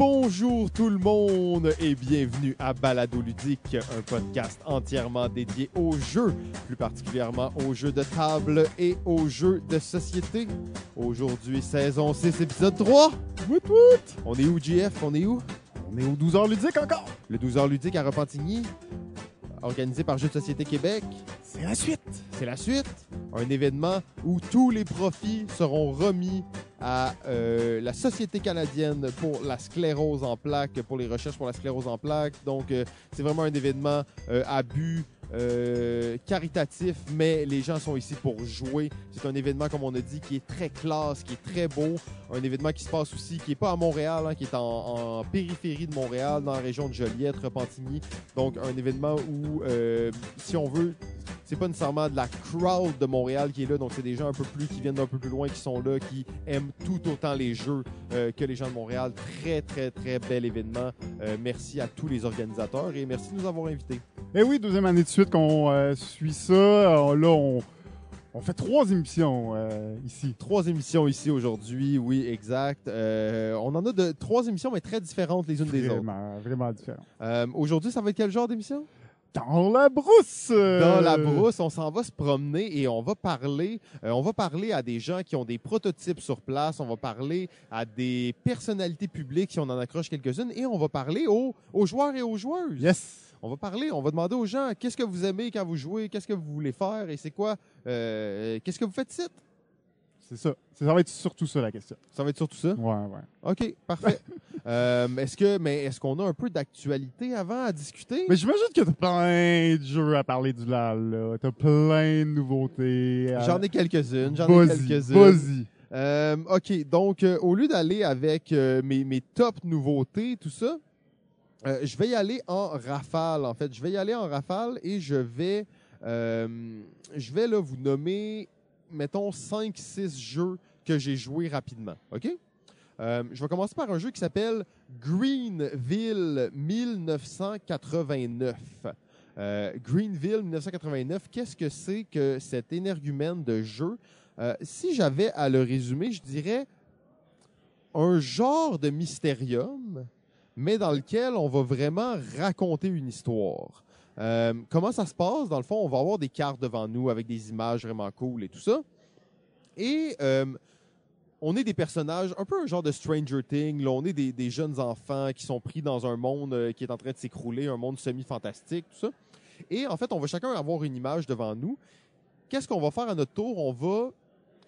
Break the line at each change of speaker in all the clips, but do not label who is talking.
Bonjour tout le monde et bienvenue à Balado Ludique, un podcast entièrement dédié aux jeux, plus particulièrement aux jeux de table et aux jeux de société. Aujourd'hui, saison 6, épisode 3.
Wout wout!
On est où, GF? On est où?
On est aux 12 heures ludiques encore!
Le 12 heures ludique à Repentigny, organisé par Jeux de Société Québec.
C'est la suite!
C'est la suite. Un événement où tous les profits seront remis à euh, la Société canadienne pour la sclérose en plaques, pour les recherches pour la sclérose en plaques. Donc, euh, c'est vraiment un événement euh, à but caritatif, mais les gens sont ici pour jouer. C'est un événement, comme on a dit, qui est très classe, qui est très beau. Un événement qui se passe aussi, qui n'est pas à Montréal, hein, qui est en, périphérie de Montréal, dans la région de Joliette, Repentigny. Donc, un événement où, si on veut, c'est pas nécessairement de la crowd de Montréal qui est là, donc c'est des gens un peu plus qui viennent d'un peu plus loin, qui sont là, qui aiment tout autant les jeux euh, que les gens de Montréal. Très, très, très bel événement. Euh, merci à tous les organisateurs et merci de nous avoir invités.
Eh oui, deuxième année de suite qu'on euh, suit ça. Alors là, on, on fait trois émissions euh, ici.
Trois émissions ici aujourd'hui, oui, exact. Euh, on en a de trois émissions, mais très différentes les unes des autres.
Vraiment, vraiment différent.
Euh, aujourd'hui, ça va être quel genre d'émission?
Dans la brousse!
Dans la brousse, on s'en va se promener et on va parler. euh, on va parler à des gens qui ont des prototypes sur place. On va parler à des personnalités publiques si on en accroche quelques-unes et on va parler aux, aux joueurs et aux joueuses.
Yes!
On va parler, on va demander aux gens qu'est-ce que vous aimez quand vous jouez, qu'est-ce que vous voulez faire et c'est quoi, euh, qu'est-ce que vous faites ici.
C'est ça. Ça va être surtout ça la question.
Ça va être surtout ça?
Ouais, ouais.
Ok, parfait. Euh, est-ce que, mais est-ce qu'on a un peu d'actualité avant à discuter?
Mais j'imagine que t'as plein de jeux à parler du LAL, là. T'as plein de nouveautés. à-
J'en ai quelques-unes. J'en ai quelques-unes.
Vas-y.
Euh, OK, donc euh, au lieu d'aller avec mes, mes top nouveautés, tout ça, je vais y aller en rafale, en fait. Je vais y aller en rafale et je vais, je vais là, vous nommer, mettons, 5-6 jeux que j'ai joués rapidement. OK? Euh, je vais commencer par un jeu qui s'appelle Greenville 1989. Euh, Greenville 1989, qu'est-ce que c'est que cet énergumène de jeu? Euh, si j'avais à le résumer, je dirais un genre de mystérium, mais dans lequel on va vraiment raconter une histoire. Euh, comment ça se passe? Dans le fond, on va avoir des cartes devant nous avec des images vraiment cool et tout ça. Et euh, on est des personnages, un peu un genre de Stranger Things. On est des, des jeunes enfants qui sont pris dans un monde euh, qui est en train de s'écrouler, un monde semi-fantastique, tout ça. Et en fait, on va chacun avoir une image devant nous. Qu'est-ce qu'on va faire à notre tour? On va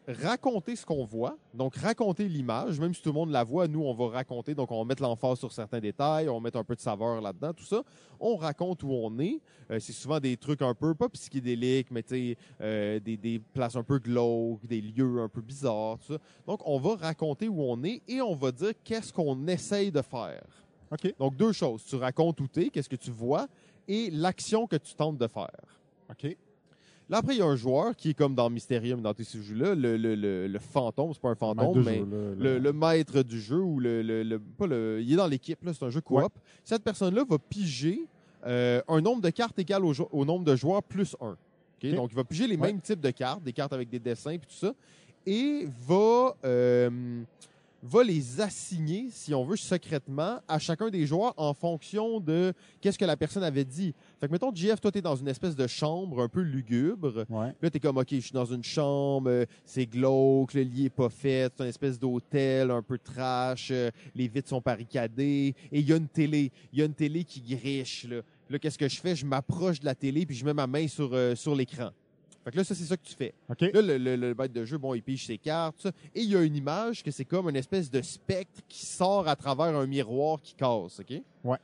raconter ce qu'on voit, donc raconter l'image, même si tout le monde la voit, nous on va raconter, donc on va mettre l'emphase sur certains détails, on va mettre un peu de saveur là-dedans, tout ça. On raconte où on est. Euh, c'est souvent des trucs un peu, pas psychédéliques, mais tu euh, des, des places un peu glauques, des lieux un peu bizarres, tout ça. Donc on va raconter où on est et on va dire qu'est-ce qu'on essaye de faire. Donc deux choses, tu racontes où tu es, qu'est-ce que tu vois, et l'action que tu tentes de faire.
OK.
Là, après, il y a un joueur qui est comme dans Mysterium, dans tous ces jeux-là, le, le, le, le fantôme, c'est pas un fantôme, mais
jeu,
le, maître du jeu ou le, pas le, il est dans l'équipe, c'est un jeu coop.
Ouais.
Cette personne-là va piger euh, un nombre de cartes égal au, nombre de joueurs plus un. Donc, il va piger les
Ouais.
mêmes types de cartes, des cartes avec des dessins et tout ça, et va, euh, va les assigner, si on veut, secrètement à chacun des joueurs en fonction de qu'est-ce que la personne avait dit. Fait que, mettons, JF, toi, t'es dans une espèce de chambre un peu lugubre.
Ouais.
Là, t'es comme, OK, je suis dans une chambre, euh, c'est glauque, le lit est pas fait, c'est une espèce d'hôtel un peu trash, euh, les vitres sont barricadées, et il y a une télé. Il y a une télé qui griche, là. Là, qu'est-ce que je fais? Je m'approche de la télé, puis je mets ma main sur, euh, sur l'écran. Fait que là, ça, c'est ça que tu fais. Là, le, le, le maître de jeu, bon, il pige ses cartes, tout ça. Et il y a une image que c'est comme une espèce de spectre qui sort à travers un miroir qui casse, OK?
Ouais.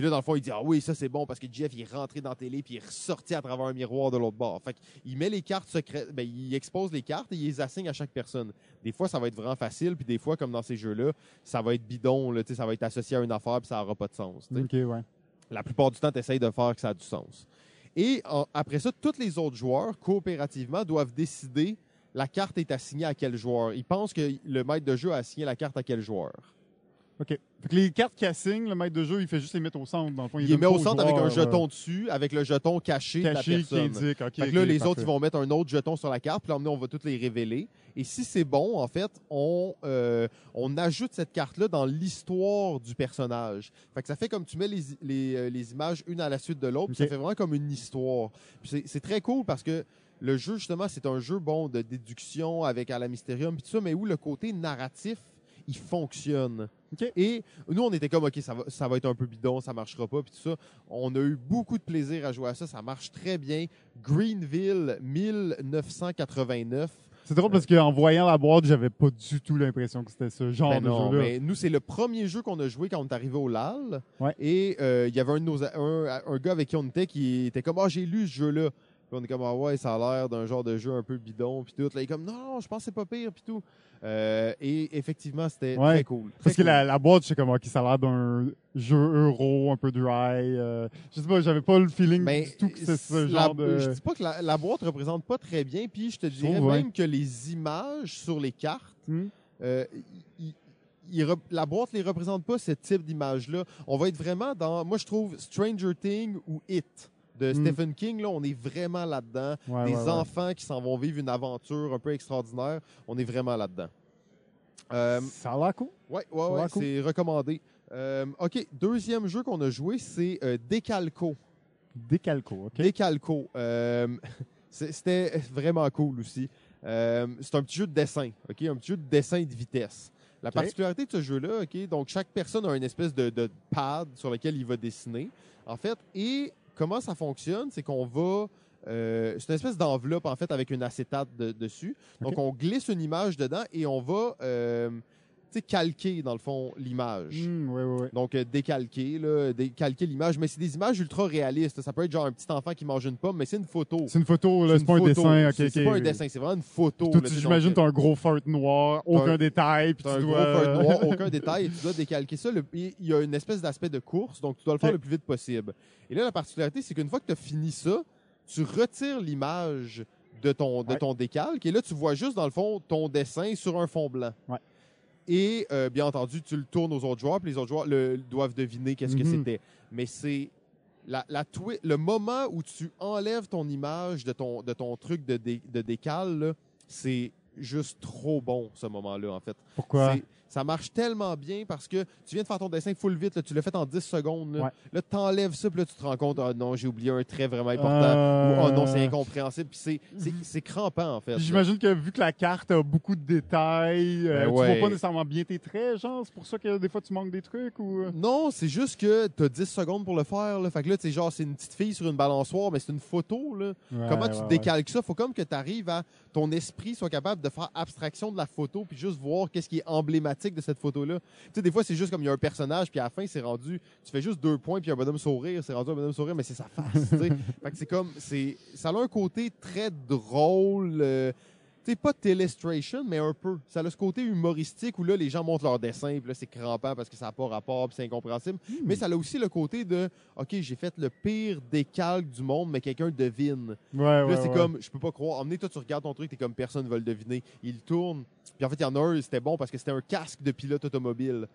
Puis là, dans le fond, il dit Ah oui, ça c'est bon parce que Jeff il est rentré dans la télé puis il est ressorti à travers un miroir de l'autre bord. Fait qu'il met les cartes secrètes, ben, il expose les cartes et il les assigne à chaque personne. Des fois, ça va être vraiment facile, puis des fois, comme dans ces jeux-là, ça va être bidon, là, tu sais, ça va être associé à une affaire puis ça n'aura pas de sens.
OK, ouais.
La plupart du temps, tu essayes de faire que ça a du sens. Et en- après ça, tous les autres joueurs, coopérativement, doivent décider la carte est assignée à quel joueur. Ils pensent que le maître de jeu a assigné la carte à quel joueur.
OK. Fait que les cartes qu'il assigne, le maître de jeu, il fait juste les mettre au centre. Dans le fond,
Il les met au centre avec un
joueurs,
jeton
euh,
dessus, avec le jeton caché, de la
caché qui indique. OK,
Fait que là, les
parfait.
autres, ils vont mettre un autre jeton sur la carte, puis là, on va toutes les révéler. Et si c'est bon, en fait, on, euh, on ajoute cette carte-là dans l'histoire du personnage. Fait que ça fait comme tu mets les, les, euh, les images une à la suite de l'autre, puis
Ok.
ça fait vraiment comme une histoire. C'est très cool parce que le jeu, justement, c'est un jeu, bon, de déduction avec à la Mysterium, puis tout ça, mais où le côté narratif, il fonctionne. Et nous, on était comme, OK, ça va, ça va être un peu bidon, ça marchera pas, puis tout ça. On a eu beaucoup de plaisir à jouer à ça, ça marche très bien. Greenville 1989.
C'est drôle parce qu'en voyant la boîte, j'avais pas du tout l'impression que c'était ce genre
Ben
de
non,
jeu-là.
mais nous, c'est le premier jeu qu'on a joué quand on est arrivé au LAL.
Ouais.
Et euh, il y avait un, de nos a- un, un gars avec qui on était qui était comme, ah, j'ai lu ce jeu-là. Puis on est comme, ah ouais, ça a l'air d'un genre de jeu un peu bidon, puis tout. Là, il est comme, non, non, je pense que c'est pas pire, puis tout. Euh, et effectivement, c'était
Ouais.
très cool.
Parce que la, la boîte, je sais comme, ok, ça a l'air d'un jeu euro, un peu dry. euh, je sais pas, j'avais pas le feeling du tout que c'est ce
la-
genre de.
Je dis pas que la, la boîte représente pas très bien, puis je te dirais
ouais.
même que les images sur les cartes,
Hmm?
euh, la boîte les représente pas ce type d'image-là. On va être vraiment dans, moi je trouve Stranger Things ou It de
Hmm.
Stephen King, là, on est vraiment là-dedans.
Ouais,
Des
ouais, ouais.
enfants qui s'en vont vivre une aventure un peu extraordinaire, on est vraiment là-dedans. Euh,
Ça a l'air cool. Ça
ouais, ouais,
cool.
c'est recommandé. Euh, OK, deuxième jeu qu'on a joué, c'est euh, Decalco.
Décalco, ok.
Decalco. C'est- C'était vraiment cool aussi. C'est un petit jeu de dessin, OK? Un petit jeu de dessin de vitesse. La particularité de ce jeu-là, OK? Donc, chaque personne a une espèce de, de pad sur lequel il va dessiner, en fait. Et comment ça fonctionne? C'est qu'on va... euh, c'est une espèce d'enveloppe, en fait, avec une acétate de- dessus. Donc, on glisse une image dedans et on va, euh, sais, calquer, dans le fond, l'image.
Hmm.
Donc, euh, décalquer, là, décalquer l'image. Mais c'est des images ultra réalistes. Ça peut être genre un petit enfant qui mange une pomme, mais c'est une photo.
C'est une photo, là, c'est pas un dessin.
C'est pas un dessin, c'est vraiment une photo.
J'imagine t'as un gros fart noir,
un-
aucun détail, puis tu
un
dois...
gros feuille noir, aucun détail, et tu dois décalquer ça. Il y a une espèce d'aspect de course, donc tu dois le faire le plus vite possible. Et là, la particularité, c'est qu'une fois que tu as fini ça, tu retires l'image de ton, de
Ouais.
ton décalque, et là, tu vois juste, dans le fond, ton dessin sur un fond blanc.
Ouais.
Et, euh, bien entendu, tu le tournes aux autres joueurs, puis les autres joueurs le- doivent deviner qu'est-ce que
Mhm.
c'était. Mais c'est la, la le moment où tu enlèves ton image de ton, de ton truc de, dé- de décal, là, c'est juste trop bon, ce moment-là, en fait.
Pourquoi?
Ça marche tellement bien parce que tu viens de faire ton dessin full vite, là, tu l'as fait en 10 secondes. Là,
Ouais.
Là, t'enlèves ça, puis là, tu te rends compte, ah non, j'ai oublié un trait vraiment important.
Euh,
Ou, oh non, c'est incompréhensible. Puis c'est- c'est c'est crampant, en fait.
J'imagine que vu que la carte a beaucoup de détails, euh,
Ben
tu
ouais.
vois pas nécessairement bien tes traits, genre, c'est pour ça que des fois tu manques des trucs ou... euh?
Non, c'est juste que t'as 10 secondes pour le faire. Là. Fait que là, tu sais, genre, c'est une petite fille sur une balançoire, mais c'est une photo. Là. Comment tu décalques ça? Faut comme que tu arrives à ton esprit soit capable de faire abstraction de la photo puis juste voir qu'est-ce qui est emblématique de cette photo-là. Tu sais, des fois, c'est juste comme il y a un personnage puis à la fin, c'est rendu, tu fais juste deux points puis un bonhomme sourire, c'est rendu un bonhomme sourire, mais c'est sa face. fait que c'est comme, c'est, ça a un côté très drôle. euh, sais, pas télestration, mais un peu. Ça a ce côté humoristique où là, les gens montrent leur dessin, puis là, c'est crampant parce que ça n'a pas rapport, puis c'est incompréhensible.
Hmm.
Mais ça a aussi le côté de, OK, j'ai fait le pire décalque du monde, mais quelqu'un devine.
Ouais,
là, c'est
ouais.
comme, je peux pas croire. Emmener, toi, tu regardes ton truc, t'es comme personne ne va le deviner. Il tourne. Puis en fait, il y en a un, c'était bon parce que c'était un casque de pilote automobile.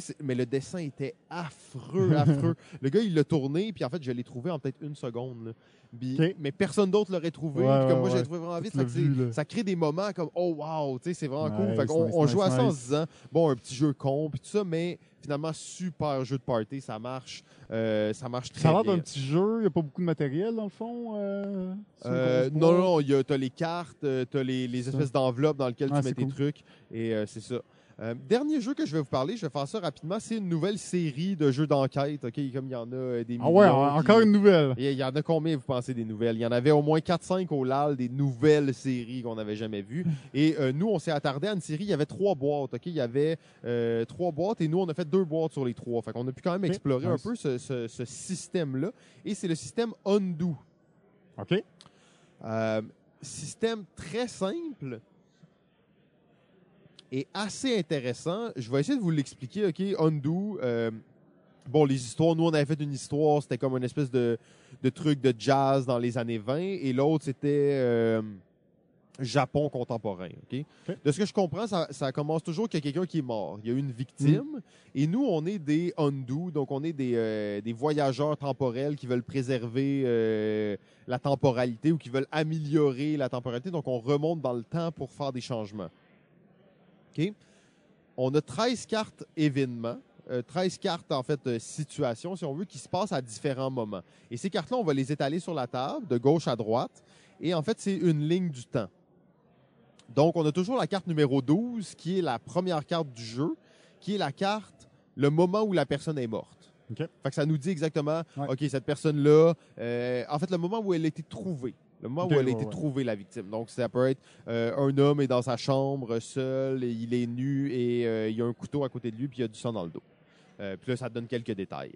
Tu mais le dessin était affreux, affreux. le gars, il l'a tourné, puis en fait, je l'ai trouvé en peut-être une seconde. là. Puis-
Ok.
Mais personne d'autre l'aurait trouvé.
Ouais,
Puis comme moi,
ouais.
trouvé vraiment vite.
Tu
Fait
vu,
ça crée des moments comme, oh wow, tu sais, c'est vraiment cool. Fait
nice,
on
nice,
joue à ça en se disant, bon, un petit jeu con, puis tout ça, mais finalement, super jeu de party, ça marche. Euh, ça marche très
Ça a
bien.
d'un petit jeu, il n'y a pas beaucoup de matériel dans le fond. Euh,
Euh, non, non, il y a- t'as les cartes, euh, t'as les, espèces d'enveloppes dans lesquelles
Ah,
tu mets tes
cool.
trucs, et c'est ça. Euh, dernier jeu que je vais vous parler, je vais faire ça rapidement, c'est une nouvelle série de jeux d'enquête, ok, comme il y en a euh, des
Ah ouais,
millions
en-
qui-
encore une nouvelle.
Il y en a combien, vous pensez, des nouvelles? Il y en avait au moins 4-5 au LAL, des nouvelles séries qu'on n'avait jamais vues. Et euh, nous, on s'est attardé à une série, il y avait trois boîtes, OK? Il y avait euh, trois boîtes et nous, on a fait deux boîtes sur les trois. Fait qu'on a pu quand même explorer un peu ce, ce- ce système-là. Et c'est le système Undo.
OK.
Système très simple et assez intéressant. Je vais essayer de vous l'expliquer. OK, Undo. euh, bon, les histoires, nous, on avait fait une histoire, c'était comme une espèce de, de truc de jazz dans les années 20. Et l'autre, c'était. euh, Japon contemporain. ok?
Ok.
De ce que je comprends, ça, ça commence toujours qu'il y a quelqu'un qui est mort. Il y a eu une victime. Et nous, on est des undo, donc on est des, euh, des voyageurs temporels qui veulent préserver euh, la temporalité ou qui veulent améliorer la temporalité. Donc on remonte dans le temps pour faire des changements. On a 13 cartes événements. euh, 13 cartes, en fait, euh, situations, si on veut, qui se passent à différents moments. Et ces cartes-là, on va les étaler sur la table, de gauche à droite. Et en fait, c'est une ligne du temps. Donc, on a toujours la carte numéro 12, qui est la première carte du jeu, qui est la carte, le moment où la personne est morte. Fait que ça nous dit exactement,
Ouais.
OK, cette personne-là, euh, en fait, le moment où elle a été trouvée. Le moment où elle a été trouvée, la victime. Donc, ça peut être euh, un homme est dans sa chambre, seul, et il est nu, et euh, il y a un couteau à côté de lui, puis il y a du sang dans le dos. Euh, puis là, ça te donne quelques détails.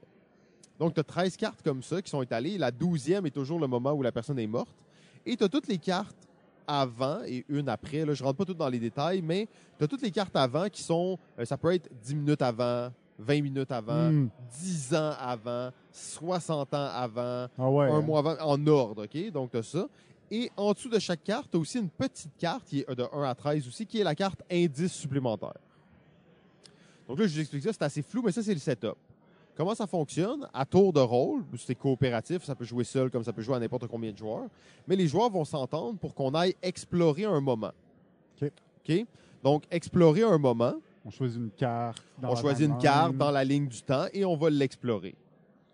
Donc, tu as 13 cartes comme ça qui sont étalées. La 12e est toujours le moment où la personne est morte. Et tu as toutes les cartes avant et une après. Là, je rentre pas toutes dans les détails, mais tu as toutes les cartes avant qui sont, ça peut être 10 minutes avant, 20 minutes avant,
Hmm.
10 ans avant, 60 ans avant,
Ah ouais.
un
hein.
mois avant, en ordre, OK? Donc, tu as ça. Et en dessous de chaque carte, tu as aussi une petite carte qui est de 1 à 13 aussi, qui est la carte indice supplémentaire. Donc là, je vous explique ça, c'est assez flou, mais ça, c'est le setup. Comment ça fonctionne? À tour de rôle, c'est coopératif, ça peut jouer seul comme ça peut jouer à n'importe combien de joueurs. Mais les joueurs vont s'entendre pour qu'on aille explorer un moment.
OK.
OK? Donc, explorer un moment,
On choisit une carte. dans
on
la
choisit une carte dans la ligne du temps et on va l'explorer.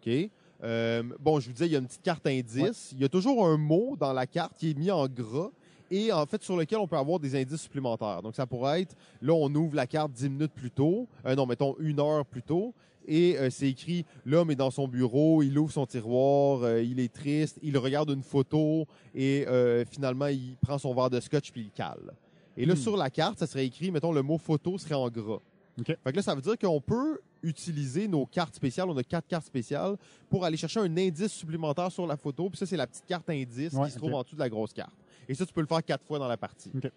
OK? Euh, bon, je vous disais, il y a une petite carte indice. Il y a toujours un mot dans la carte qui est mis en gras et en fait sur lequel on peut avoir des indices supplémentaires. Donc, ça pourrait être, là, on ouvre la carte 10 minutes plus tôt, euh, non, mettons une heure plus tôt, et euh, c'est écrit, l'homme est dans son bureau, il ouvre son tiroir, euh, il est triste, il regarde une photo et euh, finalement, il prend son verre de scotch puis il cale. Et là,
Hmm.
sur la carte, ça serait écrit, mettons, le mot photo serait en gras.
OK.
Fait que là, ça veut dire qu'on peut utiliser nos cartes spéciales. On a quatre cartes spéciales pour aller chercher un indice supplémentaire sur la photo. Puis ça, c'est la petite carte indice
Ouais,
qui se trouve en dessous de la grosse carte. Et ça, tu peux le faire quatre fois dans la partie.
OK.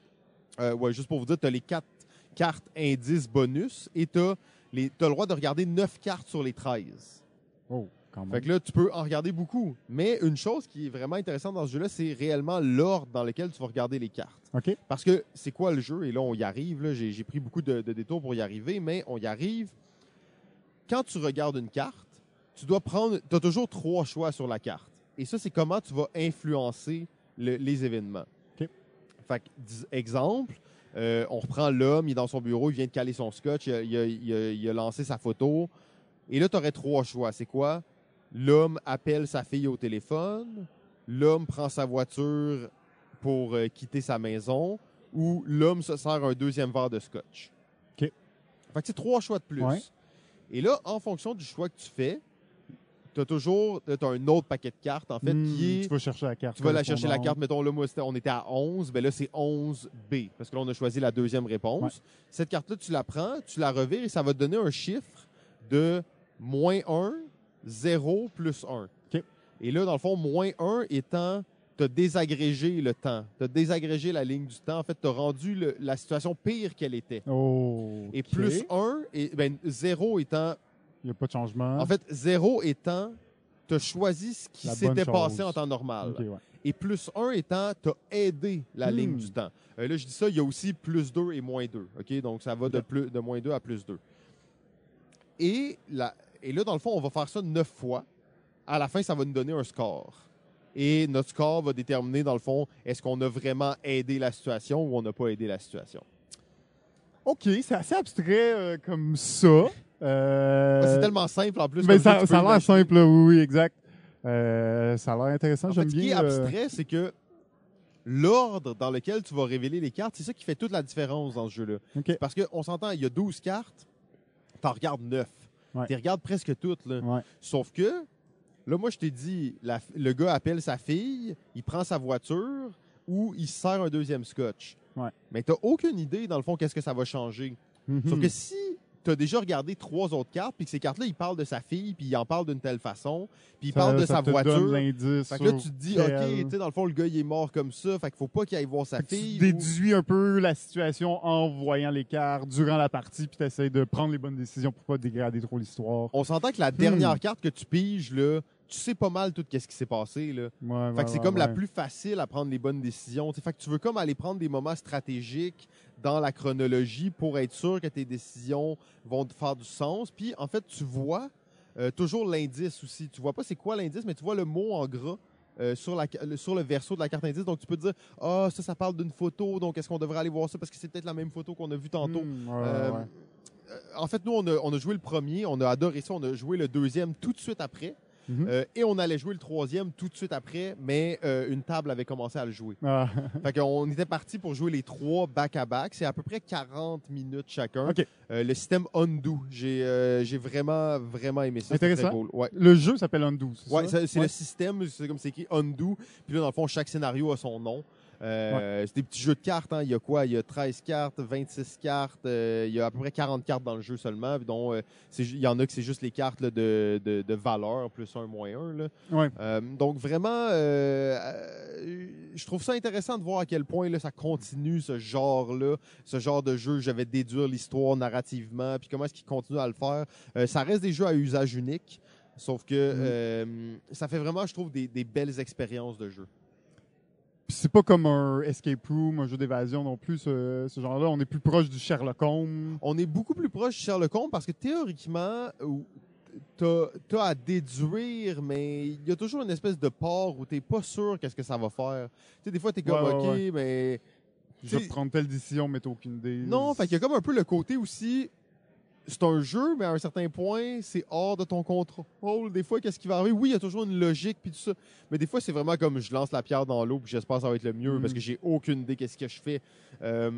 Euh, ouais, juste pour vous dire, tu as les quatre cartes indices bonus et tu as, le droit de regarder neuf cartes sur les 13.
Oh, quand même.
Fait que là, tu peux en regarder beaucoup. Mais une chose qui est vraiment intéressante dans ce jeu-là, c'est réellement l'ordre dans lequel tu vas regarder les cartes.
OK.
Parce que c'est quoi le jeu? Et là, on y arrive. J'ai pris beaucoup de, de détours pour y arriver, mais on y arrive. Quand tu regardes une carte, tu dois prendre. Tu as toujours trois choix sur la carte. Et ça, c'est comment tu vas influencer le- les événements. Fait que, exemple, euh, on reprend l'homme, il est dans son bureau, il vient de caler son scotch, il a, il a- il a- il a lancé sa photo. Et là, tu aurais trois choix. C'est quoi? L'homme appelle sa fille au téléphone, l'homme prend sa voiture pour euh, quitter sa maison, ou l'homme se sert un deuxième verre de scotch.
OK.
Fait que c'est trois choix de plus.
Ouais.
Et là, en fonction du choix que tu fais, tu as toujours un autre paquet de cartes, en fait,
Hmm,
qui est
Tu vas chercher la carte.
tu vas aller chercher la carte, mettons, là, moi, on était à 11, ben là, c'est 11B, parce que là, on a choisi la deuxième réponse.
Ouais.
Cette carte-là, tu la prends, tu la revires et ça va te donner un chiffre de moins 1, 0 plus 1.
OK.
Et là, dans le fond, moins 1 étant, tu as désagrégé le temps. Tu as désagrégé la ligne du temps. En fait, tu as rendu le- la situation pire qu'elle était.
Oh.
Et plus 1, et, ben, 0 étant
Il n'y a pas de changement.
en fait, zéro étant, tu as choisi ce qui s'était passé en temps normal.
Ouais.
Et plus 1 étant, tu as aidé la
Hmm.
ligne du temps. Euh, là, je dis ça, il y a aussi plus 2 et moins 2. OK? Donc, ça va de, plus, de moins 2 à plus 2. Et, la, et là, dans le fond, on va faire ça 9 fois. À la fin, ça va nous donner un score. Et notre score va déterminer, dans le fond, est-ce qu'on a vraiment aidé la situation ou on n'a pas aidé la situation.
OK, c'est assez abstrait euh, comme ça. Euh,
C'est tellement simple en plus.
ben,
comme
ça, ça a l'air simple, oui, oui, exact. Euh, ça a l'air intéressant, j'aime
fait, ce qui est
bien.
abstrait, c'est que l'ordre dans lequel tu vas révéler les cartes, c'est ça qui fait toute la différence dans ce jeu-là.
OK.
Parce qu'on s'entend, il y a 12 cartes, tu en regardes 9.
Ouais.
Tu regardes presque toutes. Là.
Ouais.
Sauf que, là, moi, je t'ai dit, la- le gars appelle sa fille, il prend sa voiture ou il se sert un deuxième scotch.
Ouais.
Mais tu aucune idée, dans le fond, qu'est-ce que ça va changer. Sauf
Mhm.
que si tu as déjà regardé trois autres cartes, puis que ces cartes-là, ils parlent de sa fille, puis il en parle d'une telle façon, puis il
Ça-
parle de
ça
sa
te donne
voiture.
l'indice
Fait que là, tu te dis, OK, tu sais, dans le fond, le gars, il est mort comme ça, fait qu'il faut pas qu'il aille voir sa
Fait
fille.
Tu
ou-
déduis un peu la situation en voyant les cartes durant la partie, puis tu essaies de prendre les bonnes décisions pour pas dégrader trop l'histoire.
On s'entend que la dernière
Hmm.
carte que tu piges, là, tu sais pas mal tout ce qui s'est passé. Là.
Ouais,
Fait
ouais,
que c'est
ouais,
comme la plus facile à prendre les bonnes décisions. T'sais, fait que tu veux comme aller prendre des moments stratégiques dans la chronologie pour être sûr que tes décisions vont faire du sens. Puis en fait, tu vois euh, toujours l'indice aussi. Tu vois pas c'est quoi l'indice, mais tu vois le mot en gras. euh, sur, la, le- sur le verso de la carte indice. Donc, tu peux te dire, ah, ça, ça parle d'une photo, donc est-ce qu'on devrait aller voir ça parce que c'est peut-être la même photo qu'on a vue tantôt.
Hmm, ouais,
Euh,
ouais.
en fait, nous, on a, on a joué le premier, on a adoré ça, on a joué le deuxième tout de suite après.
Mhm.
Euh, et on allait jouer le troisième tout de suite après, mais euh, une table avait commencé à le jouer.
Ah,
Fait qu'on était parti pour jouer les trois back-à-back. C'est à peu près 40 minutes chacun. Euh, le système Undo, j'ai vraiment, vraiment aimé ça.
Intéressant.
cool. Ouais.
Le jeu s'appelle Undo, c'est
Ouais,
ça?
c'est le système, c'est comme c'est écrit Undo. Puis là, dans le fond, chaque scénario a son nom. Euh, C'est des petits jeux de cartes. Hein. Il y a quoi? Il y a 13 cartes, 26 cartes. euh, il y a à peu près 40 cartes dans le jeu seulement. dont, euh, il y en a que c'est juste les cartes là, de, de, de valeur, plus un, moins un. Là.
Ouais.
Donc vraiment, je trouve ça intéressant de voir à quel point là, ça continue ce genre-là, ce genre de jeu. Je vais déduire l'histoire narrativement, puis comment est-ce qu'ils continuent à le faire. Ça reste des jeux à usage unique, sauf que
Mhm.
euh, ça fait vraiment, je trouve, des, des belles expériences de jeu.
C'est pas comme un escape room, un jeu d'évasion non plus, ce, ce genre-là. On est plus proche du Sherlock Holmes.
On est beaucoup plus proche de Sherlock Holmes parce que théoriquement, t'as as à déduire, mais il y a toujours une espèce de part où t'es pas sûr qu'est-ce que ça va faire. Tu sais, des fois, t'es comme,
Ouais, ouais,
OK, mais
Je vais prendre telle décision, mais t'as aucune idée.
Non, fait qu'il y a comme un peu le côté aussi. C'est un jeu, mais à un certain point, c'est hors de ton contrôle. Des fois, qu'est-ce qui va arriver? Oui, il y a toujours une logique puis tout ça. Mais des fois, c'est vraiment comme je lance la pierre dans l'eau puis j'espère que ça va être le mieux parce que j'ai aucune idée qu'est-ce que je fais. Euh,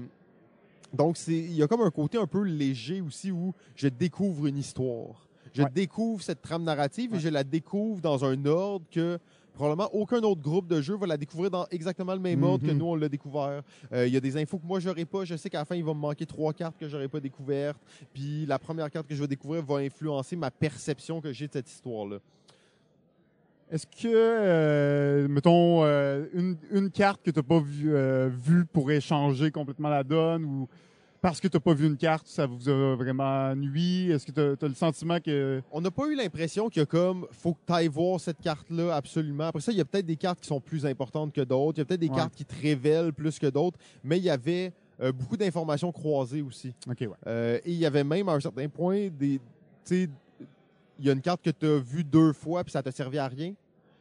donc, il y a comme un côté un peu léger aussi où je découvre une histoire. Je
Ouais.
découvre cette trame narrative et je la découvre dans un ordre que probablement aucun autre groupe de jeux va la découvrir dans exactement le même ordre que
Mhm.
nous, on l'a découvert. Euh, Il y a des infos que moi, j'aurais pas. Je sais qu'à la fin, il va me manquer trois cartes que j'aurais pas découvertes. Puis la première carte que je vais découvrir va influencer ma perception que j'ai de cette histoire-là.
Est-ce que, euh, mettons, euh, une, une carte que t'as pas vu, euh, vue pourrait changer complètement la donne ou parce que t'as pas vu une carte, ça vous a vraiment nuit? Est-ce que t'as as le sentiment que...
On n'a pas eu l'impression qu'il y a comme, faut que tu ailles voir cette carte-là absolument. Après ça, il y a peut-être des cartes qui sont plus importantes que d'autres. Il y a peut-être des
Ouais.
cartes qui te révèlent plus que d'autres. Mais il y avait euh, beaucoup d'informations croisées aussi.
OK, ouais.
Euh, et il y avait même à un certain point des. Tu sais, il y a une carte que tu as vue deux fois puis ça t'a servi à rien.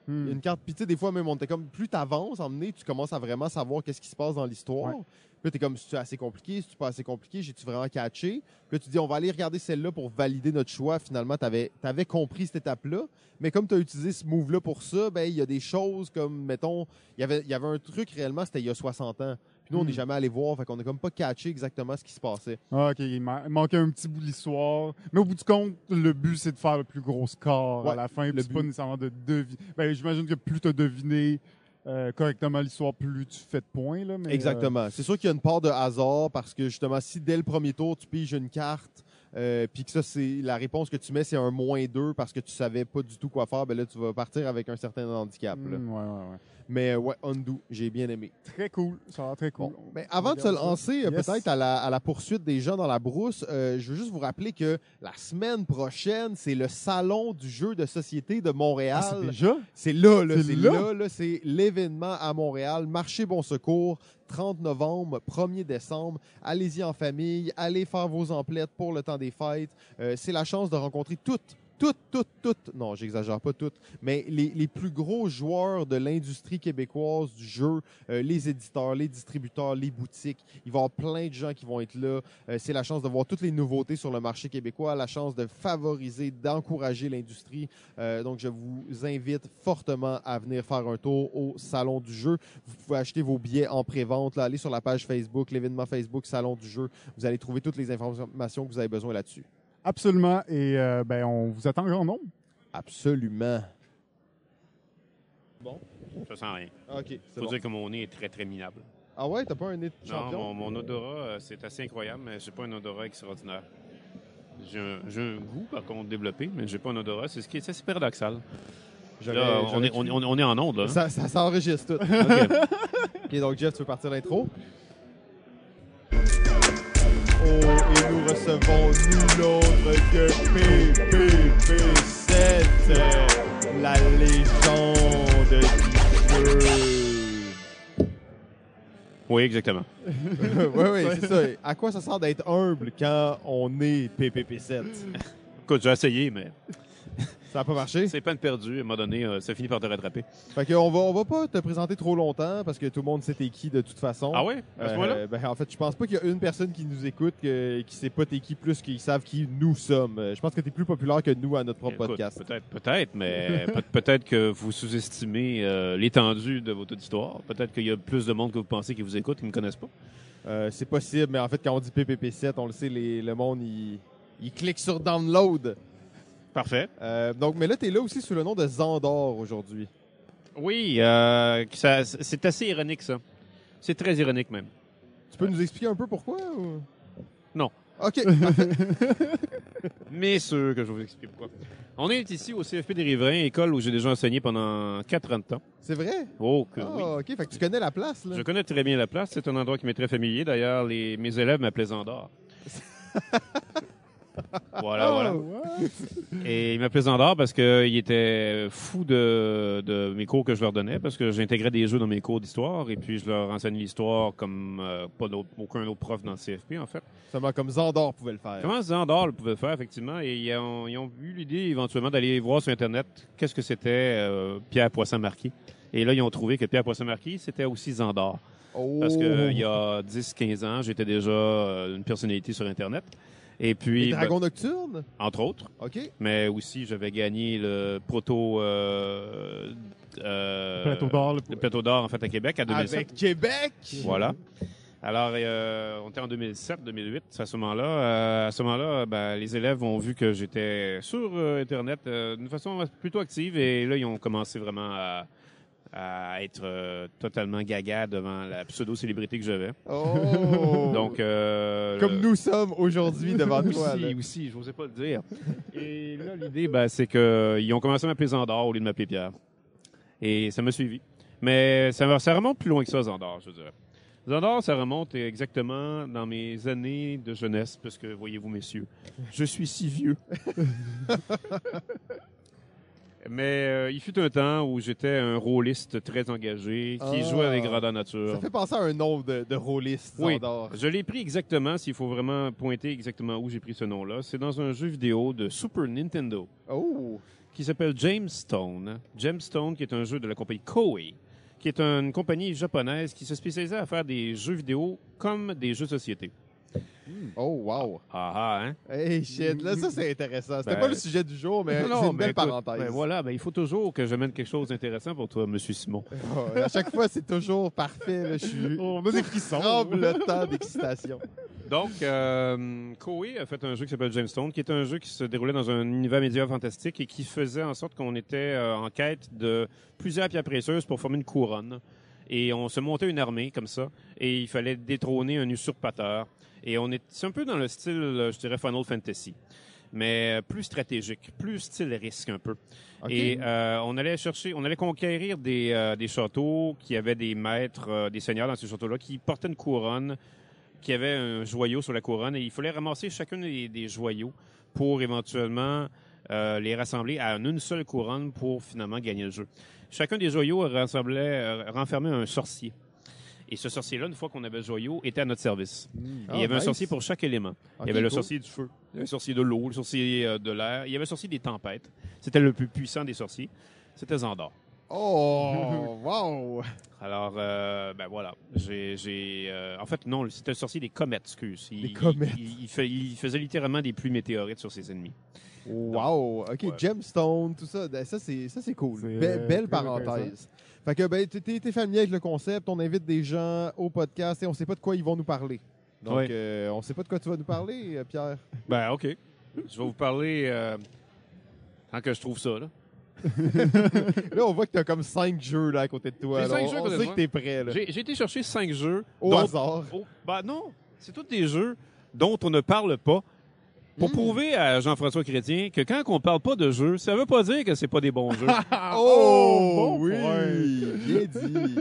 Hmm.
Il y a Une carte, puis tu sais, des fois, même, on était comme, plus tu avances, emmené, tu commences à vraiment savoir qu'est-ce qui se passe dans l'histoire.
Ouais.
Puis là, t'es comme, c'est assez compliqué, c'est pas assez compliqué, j'ai-tu vraiment catché? Puis là, tu dis, on va aller regarder celle-là pour valider notre choix. Finalement, tu avais, compris cette étape-là. Mais comme tu as utilisé ce move-là pour ça, ben, il y a des choses comme, mettons, il y avait, il y avait un truc réellement, c'était il y a 60 ans. Puis nous, on
Hmm.
n'est jamais allé voir, fait qu'on n'a comme pas catché exactement ce qui se passait.
Ah, OK, il, ma- il manquait un petit bout de l'histoire. Mais au bout du compte, le but, c'est de faire le plus gros score à
Ouais,
la fin.
le
c'est pas nécessairement de deviner. Ben, j'imagine que plus tu as deviné euh, correctement l'histoire, plus tu fais de points. Là, mais, euh,
Exactement. C'est sûr qu'il y a une part de hasard parce que justement, si dès le premier tour, tu piges une carte, euh, puis que ça, c'est la réponse que tu mets, c'est un moins 2 parce que tu savais pas du tout quoi faire, ben là, tu vas partir avec un certain handicap. là.
hmm, ouais, ouais, ouais.
Mais euh, ouais, Undo, j'ai bien aimé.
Très cool. Ça a l'air très cool.
Bon, ben, avant de se lancer euh,
Yes.
peut-être à la, à la poursuite des gens dans la brousse, euh, je veux juste vous rappeler que la semaine prochaine, c'est le salon du jeu de société de Montréal.
Ah, c'est déjà?
C'est là, là,
C'est
c'est
là?
là, là, c'est l'événement à Montréal. Marché Bon Secours, 30 novembre, 1er décembre. Allez-y en famille, allez faire vos emplettes pour le temps des fêtes. Euh, c'est la chance de rencontrer toutes, toutes, toutes, toutes, non, j'exagère pas toutes, mais les, plus gros joueurs de l'industrie québécoise du jeu, euh, les éditeurs, les distributeurs, les boutiques. Il va y avoir plein de gens qui vont être là. Euh, c'est la chance de voir toutes les nouveautés sur le marché québécois, la chance de favoriser, d'encourager l'industrie. Euh, donc, je vous invite fortement à venir faire un tour au Salon du jeu. Vous pouvez acheter vos billets en pré-vente. Allez sur la page Facebook, l'événement Facebook Salon du jeu. Vous allez trouver toutes les informations que vous avez besoin là-dessus.
Absolument. Et euh, ben, on vous attend en grand nombre.
Absolument.
Je sens rien.
OK, c'est
Faut
bon.
dire que mon nez est très, très minable.
Ah ouais, t'as pas un nez de
Non,
champion?
mon, mon odorat, euh, c'est assez incroyable, mais j'ai pas un odorat extraordinaire. J'ai un, j'ai un goût, par contre, développé, mais j'ai pas un odorat. C'est ce qui est assez paradoxal. Là, on, est, on, est- on est en onde, là. hein?
Ça, ça s'enregistre tout.
OK.
OK, donc Jeff, tu veux partir l'intro? Oh, recevons nul autre que PPP7, La légende du jeu.
Oui, exactement.
oui, oui, c'est ça. À quoi ça sert d'être humble quand on est PPP7?
Écoute, j'ai essayé, mais
Ça n'a pas marché?
c'est peine perdue. À un moment donné, euh, ça finit par te rattraper.
Fait qu'on va, on va pas te présenter trop longtemps parce que tout le monde sait t'es qui de toute façon.
Ah ouais? À ce
Euh, ben, en fait, je pense pas qu'il y a une personne qui nous écoute que- qui sait pas t'es qui plus qu'ils savent qui nous sommes. Euh, Je pense que t'es plus populaire que nous à notre propre
Écoute,
podcast.
Peut-être, peut-être, mais peut- peut-être que vous sous-estimez euh, l'étendue de votre auditoire. Peut-être qu'il y a plus de monde que vous pensez qui vous écoute, qui ne me connaissent pas.
Euh, c'est possible, mais en fait, quand on dit PPP7, on le sait, les- le monde, il, il clique sur download.
Parfait.
Euh, donc, mais là, t'es là aussi sous le nom de Zandor aujourd'hui.
Oui, euh, ça- c'est assez ironique, ça. C'est très ironique, même.
Tu peux nous expliquer un peu pourquoi? ou-
Non.
OK.
Mais sûr que je vous expliquer pourquoi. On est ici au CFP des Riverains, école où j'ai déjà enseigné pendant 4 ans de temps.
c'est vrai?
Oh, que
Ah. OK. Fait que tu connais la place, là.
Je connais très bien la place. C'est un endroit qui m'est très familier. D'ailleurs, les, mes élèves m'appelaient Zandor. voilà, voilà. Et ils m'appelaient Zandor parce qu'ils étaient fous de, de mes cours que je leur donnais, parce que j'intégrais des jeux dans mes cours d'histoire, et puis je leur enseigne l'histoire comme euh, pas d'autre- aucun autre prof dans le CFP, en fait.
Seulement comme Zandor pouvait le faire.
Comment Zandor le pouvait le faire, effectivement, et ils ont, ils ont eu l'idée éventuellement d'aller voir sur Internet qu'est-ce que c'était euh, Pierre Poisson-Marquis. Et là, ils ont trouvé que Pierre Poisson-Marquis, c'était aussi Zandor.
Oh.
Parce que il y a 10-15 ans, j'étais déjà euh, une personnalité sur Internet. Et puis,
Les dragons nocturnes?
ben, entre autres,
OK.
mais aussi j'avais gagné le proto euh, euh,
Plateau d'or. le-
le plateau d'or en fait à Québec à 2007.
Avec Québec?
Voilà. Alors, euh, on était en 2007-2008. À ce moment-là, euh, à ce moment-là, ben, les élèves ont vu que j'étais sur euh, Internet euh, d'une façon plutôt active et là, ils ont commencé vraiment à, à être euh, totalement gaga devant la pseudo-célébrité que j'avais.
Oh!
Donc, euh,
Comme nous sommes aujourd'hui devant toi.
aussi,
là.
aussi, je n'osais pas le dire. Et là, l'idée, ben, c'est qu'ils ont commencé à m'appeler Zandor au lieu de m'appeler Pierre. Et ça m'a suivi. Mais ça, ça remonte plus loin que ça, Zandor, je dirais. Zandor, ça remonte exactement dans mes années de jeunesse, parce que, voyez-vous, messieurs, je suis si vieux. Mais euh, il fut un temps où j'étais un rôliste très engagé qui
Ah.
jouait avec grandeur nature.
Ça fait penser à un nom de, de rôliste,
Oui. Je l'ai pris exactement, s'il faut vraiment pointer exactement où j'ai pris ce nom-là. C'est dans un jeu vidéo de Super Nintendo
Oh!
qui s'appelle Jamestone. Jamestone, qui est un jeu de la compagnie Koei, qui est une compagnie japonaise qui se spécialisait à faire des jeux vidéo comme des jeux de société.
Oh, wow!
Ah ah, hein?
Hey, shit, là, ça, c'est intéressant. C'était
Ben,
pas le sujet du jour, mais
Non,
c'est une
mais
belle
écoute,
parenthèse.
ben voilà, ben il faut toujours que j'amène quelque chose d'intéressant pour toi, Monsieur Simon.
Oh, à chaque fois, c'est toujours parfait. Là, je suis
On a des frissons.
tremblotant d'excitation.
Donc, euh, Koei a fait un jeu qui s'appelle Jamestone, qui est un jeu qui se déroulait dans un univers médiéval fantastique et qui faisait en sorte qu'on était euh, en quête de plusieurs pierres précieuses pour former une couronne. Et on se montait une armée comme ça, et il fallait détrôner un usurpateur. Et on est, c'est un peu dans le style, euh, je dirais, Final Fantasy, mais plus stratégique, plus style risque un peu. Et euh, on allait chercher, on allait conquérir des, euh, des châteaux qui avaient des maîtres, euh, des seigneurs dans ces châteaux-là, qui portaient une couronne, qui avait un joyau sur la couronne, et il fallait ramasser chacun des, des joyaux pour éventuellement euh, les rassembler à une seule couronne pour finalement gagner le jeu. Chacun des joyaux rassemblait, euh, renfermait un sorcier. Et ce sorcier-là, une fois qu'on avait le joyau, était à notre service. Et il y avait un sorcier pour chaque élément. il y avait le sorcier du feu, le sorcier de l'eau, le sorcier euh, de l'air. Il y avait le sorcier des tempêtes. C'était le plus puissant des sorciers. C'était Zandor.
Oh, wow!
Alors, euh, ben voilà. J'ai, j'ai, euh, en fait, non, c'était le sorcier des comètes, excuse. Il,
Des comètes.
Il, il fait- il faisait littéralement des pluies météorites sur ses ennemis.
Wow! OK,
Ouais.
Gemstone, tout ça, ben, ça, c'est, ça, c'est cool.
C'est,
Be- belle parenthèse. Fait que, ben, t'es, familier avec le concept, on invite des gens au podcast et on sait pas de quoi ils vont nous parler. Donc,
Ouais.
euh, on sait pas de quoi tu vas nous parler, euh, Pierre.
Ben, OK. Je vais vous parler euh, tant que je trouve ça, là.
Là, on voit que t'as comme cinq jeux là, à côté de toi. Là.
cinq
on
jeux
on sait que t'es prêt. Là.
J'ai, j'ai été chercher cinq jeux.
Au
dont-
hasard.
Oh, ben non, c'est tous des jeux dont on ne parle pas. Pour
Mm.
prouver à Jean-François Chrétien que quand on parle pas de jeux, ça veut pas dire que c'est pas des bons jeux.
Oh,
bon
oui!
point.
Bien dit.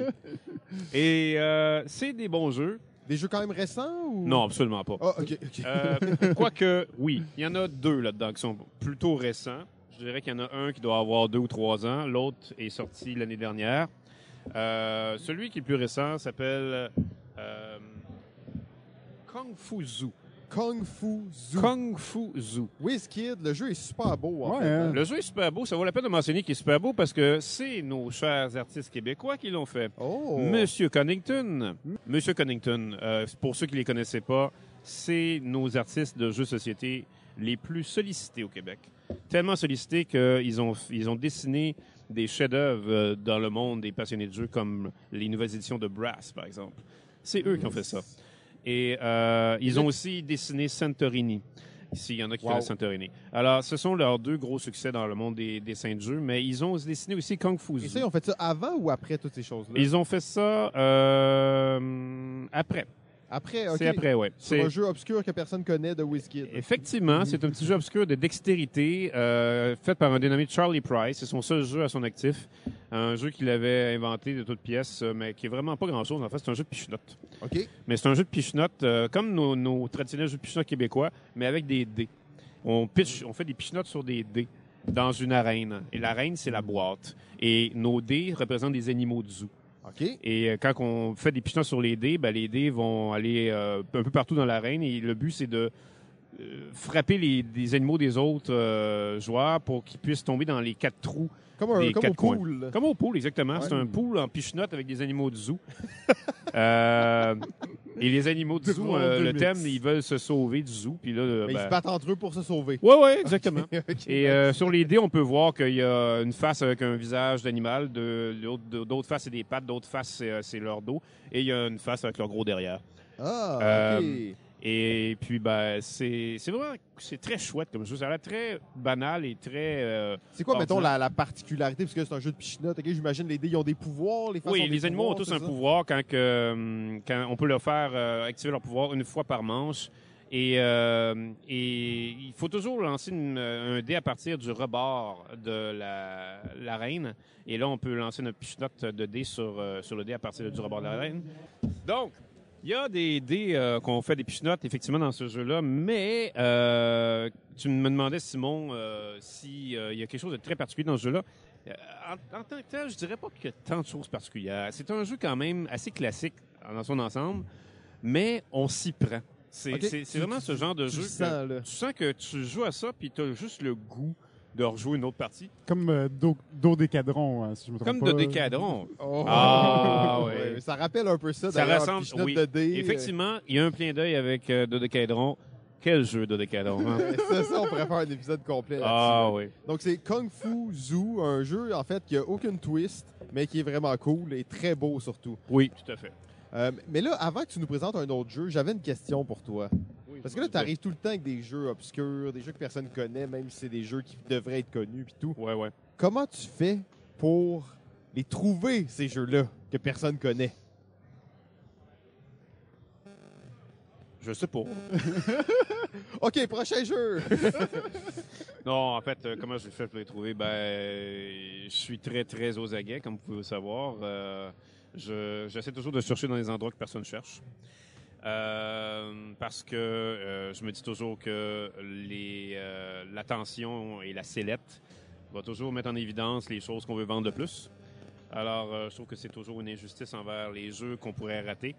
Et euh, c'est des bons jeux.
Des jeux quand même récents ou...
Non, absolument pas.
Ah, ok, ok.
Euh, Quoique, oui, il y en a deux là-dedans qui sont plutôt récents. Je dirais qu'il y en a un qui doit avoir deux ou trois ans. L'autre est sorti l'année dernière. Euh, celui qui est le plus récent s'appelle euh, Kung Fu Zoo.
Kung Fu Zoo.
Kung Fu Zoo.
WizKid, le jeu est super beau. En
Ouais,
fait,
hein.
Le jeu est super beau. Ça vaut la peine de mentionner qu'il est super beau parce que c'est nos chers artistes québécois qui l'ont fait.
Oh.
Monsieur Connington. Monsieur Connington, euh, pour ceux qui ne les connaissaient pas, c'est nos artistes de jeux de société les plus sollicités au Québec. Tellement sollicités qu'ils ont, ils ont dessiné des chefs-d'œuvre euh, dans le monde des passionnés de jeux, comme les nouvelles éditions de Brass, par exemple. C'est eux qui ont fait ça. Et euh, ils ont aussi dessiné Santorini. Ici, il y en a qui
Wow.
connaissent Santorini. Alors, ce sont leurs deux gros succès dans le monde des dessins de jeux, mais ils ont dessiné aussi Kung Fu
Et ça, ils ont fait ça avant ou après toutes ces choses-là?
Ils ont fait ça euh, après.
Après.
C'est après, ouais.
C'est un jeu obscur que personne connaît de WizKid.
effectivement, c'est un petit jeu obscur de dextérité euh, fait par un dénommé Charlie Price. C'est son seul jeu à son actif, un jeu qu'il avait inventé de toutes pièces, euh, mais qui est vraiment pas grand-chose. En fait, c'est un jeu de pichenotte.
OK.
Mais c'est un jeu de pichenotte euh, comme nos, nos traditionnels jeux de pichenotte québécois, mais avec des dés. On pitch, on fait des pichenottes sur des dés dans une arène. Et l'arène, c'est la boîte. Et nos dés représentent des animaux de zoo. Et euh, quand on fait des pichenottes sur les dés, ben, les dés vont aller euh, un peu partout dans l'arène. Et le but, c'est de frapper les, animaux des autres euh, joueurs pour qu'ils puissent tomber dans les quatre trous.
Comme, un,
Des
comme au
quatre coins.
pool.
Comme au pool, exactement.
Ouais.
C'est un pool en pichenotte avec des animaux de zoo. Euh, et les animaux de zoo, euh, le thème, ils veulent se sauver du zoo. Puis là,
ils
ben-
se battent entre eux pour se sauver.
Ouais, ouais, exactement. Et euh, sur les dés, on peut voir qu'il y a une face avec un visage d'animal, d'autres faces, c'est des pattes, d'autres faces, c'est, leur dos, et il y a une face avec leur gros derrière.
Ah, OK.
Et puis, ben, c'est, c'est vraiment, c'est très chouette comme jeu. Ça a l'air très banal et très... euh,
C'est quoi, mettons, la, la particularité? Parce que c'est un jeu de pichinotte. OK, j'imagine les dés, ils ont des pouvoirs. Les
Oui,
des
les animaux ont tous un
ça?
pouvoir quand, que, hum, quand on peut leur faire euh, activer leur pouvoir une fois par manche. Et, euh, et il faut toujours lancer une- un dé à partir du rebord de la, l'arène. Et là, on peut lancer notre pichenote de dés sur, sur le dé à partir du rebord de l'arène. Donc, il y a des dés euh, qu'on fait des pichenottes, effectivement, dans ce jeu-là. Mais euh, tu me demandais, Simon, euh, s'il y a quelque chose de très particulier dans ce jeu-là. Euh, en, en tant que tel, je dirais pas qu'il y a tant de choses particulières. C'est un jeu quand même assez classique dans son ensemble, mais on s'y prend. C'est
Ok.
c'est- c'est vraiment ce genre de
Tu
jeu que tu sens que tu joues à ça puis tu as juste le goût de rejouer une autre partie.
Comme euh, Do- Dodécadron, hein, si je me trompe
Comme
pas.
de Décadron.
Oh.
Ah, ouais.
Ça rappelle un peu ça,
Ça
d'ailleurs,
ressemble, oui.
de dés.
Effectivement, il y a un clin d'œil avec euh, Dodécadron. Quel jeu Dodécadron, hein?
Euh, ça, ça, on pourrait faire un épisode complet là-dessus.
Ah oui.
Donc, c'est Kung Fu Zoo, un jeu, en fait, qui a aucune twist, mais qui est vraiment cool et très beau, surtout.
Oui, tout à fait.
Euh, mais là, avant que tu nous présentes un autre jeu, j'avais une question pour toi. Parce que là, tu arrives tout le temps avec des jeux obscurs, des jeux que personne connaît, même si c'est des jeux qui devraient être connus puis tout.
Ouais, ouais.
Comment tu fais pour les trouver, ces jeux-là, que personne connaît?
Je sais pas.
OK, prochain jeu!
Non, en fait, euh, comment je fais pour les trouver? Ben, euh, je suis très, très aux aguets, comme vous pouvez le savoir. Euh, je- J'essaie toujours de chercher dans des endroits que personne cherche. Euh, parce que euh, je me dis toujours que les, euh, l'attention et la sellette va toujours mettre en évidence les choses qu'on veut vendre de plus. Alors, je trouve que c'est toujours une injustice envers les jeux qu'on pourrait rater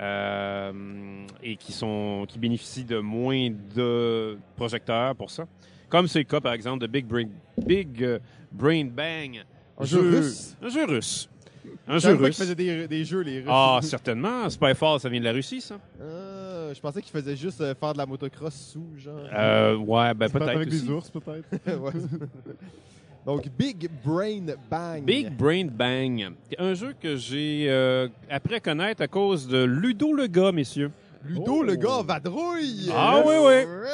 et qui sont qui bénéficient de moins de projecteurs pour ça. Comme c'est le cas, par exemple, de Big Brain, Big Brain Bang.
Un jeu russe?
Un jeu russe. Un
Je
jeu russe.
qu'ils faisaient des, des jeux, les Russes.
Ah, certainement. Spyfall, ça vient de la Russie, ça?
Ah, je pensais qu'ils faisaient juste euh, faire de la motocross sous, genre.
Euh, ouais, ben peut-être
avec
aussi.
des ours, peut-être.
Ouais. Donc, Big Brain Bang.
Big Brain Bang. Un jeu que j'ai euh, appris à connaître à cause de Ludo le gars, messieurs.
Ludo,
Oh.
le gars, vadrouille!
Ah, oui, oui.
oui.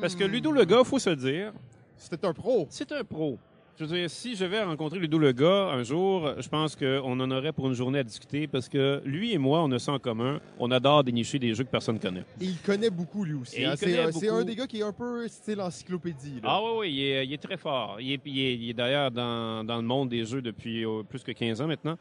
Parce que Ludo le gars, faut se le dire,
C'était un pro.
c'est un pro. Je veux dire, si je vais rencontrer Ludo le gars un jour, je pense qu'on en aurait pour une journée à discuter parce que lui et moi, on a ça en commun. On adore dénicher des jeux que personne connaît.
Et il connaît beaucoup, lui aussi.
Et
hein.
il
C'est
connaît
un- C'est
beaucoup.
un des gars qui est un peu style encyclopédie. là.
Ah oui, oui, il est, il est très fort. Il est, il est- il est d'ailleurs dans, dans le monde des jeux depuis euh, plus que 15 ans maintenant.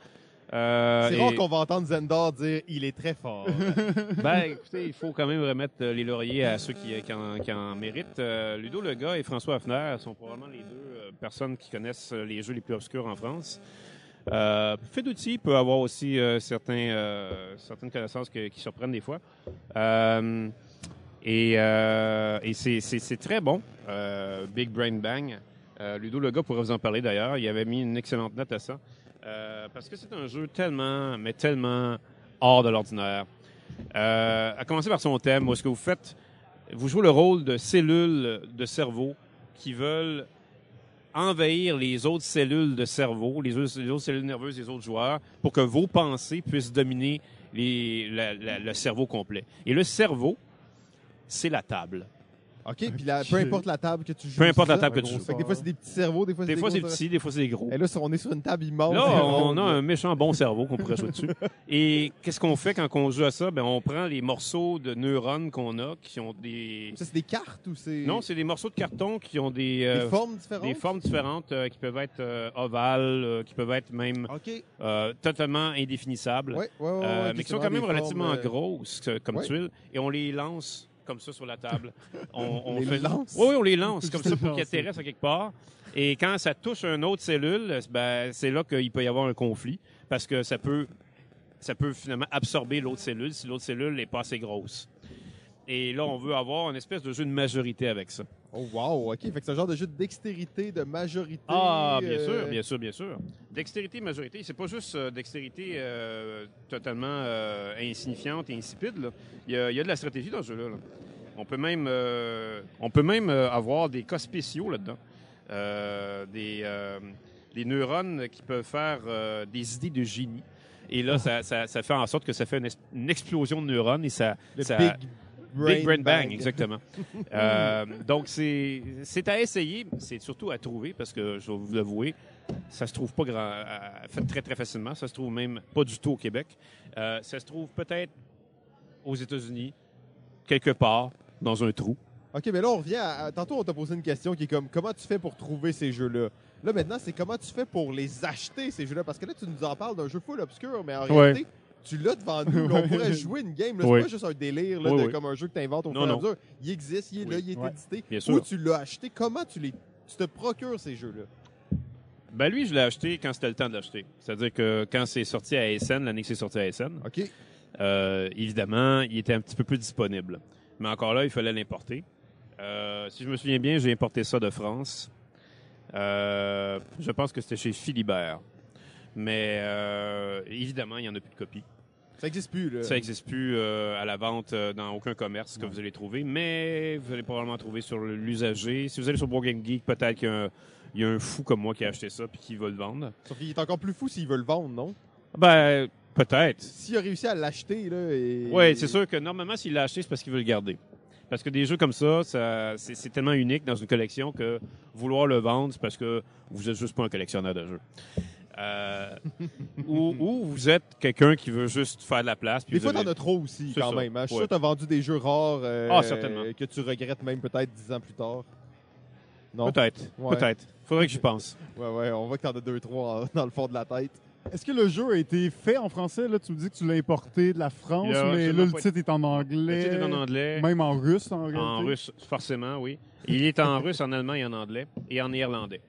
Euh,
C'est rare
et-
qu'on va entendre Zendar dire « il est très fort
Ben, écoutez, il faut quand même remettre euh, les lauriers à ceux qui, qui en, qui en méritent. Euh, Ludo Lega et François Hafner sont probablement les deux personnes qui connaissent les jeux les plus obscurs en France. Euh, peut avoir aussi euh, certains, certaines connaissances que- qui surprennent des fois. Et et c'est- très bon, Big Brain Bang. Ludo Lega pourrait vous en parler d'ailleurs. Il avait mis une excellente note à ça. Euh, parce que c'est un jeu tellement, mais tellement hors de l'ordinaire. Euh, à commencer par son thème, où est-ce que vous faites, vous jouez le rôle de cellules de cerveau qui veulent envahir les autres cellules de cerveau, les autres, les autres cellules nerveuses des autres joueurs, pour que vos pensées puissent dominer le cerveau complet. Et le cerveau, c'est la table. ».
OK, puis la- peu importe la table que tu joues.
Peu importe la
c'est ça?
table que tu joues.
Fait que des fois, c'est des petits cerveaux, des fois, c'est
Des
des
fois, c'est
gros
petit, des fois, c'est gros.
Et là, on est sur une table immense.
Là, on a un méchant bon cerveau qu'on pourrait jouer dessus. Et qu'est-ce qu'on fait quand on joue à ça? Ben, on prend les morceaux de neurones qu'on a, qui ont des...
Ça, c'est des cartes ou c'est...
Non, c'est des morceaux de carton qui ont des,
Des
euh,
formes différentes?
des formes différentes, euh, qui peuvent être euh, ovales, euh, qui peuvent être même
OK.
euh, totalement indéfinissables,
Ouais, ouais, ouais.
euh,
ouais,
mais qui sont quand même
des
relativement
formes, euh,
grosses euh, comme
ouais.
tuiles, et on les lance comme ça sur la table. On, on
Les
fait...
lance?
Oui, oui, on les lance comme ça pour qu'ils atterrissent à quelque part. Et quand ça touche une autre cellule, ben, c'est là qu'il peut y avoir un conflit, parce que ça peut, ça peut finalement absorber l'autre cellule si l'autre cellule n'est pas assez grosse. Et là, on veut avoir une espèce de jeu de majorité avec ça.
Oh, wow, OK. Fait que c'est un genre de jeu de dextérité, de majorité.
Ah, bien
euh,
sûr, bien sûr, bien sûr. Dextérité, majorité, c'est pas juste euh, dextérité euh, totalement insignifiante et insipide. là. Il y, a, il y a de la stratégie dans ce jeu-là. là. On peut même, on peut même avoir des cas spéciaux là-dedans. Des, des neurones qui peuvent faire des idées de génie. Et là, ça, ça- ça fait en sorte que ça fait une, explosion de neurones et ça,
Le
ça-
Big Brain,
Big Brain Bang, exactement. Euh, donc, c'est à essayer, c'est surtout à trouver, parce que je vais vous l'avouer, ça se trouve pas grand, très, très facilement. Ça se trouve même pas du tout au Québec. Euh, ça se trouve peut-être aux États-Unis, quelque part, dans un trou.
OK, mais là, on revient à... à- Tantôt, on t'a posé une question qui est comme, comment tu fais pour trouver ces jeux-là? Là, maintenant, c'est comment tu fais pour les acheter, ces jeux-là? Parce que là, tu nous en parles d'un jeu full obscur, mais en
Ouais.
réalité, tu l'as devant nous. là, on pourrait jouer une game. là. C'est
Oui.
pas juste un délire là,
Oui,
de,
oui.
comme un jeu que tu inventes au
Non,
fur et à mesure. Il existe, il est là, il est
Ouais.
édité.
Bien
Ou
sûr.
tu l'as acheté? Comment tu, les... tu te procures ces jeux-là?
Ben lui, je l'ai acheté quand c'était le temps de l'acheter. C'est-à-dire que quand c'est sorti à SN, l'année que c'est sorti à SN,
OK.
Euh, évidemment, il était un petit peu plus disponible. Mais encore là, il fallait l'importer. Euh, si je me souviens bien, j'ai importé ça de France. Euh, je pense que c'était chez Philibert. Mais euh, évidemment, il n'y en a plus de copies.
Ça n'existe plus, là.
Ça n'existe plus euh, à la vente euh, dans aucun commerce que vous allez trouver, mais vous allez probablement trouver sur l'usager. Si vous allez sur Board Game Geek, peut-être qu'il y a un- il y, a un fou comme moi qui a acheté ça puis qui va le vendre.
Sauf qu'il est encore plus fou s'il veut le vendre, non?
Ben, peut-être.
S'il a réussi à l'acheter, là. Et...
Oui, c'est sûr que normalement, s'il l'a acheté, c'est parce qu'il veut le garder. Parce que des jeux comme ça, ça c'est tellement unique dans une collection que vouloir le vendre, c'est parce que vous êtes juste pas un collectionneur de jeux. Euh, ou, ou vous êtes quelqu'un qui veut juste faire de la place. puis
Des fois,
avez-
t'en as trop aussi, quand
ça.
même. hein. Je suis sûr que t'as vendu des jeux rares euh,
Ah, certainement.
que tu regrettes même peut-être dix ans plus tard. Non?
Peut-être,
Ouais.
peut-être. Faudrait que j'y pense.
Ouais, ouais, on voit que t'en as deux, trois en- dans le fond de la tête.
Est-ce que le jeu a été fait en français? Là, tu me dis que tu l'as importé de la France, mais là, le titre est en
Le
anglais.
titre est en anglais,
Même en russe, en réalité.
en russe, forcément, oui. Il est en russe, en allemand et en anglais, et en néerlandais.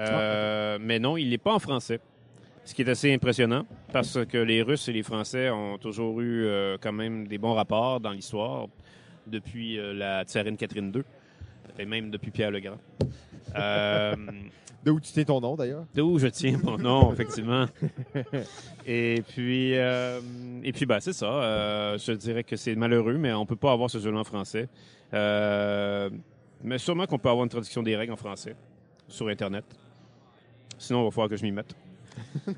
Euh, mais non, il n'est pas en français. Ce qui est assez impressionnant, parce que les Russes et les Français ont toujours eu euh, quand même des bons rapports dans l'histoire, depuis euh, la tsarine Catherine II, et même depuis Pierre le Grand. Euh,
De où tu tiens ton nom, d'ailleurs?
D'où je tiens mon nom, effectivement. Et puis, euh, et puis, bah, c'est ça. Euh, je dirais que c'est malheureux, mais on peut pas avoir ce jeu-là en français. Mais sûrement qu'on peut avoir une traduction des règles en français sur Internet. Sinon, il va falloir que je m'y mette.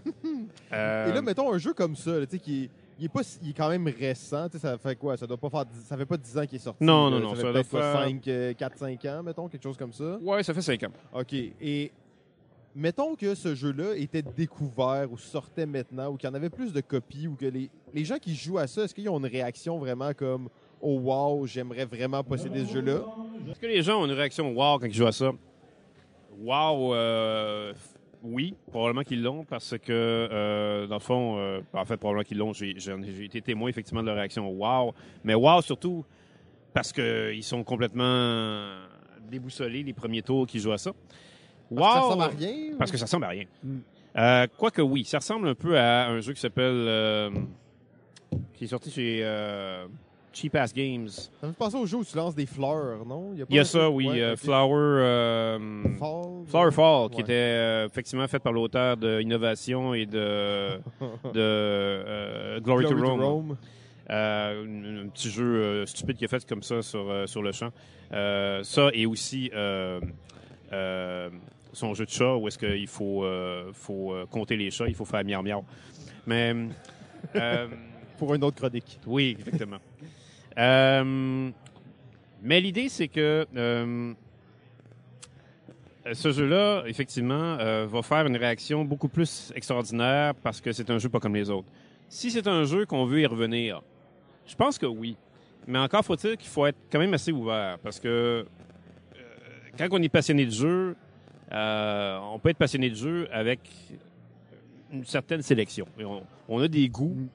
Euh,
Et là, mettons un jeu comme ça, là, tu sais, qui est, il est, pas, il est quand même récent. Ça fait quoi? Ça doit pas faire, ça fait pas 10 ans qu'il est sorti.
Non, non, non,
Ça
ça
fait peut-être quoi,
faire-
5, euh, 4, 5 ans, mettons, quelque chose comme ça.
ouais, ça fait cinq ans.
OK. Et mettons que ce jeu-là était découvert ou sortait maintenant ou qu'il y en avait plus de copies ou que les, les gens qui jouent à ça, est-ce qu'ils ont une réaction vraiment comme Oh wow, j'aimerais vraiment posséder ce jeu-là?
Est-ce que les gens ont une réaction wow quand ils jouent à ça? Wow, euh, oui, probablement qu'ils l'ont parce que, euh, dans le fond, euh, en fait, probablement qu'ils l'ont. J'ai été témoin effectivement de leur réaction. Wow! Mais wow surtout parce qu'ils sont complètement déboussolés les premiers tours qui jouent à ça. Wow!
Parce que ça ressemble à rien.
Parce que ça ressemble à rien.
Mm.
Euh, Quoique oui, ça ressemble un peu à un jeu qui s'appelle... euh, qui est sorti chez euh, Cheap Ass Games.
Ça me fait penser au jeu où tu lances des fleurs, non?
Il y a ça, oui.
ouais,
euh. Flower... euh,
Fall?
Flower Fall, qui était euh, effectivement fait par l'auteur de Innovation et de, de euh, Glory, to Rome. Euh, un, un petit jeu stupide qu'il a fait comme ça sur, sur le champ. Ça et aussi son jeu de chat où est-ce qu'il faut, faut compter les chats, il faut faire miau miau. Mais
Pour une autre chronique.
oui, exactement. Euh, mais l'idée, c'est que euh, ce jeu-là, effectivement, euh, va faire une réaction beaucoup plus extraordinaire parce que c'est un jeu pas comme les autres. Si c'est un jeu qu'on veut y revenir, je pense que oui. Mais encore faut-il qu'il faut être quand même assez ouvert parce que quand on est passionné de jeu, on peut être passionné de jeu avec une certaine sélection. On, on a des goûts,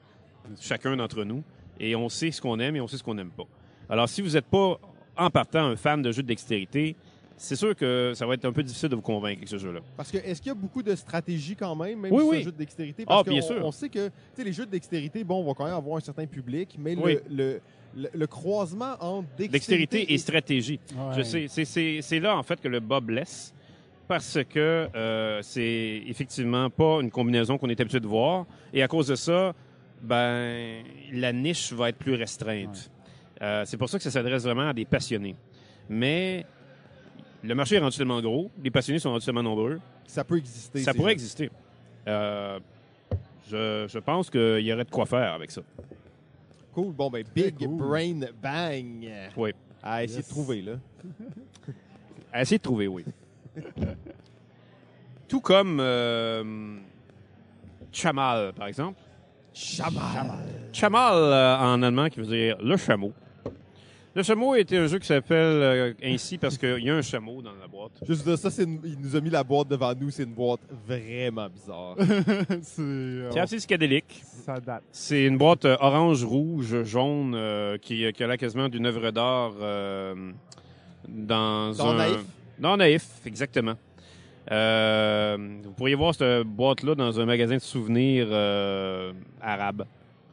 chacun d'entre nous, et on sait ce qu'on aime et on sait ce qu'on n'aime pas. Alors, si vous n'êtes pas, en partant, un fan de jeux de dextérité, c'est sûr que ça va être un peu difficile de vous convaincre avec ce jeu-là.
Parce que est-ce qu'il y a beaucoup de stratégie quand même, même
Oui,
sur
oui.
un jeu de dextérité?
Ah,
Parce que
bien
on,
sûr.
On sait que tu sais, les jeux de dextérité, bon, on va quand même avoir un certain public, mais le-
Oui.
le, le, le croisement entre dextérité,
Dextérité et stratégie.
Ouais.
Je sais, c'est- c'est c'est là, en fait, que le bas blesse. Parce que euh, c'est effectivement pas une combinaison qu'on est habitué de voir. Et à cause de ça, ben, la niche va être plus restreinte. Euh, c'est pour ça que ça s'adresse vraiment à des passionnés. Mais le marché est rendu tellement gros, les passionnés sont rendus tellement nombreux,
ça peut exister.
ça pourrait exister. Euh, je, je pense qu'il y aurait de quoi faire avec ça.
Cool. Bon, ben, Big
cool.
Brain Bang.
Oui.
À essayer
Yes.
de trouver, là.
À essayer de trouver, oui. Tout comme euh, Chamal, par exemple.
Chamal.
Chamal euh, en allemand qui veut dire le chameau. Le chameau était un jeu qui s'appelle euh, ainsi parce qu'il y a un chameau dans la boîte.
Juste de ça, c'est une- il nous a mis la boîte devant nous. C'est une boîte vraiment bizarre.
c'est euh,
C'est assez psychédélique.
ça date.
C'est une boîte euh, orange, rouge, jaune euh, qui, qui a l'air quasiment d'une œuvre d'art euh, dans,
Dans
un...
Naïf?
Dans Naïf, exactement. Euh, vous pourriez voir cette boîte-là dans un magasin de souvenirs euh, arabe.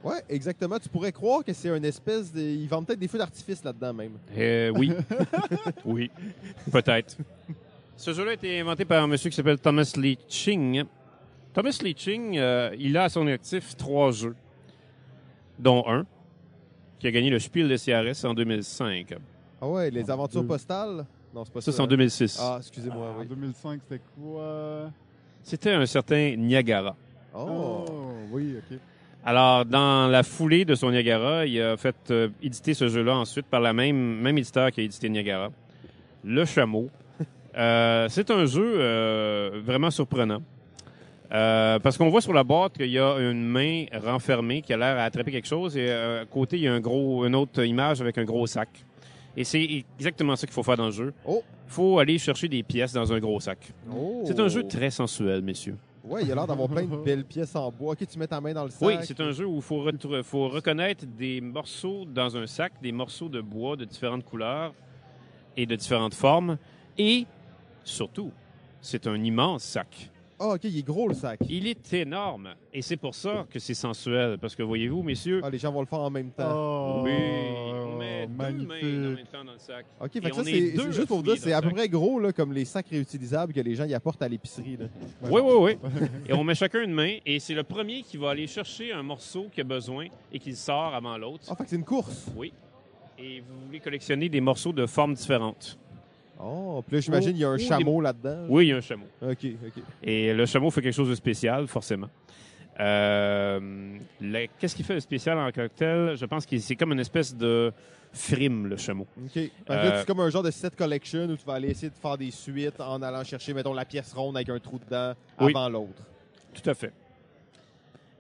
Ouais, exactement. Tu pourrais croire que c'est une espèce de. Ils vendent peut-être des feux d'artifice là-dedans, même.
Euh, oui. oui. Peut-être. Ce jeu-là a été inventé par un monsieur qui s'appelle Thomas Lee Ching. Thomas Lee Ching, euh, il a à son actif trois jeux, dont un qui a gagné le Spiel de CRS en 2005.
Ah ouais, les aventures postales? Non, c'est pas ça.
Ça, c'est en
hein?
2006.
Ah, excusez-moi,
En
oui.
2005, c'était quoi?
C'était un certain Niagara.
Oh.
oui, OK.
Alors, dans la foulée de son Niagara, il a fait euh, éditer ce jeu-là ensuite par la même, même éditeur qui a édité Niagara, Le Chameau. Euh, c'est un jeu euh, vraiment surprenant. Euh, parce qu'on voit sur la boîte qu'il y a une main renfermée qui a l'air à attraper quelque chose et euh, à côté, il y a un gros, une autre image avec un gros sac. Et c'est exactement ça qu'il faut faire dans le jeu.
Oh.
Il faut aller chercher des pièces dans un gros sac.
Oh.
C'est un jeu très sensuel, messieurs.
Ouais, il a l'air d'avoir plein de belles pièces en bois. Ok, tu mets ta main dans le sac.
Oui, c'est un jeu où il faut reconnaître des morceaux dans un sac, des morceaux de bois de différentes couleurs et de différentes formes. Et surtout, c'est un immense sac.
Ah, ok, il est gros le sac.
Il est énorme. Et c'est pour ça que c'est sensuel. Parce que voyez-vous, messieurs,
Ah, les gens vont le faire en même temps.
Oh,
oui, on met deux mains en
magnifique.
même temps dans le sac.
Ok, fait que ça,
est
c'est juste pour dire, c'est à
le
peu
sac.
près gros là, comme les sacs réutilisables que les gens y apportent à l'épicerie. là.
Oui, oui, oui. Et on met chacun une main. Et c'est le premier qui va aller chercher un morceau qu'il a besoin et qu'il sort avant l'autre.
Ah, fait que c'est une course.
Oui. Et vous voulez collectionner des morceaux de formes différentes.
Oh, puis là, j'imagine qu'il y a un
des-
chameau là-dedans.
Oui, il y a un chameau.
Ok, ok.
Et le chameau fait quelque chose de spécial, forcément. Euh, le- Qu'est-ce qui fait de spécial en cocktail? Je pense que c'est comme une espèce de frime, le chameau.
Ok. Fait que là,
Euh,
c'est comme un genre de set collection où tu vas aller essayer de faire des suites en allant chercher, mettons, la pièce ronde avec un trou dedans
Oui.
avant l'autre.
Tout à fait.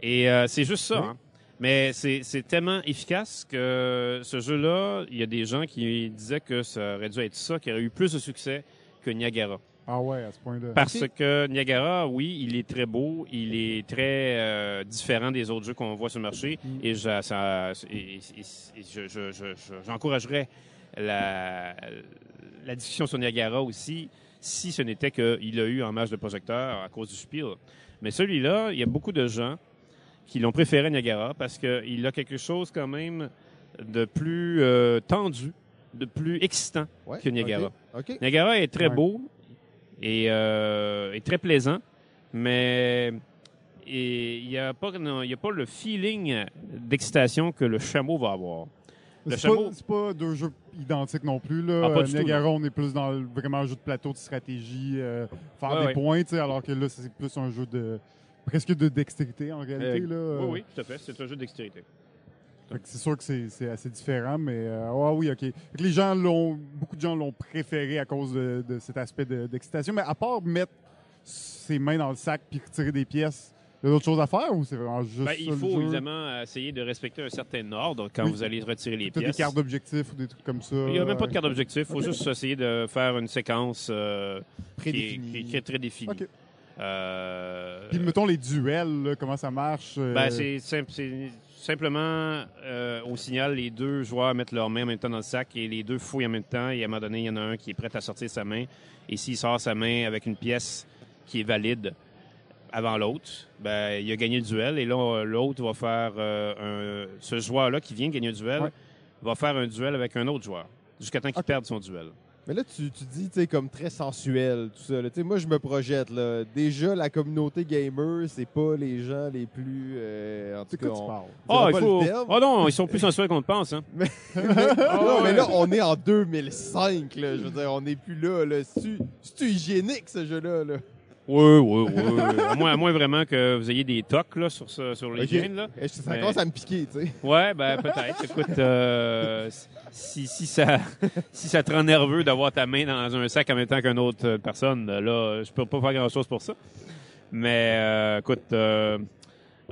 Et euh, c'est juste ça. Hein. Mais c'est tellement efficace que ce jeu-là, il y a des gens qui disaient que ça aurait dû être ça, qui aurait eu plus de succès que Niagara.
Ah ouais, à ce point-là.
Parce que Niagara, oui, il est très beau, il est très euh, différent des autres jeux qu'on voit sur le marché,
Mm.
et je- ça- et- et- et je- je- je- je- j'encouragerais la, la discussion sur Niagara aussi, si ce n'était qu'il a eu en match de projecteur à cause du Spiel. Mais celui-là, il y a beaucoup de gens qui l'ont préféré à Niagara parce qu'il a quelque chose quand même de plus euh, tendu, de plus excitant
Ouais,
que Niagara. Niagara est très
Ouais.
beau et, euh, et très plaisant, mais il n'y a, pas- non, y a pas le feeling d'excitation que le chameau va avoir. Le
C'est
chameau-
pas, c'est pas deux jeux identiques non plus. Là.
Ah,
Euh,
tout,
Niagara, on est plus dans le- vraiment un jeu de plateau, de stratégie, euh, faire
Ouais,
des
ouais.
points, tu sais, alors que là, c'est plus un jeu de presque de dextérité en réalité.
Euh,
là. Euh,
Oui, oui, tout à fait. C'est un jeu de dextérité.
C'est sûr que c'est assez différent, mais euh, ah oui, ok. Les gens l'ont, beaucoup de gens l'ont préféré à cause de, de cet aspect de- d'excitation. Mais à part mettre ses mains dans le sac puis retirer des pièces, il y a d'autres choses à faire ou c'est vraiment juste
Ben, il faut évidemment essayer de respecter un certain ordre quand
Oui.
vous allez retirer les
T'as des
pièces.
cartes d'objectifs ou des trucs comme ça.
Il n'y a même pas de carte d'objectif. Il faut juste essayer de faire une séquence euh, qui, est, qui très définie.
Ok.
Euh,
Puis mettons les duels, là, comment ça marche euh,
Ben, c'est simple- c'est simplement euh, au signal, les deux joueurs mettent leurs mains en même temps dans le sac et les deux fouillent en même temps. Et à un moment donné, il y en a un qui est prêt à sortir sa main. Et s'il sort sa main avec une pièce qui est valide avant l'autre, ben, il a gagné le duel. Et là, l'autre va faire euh, un- ce joueur-là qui vient de gagner le duel
Ouais.
va faire un duel avec un autre joueur jusqu'à temps qu'il perde son duel.
Mais là, tu, tu dis, tu sais, comme très sensuel, tout ça. là. Tu sais, moi, je me projette, là. Déjà, la communauté gamer, c'est pas les gens les plus... euh, en tout cas, on-
Ah, il faut. Oh non, ils sont plus sensuels qu'on le pense. Hein.
non, mais là, on est en 2005, là. Je veux dire, on n'est plus là, là. C'est-tu c'est-tu hygiénique, ce jeu-là, là?
Oui, oui, oui. à, moins, à moins vraiment que vous ayez des tocs là, sur, ce- sur les
Ok.
gènes, là.
Et Ça
Mais-
commence à me piquer, tu sais.
Ouais, ben peut-être. Écoute, euh, si, si, ça, si ça te rend nerveux d'avoir ta main dans un sac en même temps qu'une autre personne, là, je peux pas faire grand-chose pour ça. Mais euh, écoute, euh,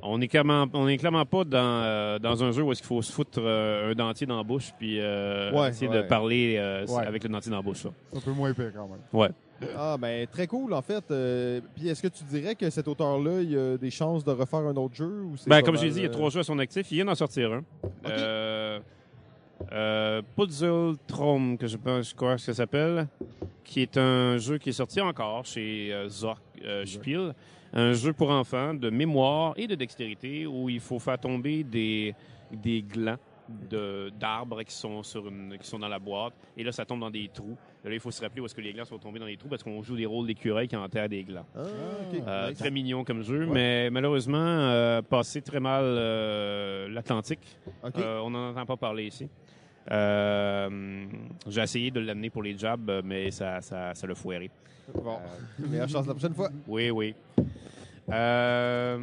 on est clairement, on est clairement pas dans, euh, dans un jeu où est-ce qu'il faut se foutre euh, un dentier dans la bouche puis euh,
Ouais,
essayer
ouais.
de parler euh,
Ouais.
avec le dentier dans la bouche. là.
C'est un peu moins pire quand même.
Ouais.
Ah, ben, très cool, en fait. Euh, Puis, est-ce que tu dirais que cet auteur-là, il a des chances de refaire un autre jeu? Ou
Ben, comme
mal,
j'ai dit, il y a
euh,
trois jeux à son actif. Il vient d'en sortir un. Euh, euh, Puzzle Trom, que je pense, je crois que ça s'appelle, qui est un jeu qui est sorti encore chez Zork Spiel. Un jeu pour enfants de mémoire et de dextérité où il faut faire tomber des, des glands de- d'arbres qui sont sur une, qui sont dans la boîte et là ça tombe dans des trous. Là il faut se rappeler où est-ce que les glands sont tombés dans les trous parce qu'on joue des rôles d'écureuils qui enterrent des glands.
Ah.
Euh,
Nice.
Très mignon comme jeu,
Ouais.
mais malheureusement, euh, passé très mal euh, l'Atlantique. Euh, on n'en entend pas parler ici. J'ai essayé de l'amener pour les jobs, mais ça, ça, ça l'a foiré.
Bon, meilleure chance la prochaine fois.
Oui, oui. Euh,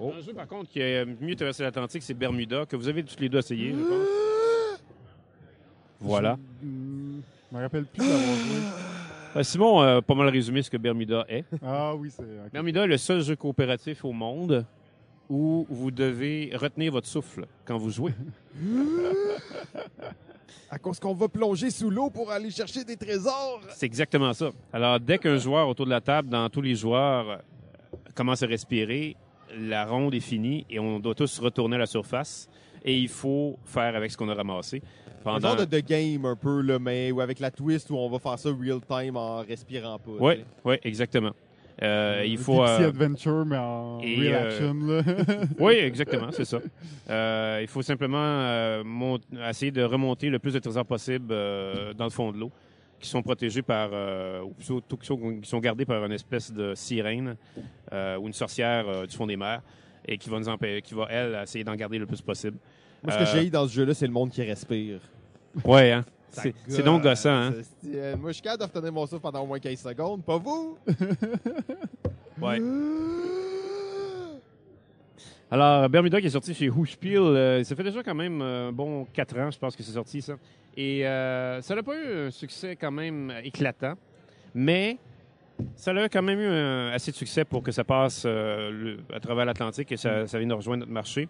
Un jeu, par contre, qui a mieux traversé l'Atlantique, c'est Bermuda, que vous avez tous les deux essayé, je pense. Voilà.
Je, hmm, je me rappelle plus d'avoir joué.
Euh, Simon a pas mal résumé ce que Bermuda est.
Ah oui, c'est. ok.
Bermuda est le seul jeu coopératif au monde où vous devez retenir votre souffle quand vous jouez.
À cause qu'on va plonger sous l'eau pour aller chercher des trésors.
C'est exactement ça. Alors, dès qu'un joueur autour de la table, dans tous les joueurs, euh, commence à respirer, la ronde est finie et on doit tous retourner à la surface. Et il faut faire avec ce qu'on a ramassé.
Un
Pendant...
genre de, de game un peu, là, mais ou avec la twist où on va faire ça real time en respirant pas.
Oui, oui, exactement. Euh, il faut. Euh,
Adventure, mais en
et,
real
euh,
action. Là.
Oui, exactement, c'est ça. Euh, il faut simplement euh, mont- essayer de remonter le plus de trésors possible euh, dans le fond de l'eau, qui sont protégés par, euh, ou plutôt qui sont, qui sont gardés par une espèce de sirène euh, ou une sorcière euh, du fond des mers, et qui va nous empêcher, qui va elle essayer d'en garder le plus possible.
Moi, ce que
Euh,
j'ai dans ce jeu-là, c'est le monde qui respire.
Ouais, hein. C'est donc gossant, hein.
Euh, moi, je suis capable de retenir mon souffle pendant au moins 15 secondes, pas vous?
Ouais. Alors, Bermuda qui est sorti chez Hushpil, euh, ça fait déjà quand même euh, un bon 4 ans, je pense que c'est sorti ça. Et euh, ça n'a pas eu un succès quand même éclatant, mais ça a quand même eu un- assez de succès pour que ça passe euh, le- à travers l'Atlantique et ça, ça vienne rejoindre notre marché.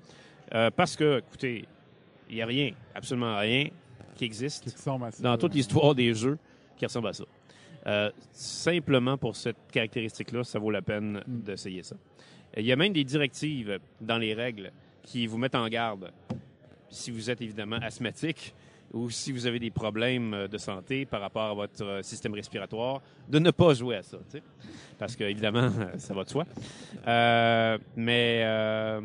Euh, parce que, écoutez, il n'y a rien, absolument rien qui existe
Qui ça.
dans toute l'histoire des jeux qui ressemble à ça. Euh, simplement pour cette caractéristique-là, ça vaut la peine
Mm.
d'essayer ça. Il y a même des directives dans les règles qui vous mettent en garde si vous êtes évidemment asthmatique ou si vous avez des problèmes euh, de santé par rapport à votre euh, système respiratoire, de ne pas jouer à ça. tu sais. Parce que, évidemment, ça va de soi. Euh, mais, euh,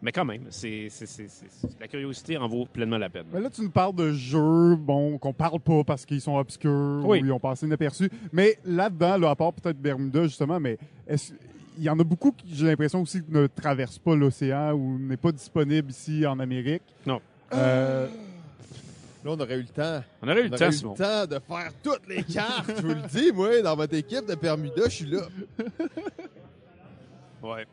mais quand même, c'est, c'est- c'est- c'est- la curiosité en vaut pleinement la peine.
Mais là, tu nous parles de jeux, bon, qu'on parle pas parce qu'ils sont obscurs
Oui.
ou ils ont passé inaperçus. Mais là-dedans, là, à part peut-être Bermuda, justement, mais est-ce il y en a beaucoup qui, j'ai l'impression aussi, ne traversent pas l'océan ou n'est pas disponible ici en Amérique.
Non.
Euh,
Là, on aurait eu le temps.
On aurait eu
On
le
aurait
temps,
eu
Simon.
le temps de faire toutes les cartes. je vous le dis, moi, dans votre équipe de Bermuda, je suis là.
Ouais.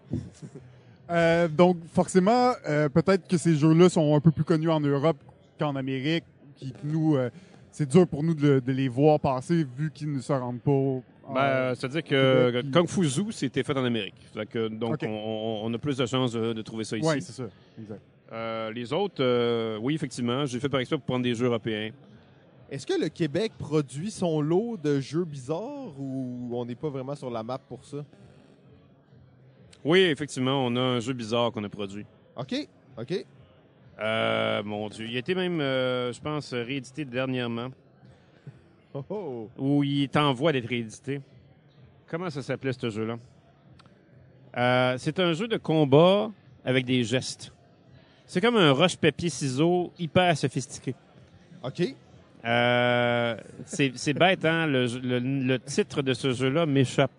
euh, donc, forcément, euh, peut-être que ces jeux-là sont un peu plus connus en Europe qu'en Amérique. Qui, nous, euh, c'est dur pour nous de, de les voir passer vu qu'ils ne se rendent pas. en-
Ben, C'est-à-dire que Kung Fu Zoo, c'était fait en Amérique. Que, donc,
Ok.
on, a plus de chances de, de trouver ça ici.
ouais, c'est ça. Exact.
Euh, les autres, euh, oui, effectivement, j'ai fait par exprès pour prendre des jeux européens.
Est-ce que le Québec produit son lot de jeux bizarres ou on n'est pas vraiment sur la map pour ça?
Oui, effectivement, on a un jeu bizarre qu'on a produit.
OK, OK.
Euh, mon Dieu, il a été même, je pense, réédité dernièrement,
Oh, oh.
ou il est en voie d'être réédité. Comment ça s'appelait ce jeu-là? C'est un jeu de combat avec des gestes. C'est comme un roche-papier-ciseau hyper sophistiqué.
OK.
Euh, c'est bête, hein? Le, le- le titre de ce jeu-là m'échappe.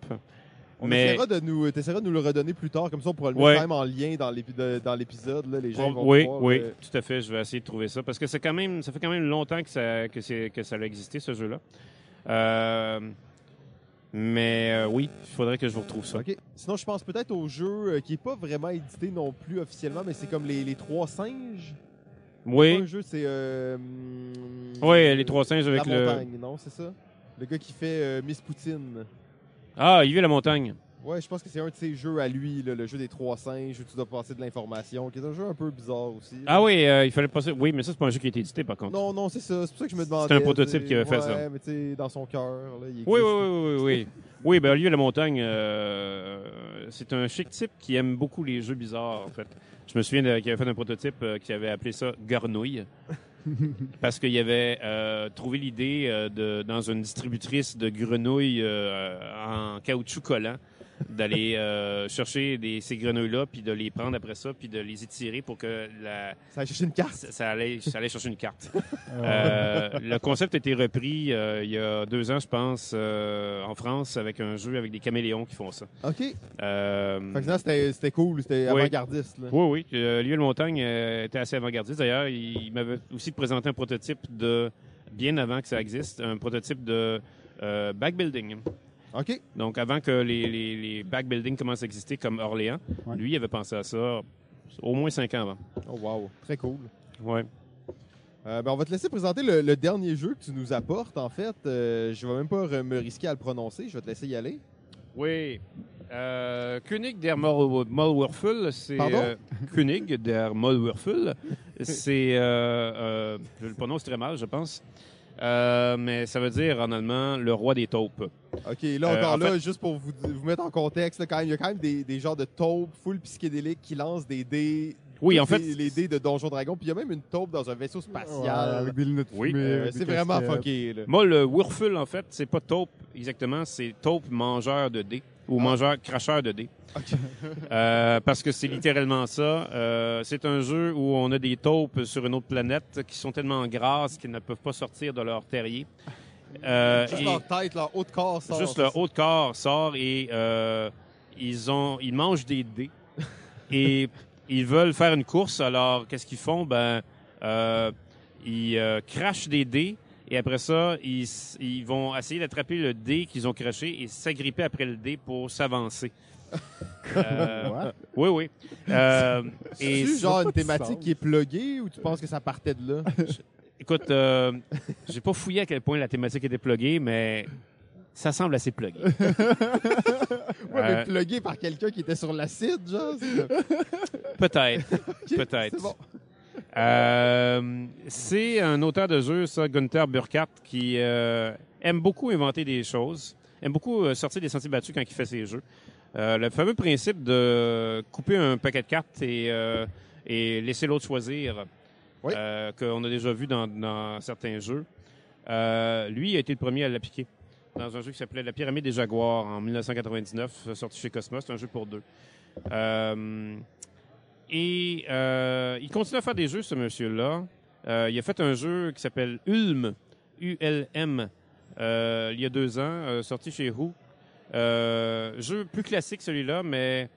On
Mais-
essaiera de nous, t'essaieras de nous le redonner plus tard, comme ça on pourra le
Ouais.
mettre quand même en lien dans l'épi- de- dans l'épisode. Les gens vont
oui,
pouvoir,
oui, tout à fait. Je vais essayer de trouver ça parce que c'est quand même, ça fait quand même longtemps que ça, que que ça a existé ce jeu-là. Euh, mais euh, oui, il faudrait que je vous retrouve ça.
OK. Sinon, je pense peut-être au jeu euh, qui est pas vraiment édité non plus officiellement, mais c'est comme les, les trois singes. Pas
Oui,
un jeu, c'est. euh,
oui, les trois singes
La
avec le.
montagne, non, c'est ça? Le gars qui fait Miss Poutine.
Ah, il vit la montagne.
Ouais, je pense que c'est un de ses jeux à lui, là, le jeu des trois singes où tu dois passer de l'information, qui est un jeu un peu bizarre aussi.
Ah oui, euh, il fallait passer. Oui, mais ça c'est pas un jeu qui a été édité par contre.
Non, non, c'est ça. C'est pour ça que je me demandais.
un prototype
tu sais,
qui avait fait
ouais,
ça.
mais tu sais, dans son cœur, là, il existe.
Oui, oui, oui, oui, oui. Oui, ben Olivier Lamontagne, euh, c'est un chic type qui aime beaucoup les jeux bizarres, en fait. Je me souviens de- qu'il avait fait un prototype euh, qui avait appelé ça Garnouille. parce qu'il avait euh, trouvé l'idée euh, de, dans une distributrice de grenouilles euh, en caoutchouc collant d'aller euh, chercher des, ces grenouilles-là, puis de les prendre après ça, puis de les étirer pour que la,
Ça a cherché une carte?
ça, ça allait, ça allait chercher une carte.
Euh,
le concept a été repris euh, il y a deux ans, je pense, en France, avec un jeu avec des caméléons qui font ça.
OK. Fait que finalement, c'était cool, c'était
Oui.
avant-gardiste.
oui, oui. Olivier Le Montagne était assez avant-gardiste. D'ailleurs, il, il m'avait aussi présenté un prototype de, bien avant que ça existe, un prototype de backbuilding.
OK.
Donc, avant que les, les, les backbuildings commencent à exister comme Orléans,
Ouais.
lui, il avait pensé à ça au moins cinq ans avant.
Oh, wow. Très cool.
Ouais.
Euh, ben, on va te laisser présenter le, le dernier jeu que tu nous apportes, en fait. Euh, je vais même pas me risquer à le prononcer. Je vais te laisser y aller.
Oui. Euh, König der c'est.
Pardon?
euh, König der Molwerfel, c'est. Euh, euh, je le prononce très mal, je pense. Euh, mais ça veut dire en allemand le roi des taupes.
OK, là,
Euh,
encore
en
là,
fait-
juste pour vous, vous mettre en contexte, là, quand même, il y a quand même des, des genres de taupes full psychédéliques qui lancent des dés.
Oui, en fait.
Les, les dés de Donjon Dragon. Puis il y a même une taupe dans un vaisseau
ouais,
spatial.
avec des lunettes
Oui.
fumées,
Euh, c'est vraiment fucké, là.
Moi, le Wurfel, en fait, c'est pas taupe exactement, c'est taupe mangeur de dés ou
Ah.
mangeur cracheur de dés. Euh, parce que c'est littéralement ça. Euh, c'est un jeu où on a des taupes sur une autre planète qui sont tellement grasses qu'ils ne peuvent pas sortir de leur terrier. Euh,
Juste
et-
leur tête, leur haut de corps sort.
Juste le haut de corps sort et euh, ils ont ils mangent des dés et ils veulent faire une course. Alors qu'est-ce qu'ils font? Ben euh, ils euh, crachent des dés et après ça ils, vont essayer d'attraper le dé qu'ils ont craché et s'agripper après le dé pour s'avancer. Euh, oui, oui. Euh, et
C'est genre une
de
thématique qui est pluguée ou tu penses que ça partait de là?
écoute, euh, j'ai pas fouillé à quel point la thématique était pluguée, mais ça semble assez plugué.
Ouais, mais
Euh,
plugué par quelqu'un qui était sur l'acide, genre. c'est-
Peut-être. Peut-être.
C'est bon.
Euh, c'est un auteur de jeu, ça, Gunther Burkhardt, qui euh, aime beaucoup inventer des choses, aime beaucoup euh, sortir des sentiers battus quand il fait ses jeux. Euh, le fameux principe de couper un paquet de cartes et, euh, et laisser l'autre choisir,
Oui.
euh, qu'on a déjà vu dans, dans certains jeux. Euh, lui a été le premier à l'appliquer dans un jeu qui s'appelait La Pyramide des Jaguars en 1999, sorti chez Cosmos. C'est un jeu pour deux. Euh, et euh, il continue à faire des jeux, ce monsieur-là. Euh, il a fait un jeu qui s'appelle Ulm, U-L-M, euh, il y a deux ans, sorti chez Who. Jeu plus classique, celui-là, mais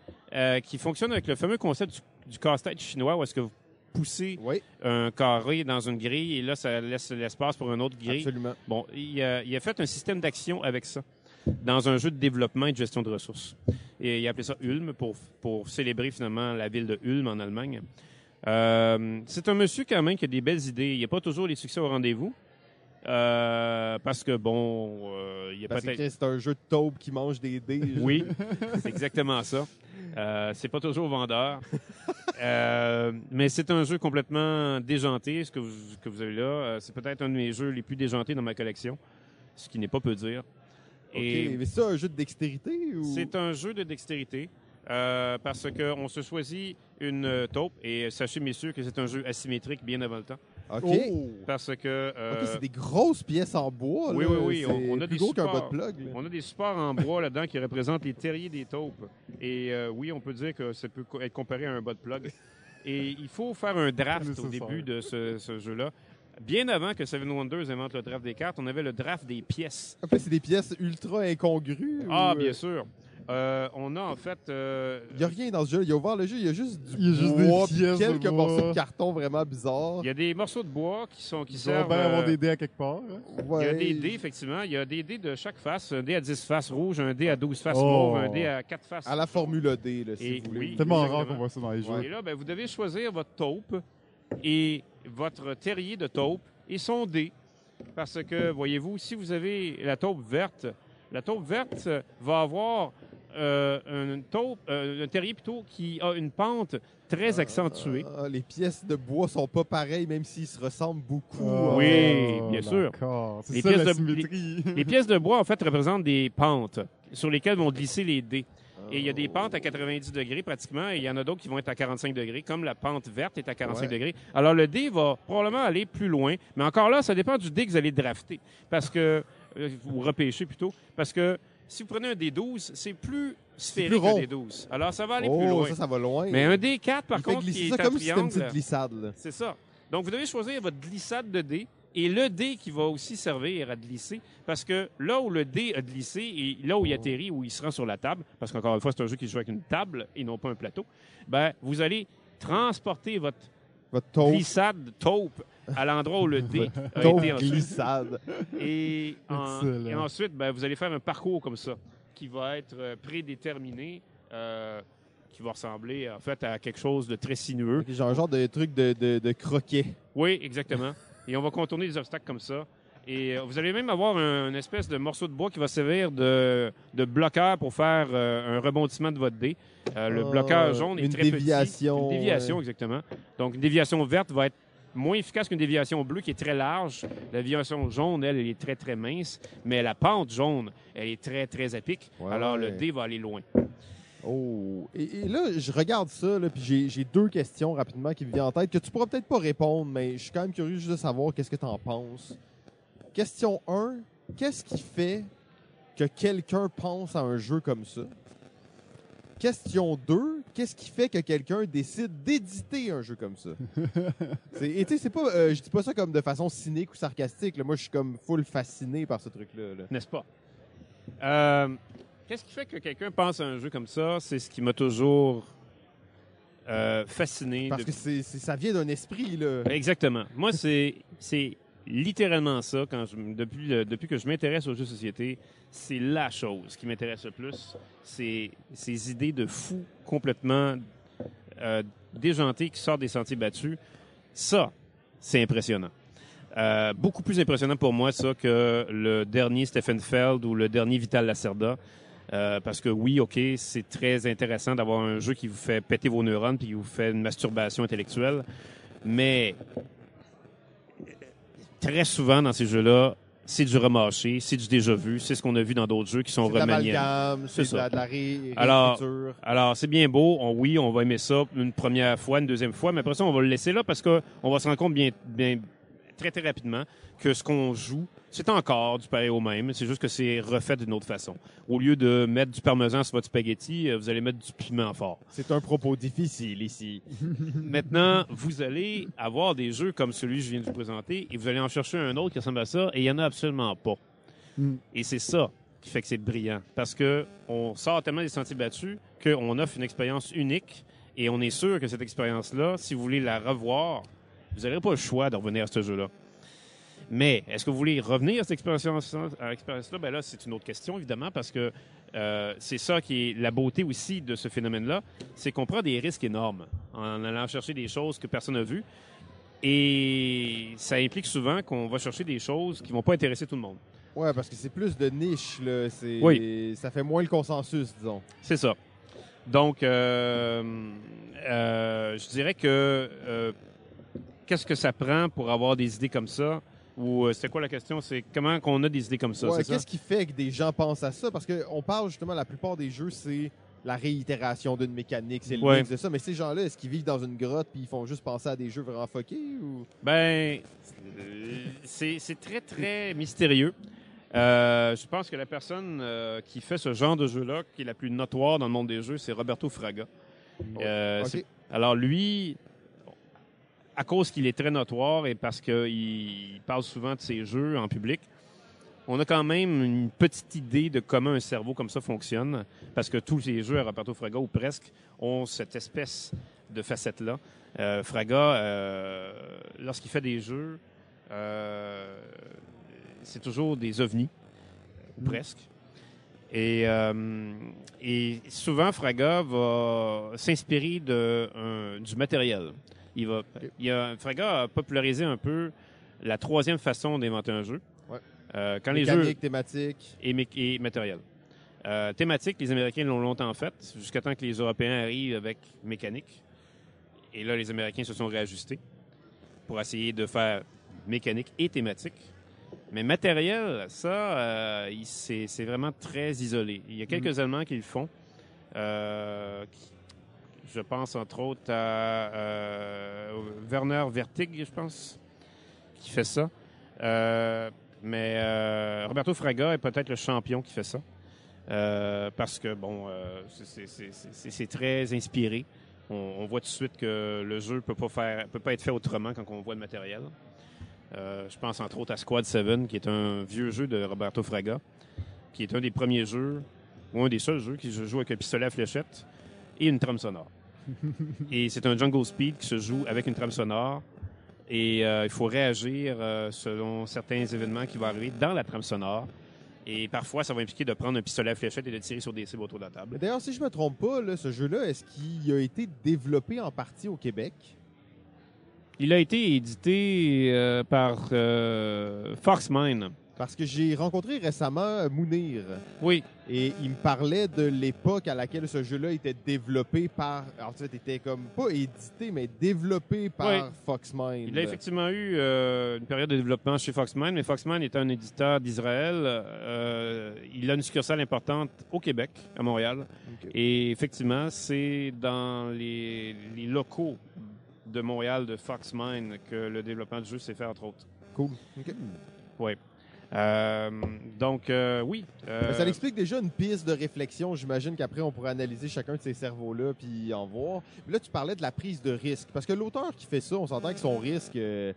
qui fonctionne avec le fameux concept du, du casse-tête chinois, où est-ce que vous poussez
Oui,
un carré dans une grille et là, ça laisse l'espace pour une autre grille.
absolument.
Bon, il a, il a fait un système d'action avec ça dans un jeu de développement et de gestion de ressources. Et il a appelé ça Ulm pour, pour célébrer finalement la ville de Ulm en Allemagne. Euh, c'est un monsieur quand même qui a des belles idées. Il n'y a pas toujours les succès au rendez-vous. Euh, parce que bon, euh, il y a peut-être.
c'est un jeu de taupe qui mange des dés.
Oui, c'est exactement ça. Euh, c'est pas toujours vendeur. Mais c'est un jeu complètement déjanté, ce que vous, que vous avez là. C'est peut-être un de mes jeux les plus déjantés dans ma collection, ce qui n'est pas peu dire.
OK,
Et
mais c'est un jeu de dextérité ou?
C'est un jeu de dextérité. euh, parce qu'on se choisit une euh, taupe et sachez messieurs que c'est un jeu asymétrique bien avant le temps
OK.
Oh!
parce que euh,
OK, c'est des grosses pièces en bois.
Oui,
là.
oui, oui,
C'est
on- on a
plus
des
gros qu'un
supports.
plug.
On a des supports en bois là-dedans qui représentent les terriers des taupes. Et euh, oui, on peut dire que ça peut être comparé à un bas de plug. Et il faut faire un draft au début de ce, ce jeu-là. Bien avant que Seven Wonders invente le draft des cartes, on avait le draft des pièces.
Après, c'est des pièces ultra incongrues.
Ah,
ou,
bien
euh,
sûr. Euh, on a en fait... euh,
Il n'y a rien dans ce jeu. Il a ouvert le jeu, il y a juste du
Il y a juste
bois,
des pièces de
quelques
bois.
morceaux de carton vraiment bizarres.
il y a des morceaux de bois qui sont qui
Ils
servent...
avoir
euh,
des dés à quelque part. hein.
Il y a des dés, effectivement. Il y a des dés de chaque face. Un dé à 10 faces rouges, un dé à 12 faces
Oh.
mauves, un dé à 4 faces.
À la Formule D, là, si
Et
vous voulez.
oui.
C'est tellement
exactement.
rare qu'on voit ça dans les jeux.
Et là, ben, vous devez choisir votre taupe et votre terrier de taupe et son dé. Parce que, voyez-vous, si vous avez la taupe verte, la taupe verte euh, va avoir euh, une taupe, euh, un terrier plutôt qui a une pente très accentuée.
Ah, les pièces de bois sont pas pareilles, même s'ils se ressemblent beaucoup.
Oh,
Oui, bien sûr.
d'accord. C'est
Les
ça
pièces
la
de-. Les pièces de bois, en fait, représentent des pentes sur lesquelles vont glisser les dés. Et il y a des pentes à 90 degrés pratiquement, et il y en a d'autres qui vont être à 45 degrés, comme la pente verte est à 45
Ouais.
degrés. Alors le dé va probablement aller plus loin, mais encore là, ça dépend du dé que vous allez drafter, parce que euh, ou repêcher plutôt, parce que si vous prenez un dé 12, c'est plus sphérique
plus rond.
qu'un dé 12. Alors ça va aller
oh,
plus loin.
ça, ça va loin.
Mais un dé 4 par
Il
contre, qui est un
comme si c'était une petite glissade.
c'est ça. Donc, vous devez choisir votre glissade de dés et le dé qui va aussi servir à glisser. Parce que là où le dé a glissé et là où il atterrit, où il se rend sur la table, parce qu'encore une fois, c'est un jeu qui se joue avec une table et non pas un plateau, ben, vous allez transporter votre
Votre taupe,
glissade taupe à l'endroit où le dé a
taupe
été ensuite.
glissade.
Et, en-
Excellent.
et ensuite, ben, vous allez faire un parcours comme ça, qui va être euh, prédéterminé, euh, qui va ressembler en fait à quelque chose de très sinueux.
Genre un genre de truc de, de, de croquet.
Oui, exactement. Et on va contourner des obstacles comme ça. Et euh, vous allez même avoir un, une espèce de morceau de bois qui va servir de, de bloqueur pour faire euh, un rebondissement de votre dé. Euh, le
Ah,
bloqueur jaune est très
déviation,
petit. Une déviation,
ouais.
exactement. Donc, une déviation verte va être moins efficace qu'une déviation bleue qui est très large. La déviation jaune, elle, elle est très, très mince. Mais la pente jaune, elle est très, très pic.
Ouais,
Alors, le dé va aller loin.
Oh. Et, et là, je regarde ça, là, puis j'ai- j'ai deux questions rapidement qui me viennent en tête que tu pourras peut-être pas répondre, mais je suis quand même curieux juste de savoir qu'est-ce que tu en penses. Question 1. Qu'est-ce qui fait que quelqu'un pense à un jeu comme ça? Question 2. Qu'est-ce qui fait que quelqu'un décide d'éditer un jeu comme ça? Et tu sais, c'est pas, euh, je dis pas ça comme de façon cynique ou sarcastique. là. Moi, je suis comme full fasciné par ce truc-là. là.
n'est-ce pas? Euh, Qu'est-ce qui fait que quelqu'un pense à un jeu comme ça? C'est ce qui m'a toujours euh, fasciné.
Parce que c'est c'est- ça vient d'un esprit, là.
Exactement. Moi, c'est c'est littéralement ça. Quand je, depuis, le- depuis que je m'intéresse aux jeux de société, c'est la chose qui m'intéresse le plus. C'est ces idées de fous complètement euh, déjantées qui sortent des sentiers battus. Ça, c'est impressionnant. Euh, beaucoup plus impressionnant pour moi, ça, que le dernier Stephen Feld ou le dernier Vital Lacerda. Euh, parce que oui, OK, c'est très intéressant d'avoir un jeu qui vous fait péter vos neurones puis qui vous fait une masturbation intellectuelle. Mais très souvent dans ces jeux-là, c'est du remâché, c'est du déjà vu, c'est ce qu'on a vu dans d'autres jeux qui sont remaniés.
c'est de la, de la ré-
Alors-. Alors, c'est bien beau. On- oui, on va aimer ça une première fois, une deuxième fois, mais après ça, on va le laisser là parce qu'on va se rendre compte bien, bien, très, très rapidement que ce qu'on joue, c'est encore du pareil au même. C'est juste que c'est refait d'une autre façon. Au lieu de mettre du parmesan sur votre spaghetti, euh, vous allez mettre du piment fort.
C'est un propos difficile ici.
Maintenant, vous allez avoir des jeux comme celui que je viens de vous présenter et vous allez en chercher un autre qui ressemble à ça et il n'y en a absolument pas.
Mm.
Et c'est ça qui fait que c'est brillant. Parce que on sort tellement des sentiers battus qu'on offre une expérience unique et on est sûr que cette expérience-là, si vous voulez la revoir, vous n'aurez pas le choix de revenir à ce jeu-là. Mais est-ce que vous voulez revenir à cette expérience- à l'expérience-là? Ben là, c'est une autre question, évidemment, parce que euh, c'est ça qui est la beauté aussi de ce phénomène-là, c'est qu'on prend des risques énormes en allant chercher des choses que personne n'a vues. Et ça implique souvent qu'on va chercher des choses qui vont pas intéresser tout le monde.
Ouais, parce que c'est plus de niche, là.
Oui.
Ça fait moins le consensus, disons.
C'est ça. Donc, euh, euh, je dirais que qu'est-ce que ça prend pour avoir des idées comme ça? Ou euh, c'est quoi la question? C'est comment qu'on a des idées comme ça?
Ouais, qu'est-ce qui fait que des gens pensent à ça? Parce qu'on parle justement, la plupart des jeux, c'est la réitération d'une mécanique, c'est le
Ouais.
mix de ça. Mais ces gens-là, est-ce qu'ils vivent dans une grotte puis ils font juste penser à des jeux vraiment fuckés? Ou...
Ben, euh, c'est très, très mystérieux. Euh, je pense que la personne euh, qui fait ce genre de jeu-là, qui est la plus notoire dans le monde des jeux, c'est Roberto Fraga. Euh, Alors lui, à cause qu'il est très notoire et parce qu'il parle souvent de ses jeux en public, on a quand même une petite idée de comment un cerveau comme ça fonctionne, parce que tous les jeux à Roberto Fraga, ou presque, ont cette espèce de facette-là. Euh, Fraga, euh, lorsqu'il fait des jeux, euh, c'est toujours des ovnis, ou presque. Et, et souvent, Fraga va s'inspirer du matériel. Il va, il a, Fraga a popularisé un peu la troisième façon d'inventer un jeu.
Ouais.
Euh, quand les jeux
Mécanique, thématique.
et, mé- et matériel. Euh, thématique, les Américains l'ont longtemps fait, jusqu'à temps que les Européens arrivent avec mécanique. Et là, les Américains se sont réajustés pour essayer de faire mécanique et thématique. Mais matériel, ça, euh, c'est vraiment très isolé. Il y a quelques Allemands qui le font. Euh, qui- je pense entre autres à euh, Werner Vertig, je pense, qui fait ça. Euh, mais euh, Roberto Fraga est peut-être le champion qui fait ça. Parce que, bon, c'est- très inspiré. On, voit tout de suite que le jeu peut pas peut pas être fait autrement quand on voit le matériel. Je pense entre autres à Squad 7, qui est un vieux jeu de Roberto Fraga, qui est un des premiers jeux, ou un des seuls jeux qui se joue avec un pistolet à fléchette et une trame sonore. Et c'est un Jungle Speed qui se joue avec une trame sonore. Et euh, il faut réagir euh, selon certains événements qui vont arriver dans la trame sonore. Et parfois, ça va impliquer de prendre un pistolet à fléchette et de tirer sur des cibles autour de la table.
D'ailleurs, si je me trompe pas, là, ce jeu-là, est-ce qu'il a été développé en partie au Québec?
Il a été édité euh, par Foxmine.
Parce que j'ai rencontré récemment Mounir
Oui,
et il me parlait de l'époque à laquelle ce jeu-là était développé par. En fait, était comme pas édité, mais développé par
Oui.
Foxmind.
il a effectivement eu euh, une période de développement chez Foxmine, mais Foxmine est un éditeur d'Israël. Euh, il a une succursale importante au Québec, à Montréal. Et effectivement, c'est dans les, les locaux de Montréal de Foxmine que le développement du jeu s'est fait, entre autres.
Cool. Ok.
Euh, donc, euh, oui. euh,
Ça l'explique déjà une piste de réflexion. J'imagine qu'après, on pourrait analyser chacun de ces cerveaux-là puis en voir. Puis là, tu parlais de la prise de risque. Parce que l'auteur qui fait ça, on s'entend que son risque, euh,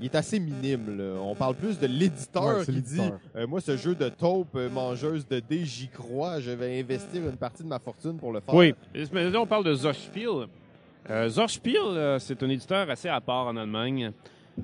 il est assez minime. là. On parle plus de l'éditeur
Ouais,
qui dit euh, Moi, ce jeu de taupe euh, mangeuse de dés, j'y crois. Je vais investir une partie de ma fortune pour le faire.
Oui. Mais là, on parle de Zorspiel. Euh, Zorspiel, euh, c'est un éditeur assez à part en Allemagne.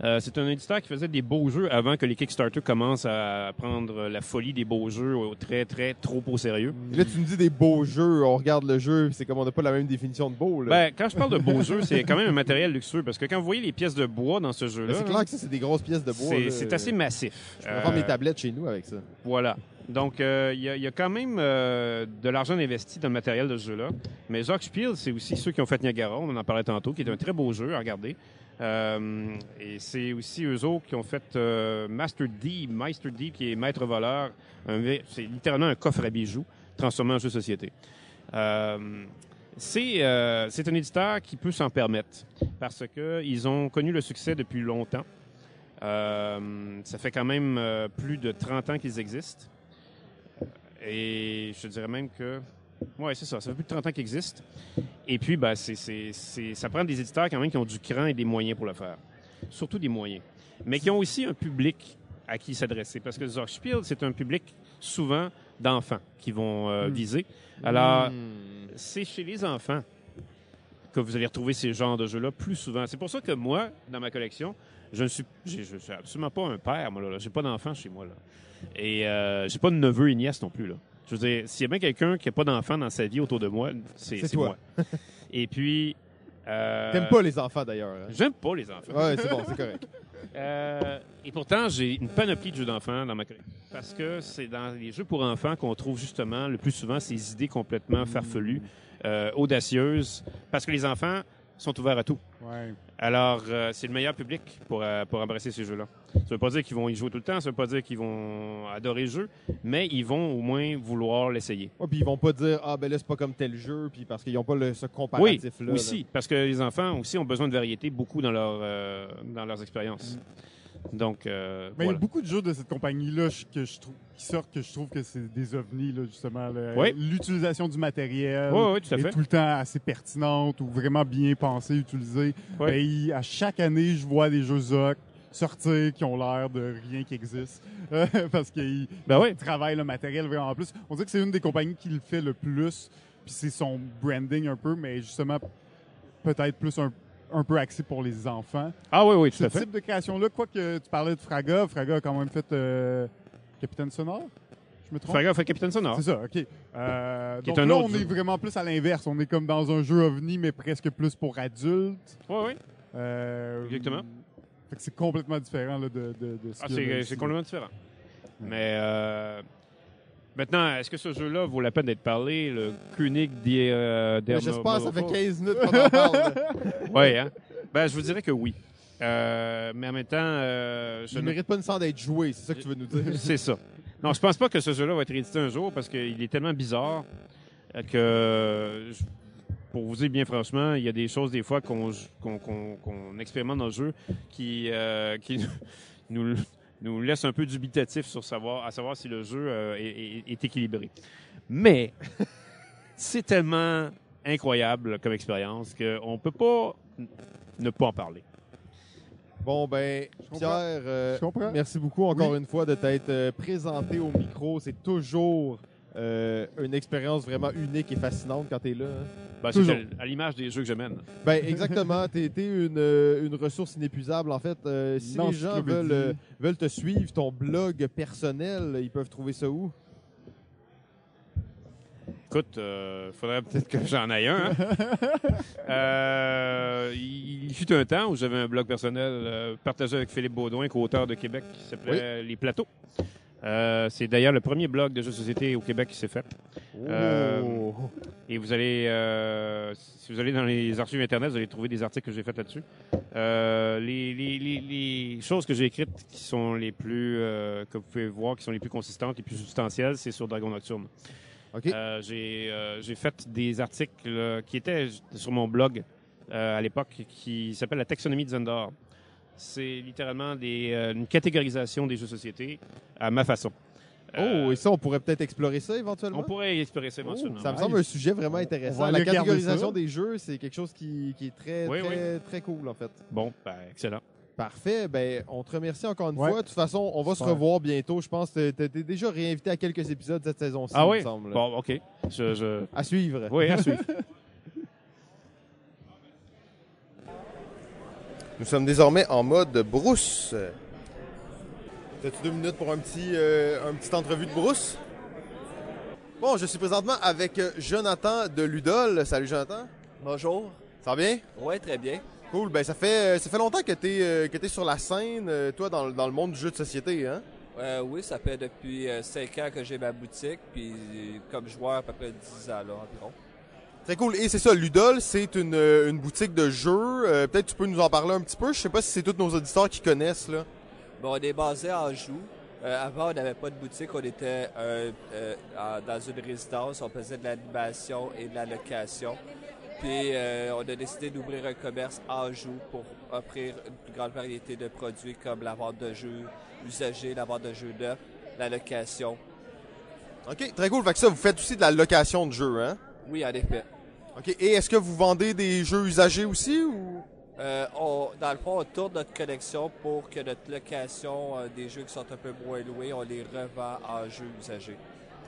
Euh, c'est un éditeur qui faisait des beaux jeux avant que les Kickstarter commencent à prendre la folie des beaux jeux au très, très trop au sérieux.
Et Là, tu me dis des beaux jeux. On regarde le jeu, c'est comme on n'a pas la même définition de beau. Là.
Ben, quand je parle de beaux jeux, c'est quand même un matériel luxueux parce que quand vous voyez les pièces de bois dans ce
Ben,
jeu-là,
c'est clair que ça, c'est des grosses pièces de bois.
c'est assez massif.
Je vais prendre mes
Euh,
tablettes chez nous avec ça.
Voilà. Donc, euh, il y, a- il y a quand même euh, de l'argent investi dans le matériel de ce jeu-là. Mais Zockspiel, c'est aussi ceux qui ont fait Niagara, on en parlait tantôt, qui est un très beau jeu à regarder. Euh, et c'est aussi eux autres qui ont fait euh, Master D, Meister D, qui est maître voleur. C'est littéralement un coffre à bijoux transformé en jeu société. Euh, c'est un éditeur qui peut s'en permettre parce qu'ils ont connu le succès depuis longtemps. Ça fait quand même plus de 30 ans qu'ils existent. Et je dirais même que. Ouais, c'est ça. Ça fait plus de 30 ans qu'ils existent. Et puis, ben, c'est, c'est- c'est- ça prend des éditeurs quand même qui ont du cran et des moyens pour le faire. Surtout des moyens. Mais qui ont aussi un public à qui s'adresser. Parce que Zorgspiel, c'est un public souvent d'enfants qui vont euh,
Mm.
viser. Alors,
Hmm.
c'est chez les enfants que vous allez retrouver ces genres de jeux-là plus souvent. C'est pour ça que moi, dans ma collection, je ne suis, j'ai- je suis absolument pas un père, moi, là. J'ai pas d'enfant chez moi, là. Et euh, j'ai pas de neveu et nièce non plus, là. Je veux dire, s'il y a bien quelqu'un qui n'a pas d'enfant dans sa vie autour de moi, c'est, moi. et puis... euh,
T'aimes pas les enfants d'ailleurs. hein?
J'aime pas les enfants.
Ouais, c'est bon, c'est correct.
Euh, et pourtant, j'ai une panoplie de jeux d'enfants dans ma collection. Parce que c'est dans les jeux pour enfants qu'on trouve justement le plus souvent ces idées complètement farfelues, euh, audacieuses. Parce que les enfants sont ouverts à tout.
Ouais.
Alors, euh, c'est le meilleur public pour, euh, pour embrasser ces jeux-là. Ça veut pas dire qu'ils vont y jouer tout le temps, ça veut pas dire qu'ils vont adorer le jeu, mais ils vont au moins vouloir l'essayer.
Ouais, puis ils vont pas dire ah ben là c'est pas comme tel jeu puis parce qu'ils ont pas le, ce
Oui,
comparatif là.
aussi, parce que les enfants aussi ont besoin de variété beaucoup dans, leur, euh, dans leurs expériences. Donc, euh,
Mais il y a beaucoup de jeux de cette compagnie-là que je trouve qui sortent que je trouve que c'est des ovnis là, justement. là.
Oui.
L'utilisation du matériel
Oui, oui, tout à
est
fait.
tout le temps assez pertinente ou vraiment bien pensée, utilisée.
Oui.
Ben, il- à chaque année, je vois des jeux Zoc sortir qui ont l'air de rien qui existe Euh, parce qu'ils
Ben
travaillent le matériel vraiment plus. On dirait que c'est une des compagnies qui le fait le plus, puis c'est son branding un peu, mais justement peut-être plus un, un peu axé pour les enfants.
Ah oui, oui, tout
Ce
à fait.
type de création-là, quoi que tu parlais de Fraga, Fraga a quand même fait euh, Capitaine Sonore, je me trompe?
Gaffe à Capitaine Sonore.
C'est ça, OK. Euh,
Qui est
donc
un
là, on
jeu.
est vraiment plus à l'inverse. On est comme dans un jeu ovni, mais presque plus pour adultes.
Oui, oui.
Euh,
Exactement.
Fait que c'est complètement différent là, de, de, de ce
Ah,
qu'il y a
c'est complètement différent. Mais euh, maintenant, est-ce que ce jeu-là vaut la peine d'être parlé? Le des euh,
J'espère que ça fait 15 minutes qu'on en parle.
Oui, hein? Ben, je vous dirais que oui. Euh, mais en même temps, euh, je
ne mérite pas une sang d'être joué, c'est ça que tu veux nous dire.
c'est ça. Non, je pense pas que ce jeu-là va être édité un jour parce qu'il est tellement bizarre que, je- pour vous dire bien franchement, il y a des choses des fois qu'on qu'on- qu'on- qu'on expérimente dans le jeu qui, euh, qui nous, nous laissent un peu dubitatifs sur savoir, à savoir si le jeu euh, est, équilibré. Mais c'est tellement incroyable comme expérience qu'on peut pas ne pas en parler.
Bon, ben. Pierre, euh,
Je comprends.
merci beaucoup encore
Oui.
une fois de t'être présenté au micro. C'est toujours euh, une expérience vraiment unique et fascinante quand tu es là. hein.
Ben, c'est à, l'image des jeux que je mène.
Ben, exactement. Tu es, une, euh, une ressource inépuisable. En fait, Euh, si
Non,
les gens veulent, euh, veulent te suivre, ton blog personnel, ils peuvent trouver ça où?
Écoute, il faudrait peut-être que j'en aille un. hein. Euh, il, fut un temps où j'avais un blog personnel euh, partagé avec Philippe Baudouin, co-auteur de Québec, qui s'appelait Les Plateaux. Euh, c'est d'ailleurs le premier blog de jeux de société au Québec qui s'est fait. Euh. Et vous allez, euh, si vous allez dans les archives Internet, vous allez trouver des articles que j'ai faits là-dessus. Les, les- les- les choses que j'ai écrites qui sont les plus, que vous pouvez voir, qui sont les plus consistantes, les plus substantielles, c'est sur Dragon Nocturne. J'ai fait des articles qui étaient sur mon blog à l'époque qui s'appelle La taxonomie de Zendor. C'est littéralement des, euh, une catégorisation des jeux de société à ma façon. Euh,
Oh, et ça, on pourrait peut-être explorer ça
on
éventuellement?
pourrait explorer ça
Oh,
éventuellement.
ça me
Ouais.
semble un sujet vraiment
On- on
intéressant. La catégorisation des jeux, c'est quelque chose qui, qui est très,
Oui,
très, très cool, en fait.
Bon, ben, excellent.
Parfait. Ben, on te remercie encore une
Ouais.
fois. De toute façon, on va se revoir bientôt. Je pense que tu été déjà réinvité à quelques épisodes cette saison-ci,
Ah
il
oui?
me semble.
Bon, OK. Je, je...
À suivre.
Oui, à suivre.
Nous sommes désormais en mode brousse. As-tu deux minutes pour un petit, euh, un petit entrevue de brousse? Bon, je suis présentement avec euh, Jonathan de Ludol. Salut Jonathan.
Bonjour.
Ça va bien?
Oui, très bien.
Cool. Ben, ça fait, ça fait longtemps que tu es, sur la scène, euh, toi, dans, le- dans le monde du jeu de société, hein?
Euh, oui, ça fait depuis 5 ans que j'ai ma boutique, puis euh, comme joueur à peu près 10 ans là environ.
Très cool. Et c'est ça, Ludol, c'est une, euh, une boutique de jeux. Euh, Peut-être tu peux nous en parler un petit peu. Je sais pas si c'est tous nos auditeurs qui connaissent. là.
Bon, on est basé à Anjou. Euh, avant, on n'avait pas de boutique. On était euh, euh, dans une résidence. On faisait de l'animation et de la location. Puis, euh, on a décidé d'ouvrir un commerce à Anjou pour offrir une plus grande variété de produits comme la vente de jeux usagés, la vente de jeux neufs, la location.
OK, très cool. Fait que ça, vous faites aussi de la location de jeux, hein?
Oui, en effet.
OK. Et est-ce que vous vendez des jeux usagés aussi ou...
Euh, on- dans le fond, on tourne notre collection pour que notre location euh, des jeux qui sont un peu moins loués, on les revend en jeux usagés.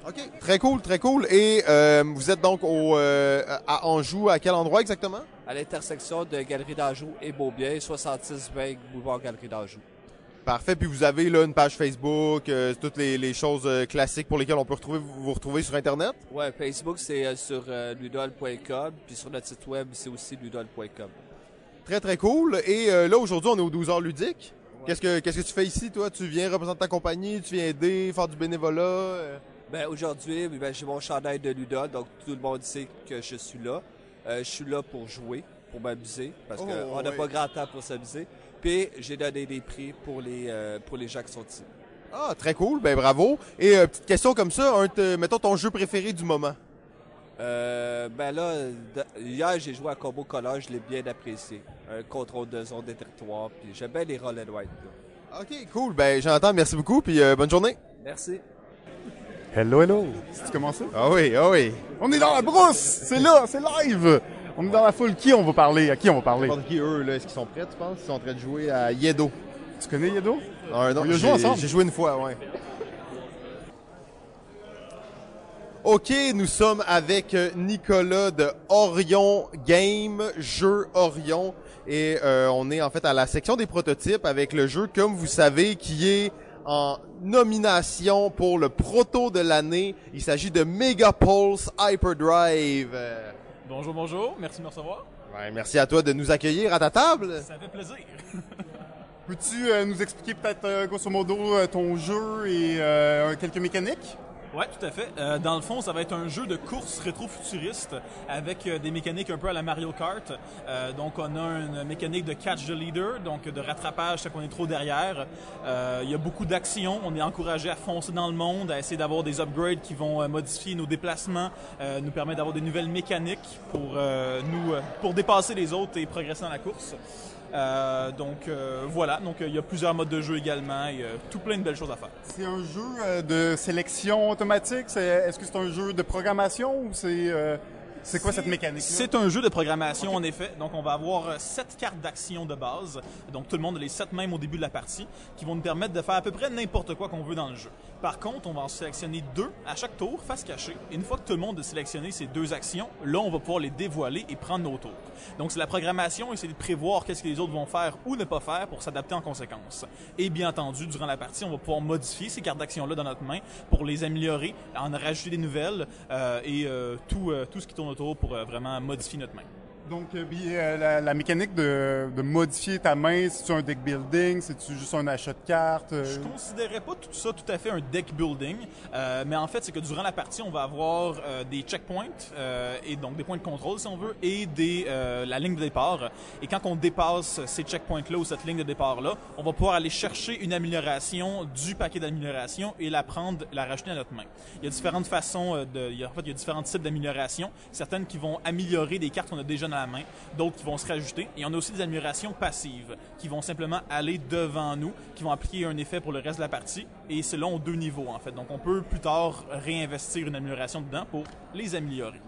OK. Très cool, très cool. Et euh, vous êtes donc au, euh, à Anjou, à quel endroit exactement?
À l'intersection de Galerie d'Anjou et Beaubien, 6620 Boulevard Galerie d'Anjou.
Parfait. Puis vous avez là une page Facebook, euh, toutes les, les choses euh, classiques pour lesquelles on peut retrouver, vous, vous retrouver sur Internet?
Ouais, Facebook, c'est euh, sur ludol.com, puis sur notre site web, c'est aussi ludol.com.
Très, très cool. Et là, aujourd'hui, on est aux 12 heures ludiques. Qu'est-ce que qu'est-ce que tu fais ici, toi? Tu viens représenter ta compagnie, tu viens aider, faire du bénévolat?
Ben, aujourd'hui, ben, j'ai mon chandail de Ludol, donc tout le monde sait que je suis là. Je suis là pour jouer, pour m'amuser, parce
Oh,
qu'on n'a pas grand temps pour s'amuser. Puis, j'ai donné des prix pour les, euh, pour les gens qui sont ici.
Ah, très cool. Ben, bravo. Et euh, petite question comme ça, un mettons ton jeu préféré du moment.
Euh, ben là, de- hier, j'ai joué à Combo Color, je l'ai bien apprécié. Un contrôle de zone des territoires, puis j'aime bien les roll and white. là.
OK, cool. Ben, j'entends. Merci beaucoup. Puis euh, bonne journée.
Merci.
Hello, hello. Tu commences ça?
Ah oui, ah oui.
On est dans la brousse! C'est là, c'est live! On est dans la foule. Qui on va parler? À qui on va parler?
N'importe qui, eux, là, est-ce qu'ils sont prêts, tu penses? Ils sont en train de jouer à Yedo.
Tu connais Yedo?
Ah, non,
On joué ensemble.
J'ai joué une fois, ouais. OK, nous sommes avec euh, Nicolas de Orion Game, jeu Orion. Et euh, on est en fait à la section des prototypes avec le jeu, comme vous savez, qui est en nomination pour le proto de l'année. Il s'agit de Megapulse Hyperdrive.
Bonjour, bonjour. Merci de me recevoir.
ouais, merci à toi de nous accueillir à ta table.
Ça fait plaisir.
Peux-tu euh, nous expliquer peut-être euh, grosso modo euh, ton jeu et euh, quelques mécaniques?
Ouais, tout à fait. Euh, dans le fond, ça va être un jeu de course rétro-futuriste avec euh, des mécaniques un peu à la Mario Kart. Euh, donc, on a une mécanique de catch the leader, donc de rattrapage quand on est trop derrière. Euh, Il y a beaucoup d'actions. On est encouragé à foncer dans le monde, à essayer d'avoir des upgrades qui vont euh, modifier nos déplacements, nous permettre d'avoir des nouvelles mécaniques pour nous pour dépasser les autres et progresser dans la course. Euh, donc euh, voilà, donc euh, il y a plusieurs modes de jeu également et euh, tout plein de belles choses à faire.
C'est un jeu euh, de sélection automatique? Est-ce que c'est un jeu de programmation ou c'est euh, c'est quoi cette mécanique?
C'est un jeu de programmation, en effet. Donc, on va avoir sept cartes d'action de base. Donc, tout le monde a les sept mêmes au début de la partie, qui vont nous permettre de faire à peu près n'importe quoi qu'on veut dans le jeu. Par contre, on va en sélectionner deux à chaque tour, face cachée. Une fois que tout le monde a sélectionné ces deux actions, là, on va pouvoir les dévoiler et prendre nos tours. Donc, c'est la programmation, essayer de prévoir qu'est-ce que les autres vont faire ou ne pas faire pour s'adapter en conséquence. Et bien entendu, durant la partie, on va pouvoir modifier ces cartes d'action-là dans notre main pour les améliorer, en rajouter des nouvelles euh, et euh, tout, euh, tout ce qui tourne autour pour vraiment modifier notre main.
Donc, euh, euh, la, la mécanique de, de modifier ta main, c'est-tu un deck building? C'est-tu juste un achat de cartes? euh?
Je considérais pas tout ça tout à fait un deck building, euh, mais en fait, c'est que durant la partie, on va avoir euh, des checkpoints, euh, et donc des points de contrôle, si on veut, et des, la ligne de départ. Et quand on dépasse ces checkpoints-là ou cette ligne de départ-là, on va pouvoir aller chercher une amélioration du paquet d'amélioration et la prendre, la rajouter à notre main. Il y a différentes façons de, il y a, en fait, il y a différents types d'améliorations. Certaines qui vont améliorer des cartes qu'on a déjà la main, d'autres qui vont se rajouter. Et on a aussi des améliorations passives qui vont simplement aller devant nous, qui vont appliquer un effet pour le reste de la partie. Et là aux deux niveaux en fait. Donc on peut plus tard réinvestir une amélioration dedans pour les améliorer.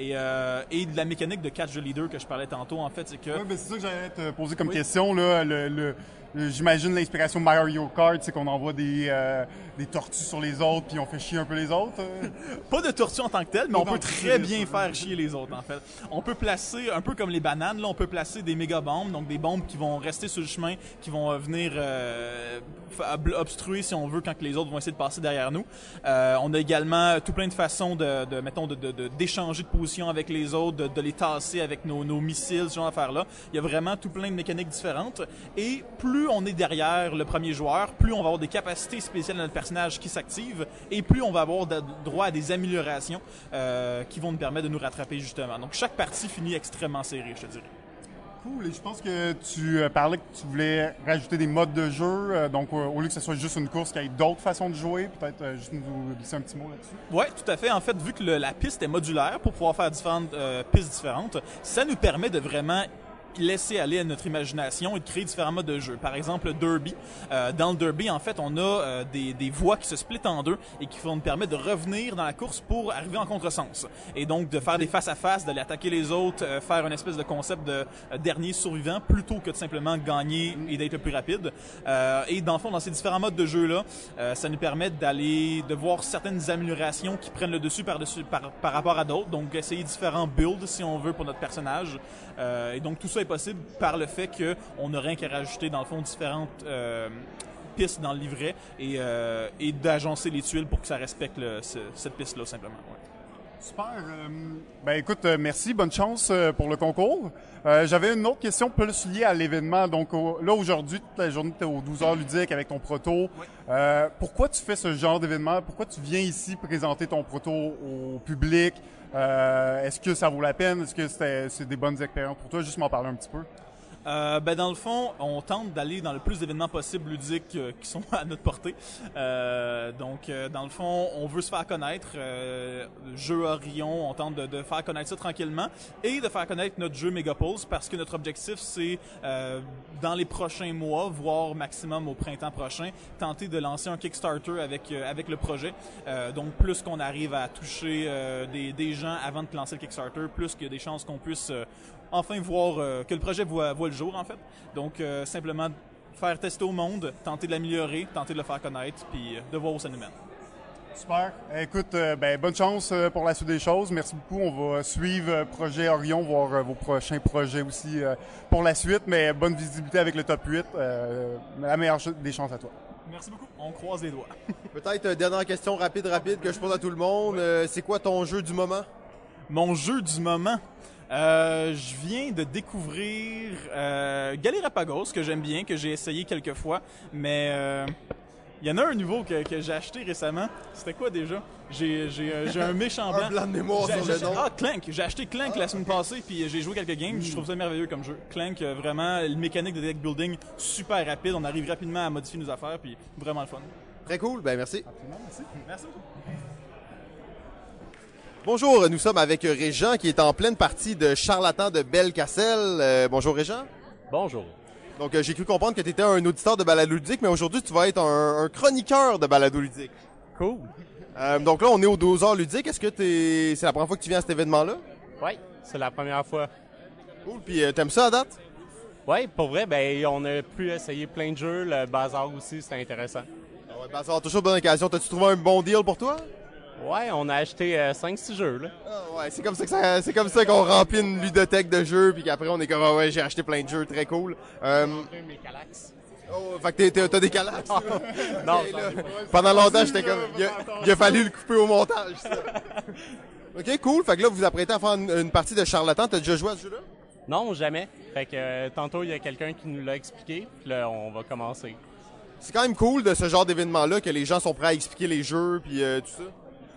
Et, euh, et de la mécanique de catch the leader que je parlais tantôt, en fait, c'est que
Ouais, ben, c'est ça que j'allais te poser comme
Oui.
question. Là, le, le- le- J'imagine l'inspiration Mario Kart, c'est qu'on envoie des, euh, des tortues sur les autres puis on fait chier un peu les autres. euh.
Pas de tortue en tant que telle, mais on peut très bien faire chier les autres, en fait. On peut placer, un peu comme les bananes, là, on peut placer des méga bombes, donc des bombes qui vont rester sur le chemin, qui vont euh, venir euh, obstruer, si on veut, quand les autres vont essayer de passer derrière nous. Euh, on a également tout plein de façons de, de mettons, de, de- de- d'échanger de, position avec les autres, de, de les tasser avec nos, nos missiles, ce genre d'affaires-là. Il y a vraiment tout plein de mécaniques différentes. Et plus plus on est derrière le premier joueur, plus on va avoir des capacités spéciales à notre personnage qui s'activent et plus on va avoir de- droit à des améliorations euh, qui vont nous permettre de nous rattraper justement. Donc chaque partie finit extrêmement serrée, je te dirais.
Cool. Et je pense que tu euh, parlais que tu voulais rajouter des modes de jeu. euh, donc, au lieu que ce soit juste une course, qu'il y ait d'autres façons de jouer. Peut-être juste nous glisser un petit mot là-dessus.
Oui, tout à fait. En fait, vu que le- la piste est modulaire pour pouvoir faire différentes euh, pistes différentes, ça nous permet de vraiment laisser aller à notre imagination et de créer différents modes de jeu. Par exemple, le derby. Euh, dans le derby, en fait, on a euh, des, des voies qui se splittent en deux et qui vont nous permettre de revenir dans la course pour arriver en contresens. Et donc, de faire des face-à-face, d'aller attaquer les autres, euh, faire une espèce de concept de dernier survivant plutôt que de simplement gagner et d'être plus rapide. Et dans le fond, dans ces différents modes de jeu-là, ça nous permet d'aller, de voir certaines améliorations qui prennent le dessus par, dessus, par, par rapport à d'autres. Donc, essayer différents builds, si on veut, pour notre personnage. Et donc, tout ça est possible par le fait qu'on n'a rien qu'à rajouter, dans le fond, différentes euh, pistes dans le livret et, euh, et d'agencer les tuiles pour que ça respecte cette piste-là, simplement.
Super. euh, ben écoute, euh, merci, bonne chance euh, pour le concours. Euh, J'avais une autre question plus liée à l'événement. Donc au- là aujourd'hui, toute la journée tu es aux 12 heures ludiques avec ton proto. Euh, pourquoi tu fais ce genre d'événement? Pourquoi tu viens ici présenter ton proto au public? Euh, Est-ce que ça vaut la peine? Est-ce que c'est des bonnes expériences pour toi? Juste m'en parler un petit peu.
Euh, ben dans le fond, on tente d'aller dans le plus d'événements possibles ludiques euh, qui sont à notre portée. Euh, donc, euh, dans le fond, on veut se faire connaître. Euh, jeu Orion, on tente de, faire connaître ça tranquillement et de faire connaître notre jeu Megapulse parce que notre objectif, c'est dans les prochains mois, voire maximum au printemps prochain, tenter de lancer un Kickstarter avec avec le projet. Donc, plus qu'on arrive à toucher des, des gens avant de lancer le Kickstarter, plus qu'il y a des chances qu'on puisse enfin voir euh, que le projet voit, voit le jour en fait. Donc euh, simplement faire tester au monde, tenter de l'améliorer, tenter de le faire connaître, puis euh, de voir où ça nous mène.
Super. Écoute, euh, ben, bonne chance euh, pour la suite des choses. Merci beaucoup. On va suivre euh, Projet Orion, voir euh, vos prochains projets aussi euh, pour la suite. Mais bonne visibilité avec le top 8. Euh, la meilleure ch- des chances à toi.
Merci beaucoup. On croise les doigts.
Peut-être euh, dernière question rapide, rapide que je pose à tout le monde. Euh, c'est quoi ton jeu du moment?
Mon jeu du moment? Euh, je viens de découvrir euh, Galerapagos, que j'aime bien, que j'ai essayé quelques fois, mais euh, il y en a un nouveau que, que j'ai acheté récemment. C'était quoi déjà? J'ai, j'ai, euh, un méchant blanc.
Un blanc de mémoire sur le nom.
Ah, Clank. J'ai acheté Clank la semaine passée, puis j'ai joué quelques games. Je trouve ça merveilleux comme jeu. Clank, euh, vraiment, le mécanique de deck building, super rapide. On arrive rapidement à modifier nos affaires, puis vraiment le fun.
Très cool, ben merci.
Merci beaucoup.
Bonjour, nous sommes avec Régent qui est en pleine partie de Charlatan de Bellecassel. Euh, bonjour Régent.
Bonjour.
Donc euh, j'ai cru comprendre que tu étais un auditeur de balado ludique, mais aujourd'hui tu vas être un, un chroniqueur de balado ludique.
Cool.
Euh, donc là on est aux 12 heures ludiques. Est-ce que t'es... c'est la première fois que tu viens à cet événement-là?
Oui, c'est la première fois.
Cool, puis euh, t'aimes ça à date?
Oui, pour vrai, ben on a pu essayer plein de jeux. Le bazar aussi, c'était intéressant.
Ah ouais, va toujours bonne occasion. T'as-tu trouvé un bon deal pour toi?
Ouais, on a acheté 5-6 jeux, là.
Ah ouais, c'est comme ça que ça, c'est comme ça qu'on remplit une ludothèque de jeux, puis qu'après on est comme ah ouais j'ai acheté plein de jeux, très cool. Euh,
mes Calax.
oh, fait que t'es- t'as des calax.
Non,
là. Pendant longtemps j'étais comme, il a, il a fallu le couper au montage. ça. ok, cool. Fait que là vous vous apprêtez à faire une, une partie de charlatan. T'as déjà joué à ce jeu-là?
non, jamais. Fait que euh, tantôt, il y a quelqu'un qui nous l'a expliqué. Puis là, on va commencer.
C'est quand même cool de ce genre d'événement-là que les gens sont prêts à expliquer les jeux puis euh, tout ça.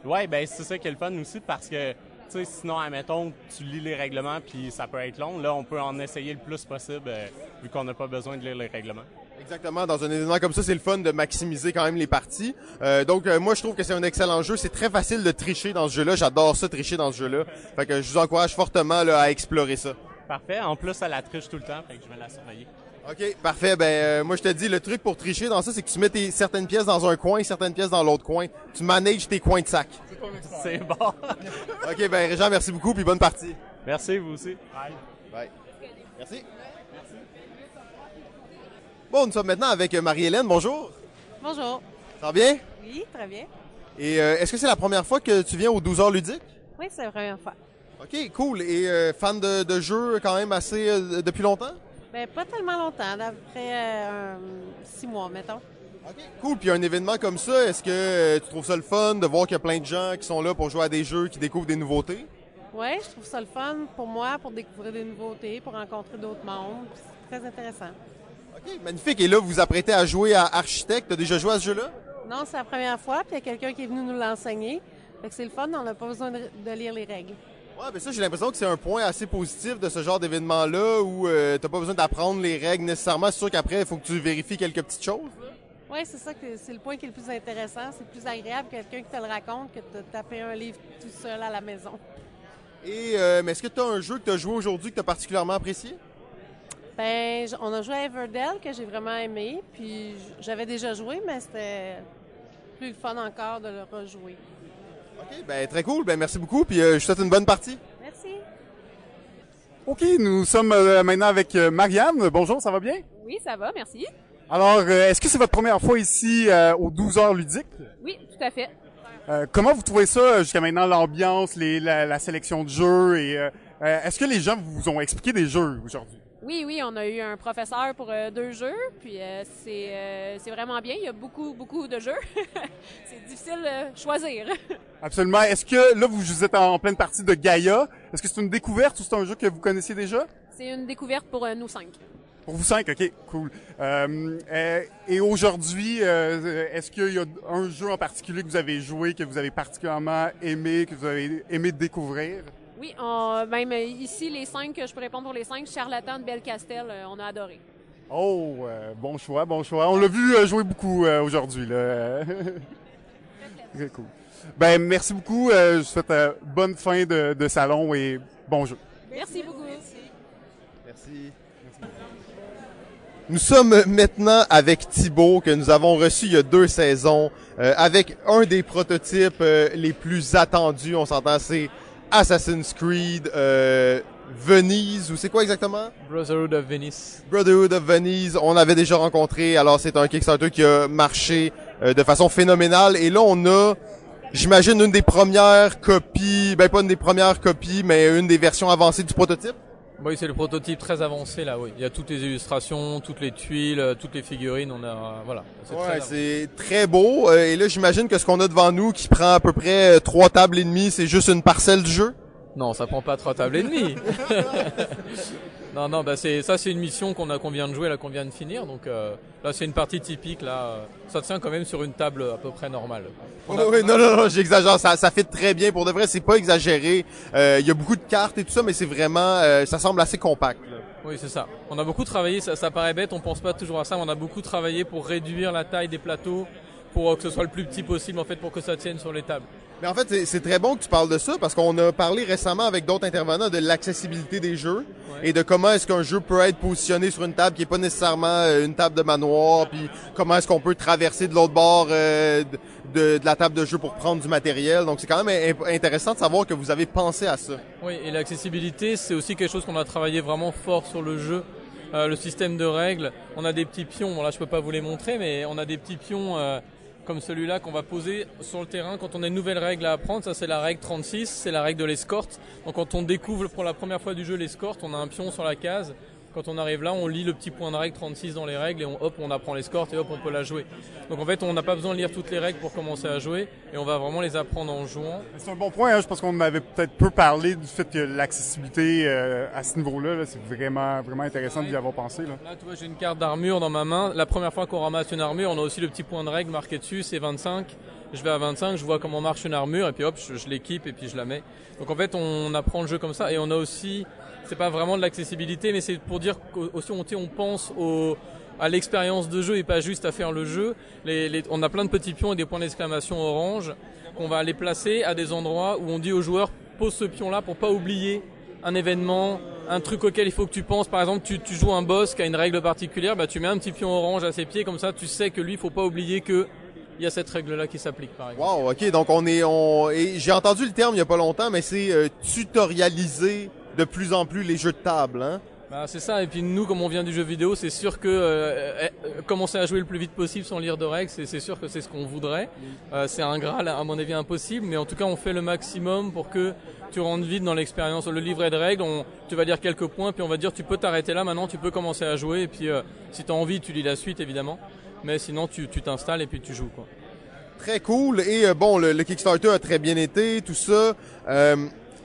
Ouais, ben c'est ça qui est le fun aussi parce que, tu sais, sinon, admettons, tu lis les règlements puis ça peut être long. Là, on peut en essayer le plus possible euh, vu qu'on n'a pas besoin de lire les règlements.
Exactement, dans un événement comme ça, c'est le fun de maximiser quand même les parties. Euh, donc euh, moi je trouve que c'est un excellent jeu. C'est très facile de tricher dans ce jeu-là. J'adore ça tricher dans ce jeu-là. Fait que je vous encourage fortement là, à explorer ça.
Parfait. En plus, elle la triche tout le temps, fait que je vais la surveiller.
OK, parfait. Ben euh, moi je te dis le truc pour tricher dans ça, c'est que tu mets tes, certaines pièces dans un coin, certaines pièces dans l'autre coin. Tu manages tes coins de sac.
C'est bon.
OK, ben Régent, merci beaucoup puis bonne partie.
Merci, vous aussi.
Bye. Merci. Bon, nous sommes maintenant avec euh, Marie-Hélène. Bonjour.
Bonjour.
Ça va bien?
Oui, très bien.
Et euh, est-ce que c'est la première fois que tu viens aux 12 heures ludiques?
Oui, c'est la première fois.
OK, cool. Et euh, fan de, de jeux quand même assez euh, depuis longtemps?
Ben, pas tellement longtemps, d'après euh, six mois, mettons.
OK, cool. Puis un événement comme ça, est-ce que euh, tu trouves ça le fun de voir qu'il y a plein de gens qui sont là pour jouer à des jeux, qui découvrent des nouveautés?
Oui, je trouve ça le fun pour moi, pour découvrir des nouveautés, pour rencontrer d'autres mondes. C'est très intéressant.
OK, magnifique. Et là, vous vous apprêtez à jouer à Architecte. T'as déjà joué à ce jeu-là?
Non, c'est la première fois, puis il y a quelqu'un qui est venu nous l'enseigner. Fait que c'est le fun, on n'a pas besoin de lire les règles.
Ouais, ben ça, j'ai l'impression que c'est un point assez positif de ce genre d'événement-là où euh, t'as pas besoin d'apprendre les règles nécessairement. C'est sûr qu'après, il faut que tu vérifies quelques petites choses.
Oui, c'est ça que c'est le point qui est le plus intéressant. C'est plus agréable que quelqu'un qui te le raconte que de taper un livre tout seul à la maison.
Et euh, mais est-ce que tu as un jeu que tu as joué aujourd'hui que tu as particulièrement apprécié?
Ben, on a joué à Everdell que j'ai vraiment aimé, puis j'avais déjà joué, mais c'était plus le fun encore de le rejouer.
OK, ben très cool. Ben merci beaucoup. Puis euh, je te souhaite une bonne partie.
Merci.
OK, nous sommes euh, maintenant avec euh, Marianne. Bonjour, ça va bien?
Oui, ça va, merci.
Alors, euh, est-ce que c'est votre première fois ici euh, aux 12 heures ludiques?
Oui, tout à fait.
Euh, comment vous trouvez ça jusqu'à maintenant, l'ambiance, les, la, la sélection de jeux et est-ce que les gens vous ont expliqué des jeux aujourd'hui?
Oui, oui, on a eu un professeur pour euh, deux jeux, puis euh, c'est euh, c'est vraiment bien. Il y a beaucoup, beaucoup de jeux. c'est difficile de choisir.
Absolument. Est-ce que là, vous, êtes en pleine partie de Gaïa? Est-ce que c'est une découverte ou c'est un jeu que vous connaissiez déjà?
C'est une découverte pour euh, nous cinq.
Pour vous cinq, ok, cool. Euh, euh, et aujourd'hui, est-ce qu'il y a un jeu en particulier que vous avez joué, que vous avez particulièrement aimé, que vous avez aimé découvrir?
Oui, on, même euh, ici, les cinq, je peux répondre pour les cinq, Charlatan de Belcastel, euh, on a adoré.
Oh, euh, bon choix, bon choix. On l'a vu euh, jouer beaucoup euh, aujourd'hui. Là. Très cool. Ben, merci beaucoup. Euh, je vous souhaite euh, bonne fin de, de salon et bon jeu.
Merci beaucoup.
Merci. Nous sommes maintenant avec Thibaut que nous avons reçu il y a deux saisons euh, avec un des prototypes euh, les plus attendus. On s'entend, c'est Assassin's Creed euh, Venise ou c'est quoi exactement?
Brotherhood of Venice.
Brotherhood of Venise, on avait déjà rencontré. Alors c'est un Kickstarter qui a marché euh, de façon phénoménale. Et là on a, j'imagine une des premières copies, ben pas une des premières copies, mais une des versions avancées du prototype?
Oui, c'est le prototype très avancé là, oui. Il y a toutes les illustrations, toutes les tuiles, euh, toutes les figurines, on a, euh, voilà. C'est très
Ouais, c'est très beau. Euh, et là, j'imagine que ce qu'on a devant nous, qui prend à peu près trois tables et demie, c'est juste une parcelle du jeu?
Non, ça prend pas trois tables et demie. non, non, bah c'est, ça c'est une mission qu'on a, qu'on vient de jouer, là, qu'on vient de finir. Donc, euh, là, c'est une partie typique, là. Ça tient quand même sur une table à peu près normale. On a-
Oui, oui, non, non, non, j'exagère. Ça, ça fait très bien. Pour de vrai, c'est pas exagéré. Euh, Il y a beaucoup de cartes et tout ça, mais c'est vraiment, euh, ça semble assez compact. là.
Oui, c'est ça. On a beaucoup travaillé, ça, ça paraît bête, on pense pas toujours à ça, mais on a beaucoup travaillé pour réduire la taille des plateaux, pour euh, que ce soit le plus petit possible, en fait, pour que ça tienne sur les tables.
Mais en fait, c'est- très bon que tu parles de ça parce qu'on a parlé récemment avec d'autres intervenants de l'accessibilité des jeux et de comment est-ce qu'un jeu peut être positionné sur une table qui est pas nécessairement euh, une table de manoir, puis comment est-ce qu'on peut traverser de l'autre bord euh, de, de la table de jeu pour prendre du matériel. Donc c'est quand même intéressant de savoir que vous avez pensé à ça.
Oui, et l'accessibilité, c'est aussi quelque chose qu'on a travaillé vraiment fort sur le jeu. Euh, le système de règles, on a des petits pions, bon là je peux pas vous les montrer, mais on a des petits pions euh, comme celui-là qu'on va poser sur le terrain quand on a une nouvelle règle à apprendre. Ça c'est la règle 36, c'est la règle de l'escorte. Donc quand on découvre pour la première fois du jeu l'escorte, on a un pion sur la case. Quand on arrive là, on lit le petit point de règle 36 dans les règles et on, hop, on apprend l'escorte et hop, on peut la jouer. Donc en fait, on n'a pas besoin de lire toutes les règles pour commencer à jouer et on va vraiment les apprendre en jouant.
C'est un bon point, hein. je pense qu'on avait peut-être peu parlé du fait que l'accessibilité euh, à ce niveau-là, là, c'est vraiment, vraiment intéressant d'y avoir pensé. Là.
Là, tu vois, j'ai une carte d'armure dans ma main. La première fois qu'on ramasse une armure, on a aussi le petit point de règle marqué dessus, c'est 25. Je vais à 25, je vois comment marche une armure, et puis hop, je, je l'équipe et puis je la mets. Donc en fait, on apprend le jeu comme ça, et on a aussi, c'est pas vraiment de l'accessibilité, mais c'est pour dire qu'aussi on, on pense à l'expérience de jeu et pas juste à faire le jeu. On a plein de petits pions et des points d'exclamation orange qu'on va aller placer à des endroits où on dit aux joueurs pose ce pion là pour pas oublier un événement, un truc auquel il faut que tu penses. Par exemple, tu, joues un boss qui a une règle particulière, bah tu mets un petit pion orange à ses pieds comme ça, tu sais que lui, il faut pas oublier que il y a cette règle là qui s'applique par exemple.
Wow, ok, donc on est, j'ai entendu le terme il y a pas longtemps, mais c'est euh, tutorialiser de plus en plus les jeux de table, hein.
Bah, c'est ça, et puis nous, comme on vient du jeu vidéo, c'est sûr que euh, euh, commencer à jouer le plus vite possible sans lire de règles, c'est c'est sûr que c'est ce qu'on voudrait. Euh, c'est un graal, à mon avis, impossible, mais en tout cas, on fait le maximum pour que tu rentres vite dans l'expérience. Le livret de règles, on, tu vas lire quelques points, puis on va dire tu peux t'arrêter là, maintenant tu peux commencer à jouer, et puis euh, si tu as envie, tu lis la suite, évidemment. Mais sinon, tu tu t'installes et puis tu joues. Quoi.
Très cool. Et euh, bon, le, le Kickstarter a très bien été, tout ça.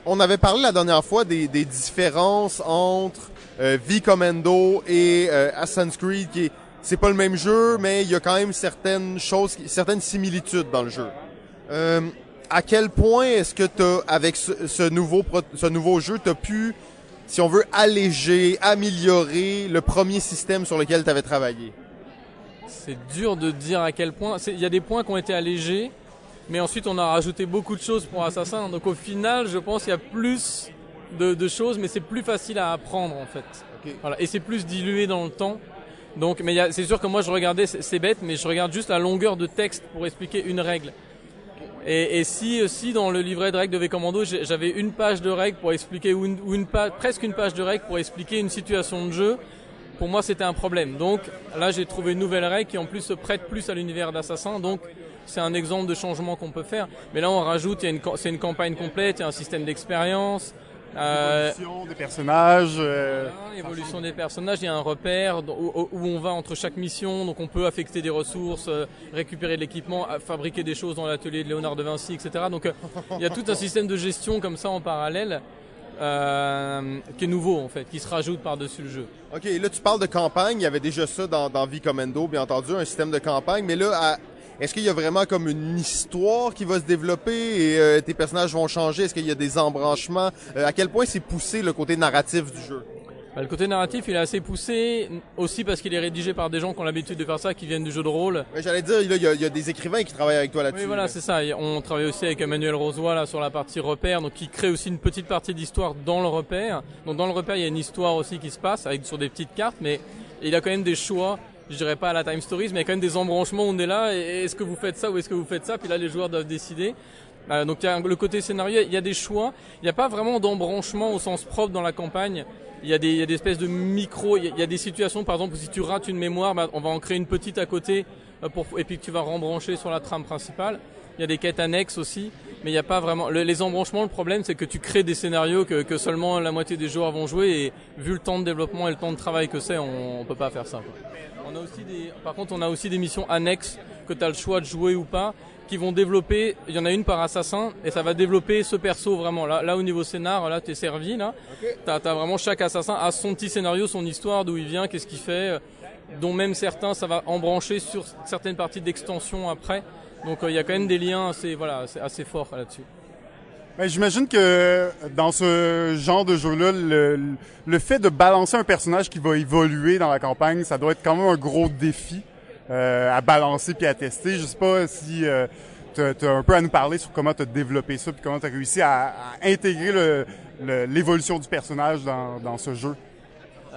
On avait parlé la dernière fois des, des différences entre euh, V-Commando et euh, Assassin's Creed, qui est- c'est pas le même jeu, mais il y a quand même certaines choses, certaines similitudes dans le jeu. Euh, à quel point est-ce que t'as, avec ce, nouveau, ce nouveau jeu, t'as pu, si on veut, alléger, améliorer le premier système sur lequel tu avais travaillé?
C'est dur de dire à quel point. Il y a des points qui ont été allégés, mais ensuite on a rajouté beaucoup de choses pour Assassin. Donc au final, je pense qu'il y a plus de, de choses, mais c'est plus facile à apprendre en fait. Voilà. Et c'est plus dilué dans le temps. Donc, mais c'est sûr que moi je regardais, c'est bête, mais je regarde juste la longueur de texte pour expliquer une règle. Et, et si, si dans le livret de règles de V-Commando, j'avais une page de règles pour expliquer, ou, une, ou une pa- presque une page de règles pour expliquer une situation de jeu, pour moi c'était un problème. Donc là j'ai trouvé une nouvelle règle qui en plus se prête plus à l'univers d'Assassin. Donc c'est un exemple de changement qu'on peut faire. Mais là on rajoute, c'est une campagne complète, il y a un système d'expérience. Euh,
Évolution des personnages. euh,
voilà, évolution des personnages, il y a un repère où, où on va entre chaque mission, donc on peut affecter des ressources, euh, récupérer de l'équipement, à- fabriquer des choses dans l'atelier de Léonard de Vinci, etc. Donc euh, il y a tout un système de gestion comme ça en parallèle euh, qui est nouveau en fait, qui se rajoute par-dessus le jeu.
OK, là, tu parles de campagne. Il y avait déjà ça dans, dans V-Commando, bien entendu, un système de campagne. Mais là, à- est-ce qu'il y a vraiment comme une histoire qui va se développer et euh, tes personnages vont changer? Est-ce qu'il y a des embranchements? Euh, à quel point c'est poussé le côté narratif du jeu?
Bah, le côté narratif, il est assez poussé, aussi parce qu'il est rédigé par des gens qui ont l'habitude de faire ça, qui viennent du jeu de rôle.
Ouais, J'allais dire, il y, a, il y a des écrivains qui travaillent avec toi là-dessus.
Oui, voilà,
là.
c'est ça. Et On travaille aussi avec Emmanuel Rosoy là sur la partie repère, donc qui crée aussi une petite partie d'histoire dans le repère. Donc dans le repère, il y a une histoire aussi qui se passe avec sur des petites cartes, mais il y a quand même des choix. Je dirais pas à la Time Stories, mais il y a quand même des embranchements. où On est là. Est-ce que vous faites ça ou est-ce que vous faites ça Puis là, les joueurs doivent décider. Euh, donc il y a le côté scénario, il y a des choix. Il n'y a pas vraiment d'embranchement au sens propre dans la campagne. Il y a des, il y a des espèces de micro. Il y a- il y, a des situations, par exemple, où si tu rates une mémoire, bah, on va en créer une petite à côté euh, pour, et puis que tu vas rembrancher sur la trame principale. Il y a des quêtes annexes aussi, mais il n'y a pas vraiment. le- les embranchements, le problème, c'est que tu crées des scénarios que, que seulement la moitié des joueurs vont jouer et vu le temps de développement et le temps de travail que c'est, on, on peut pas faire ça. quoi. On a aussi des, par contre, on a aussi des missions annexes que tu as le choix de jouer ou pas, qui vont développer. Il y en a une par assassin et ça va développer ce perso vraiment. Là, là au niveau scénar, là, tu es servi. Là, t'as as vraiment chaque assassin a son petit scénario, son histoire, d'où il vient, qu'est-ce qu'il fait, euh, dont même certains, ça va embrancher sur certaines parties d'extension après. Donc euh, il y a quand même des liens assez, voilà, assez, assez forts là-dessus.
Ben, J'imagine que dans ce genre de jeu-là, le, le fait de balancer un personnage qui va évoluer dans la campagne, ça doit être quand même un gros défi euh, à balancer puis à tester. Je sais pas si tu as un peu à nous parler sur comment tu as développé ça puis comment tu as réussi à, à intégrer l'évolution du personnage dans, dans ce jeu.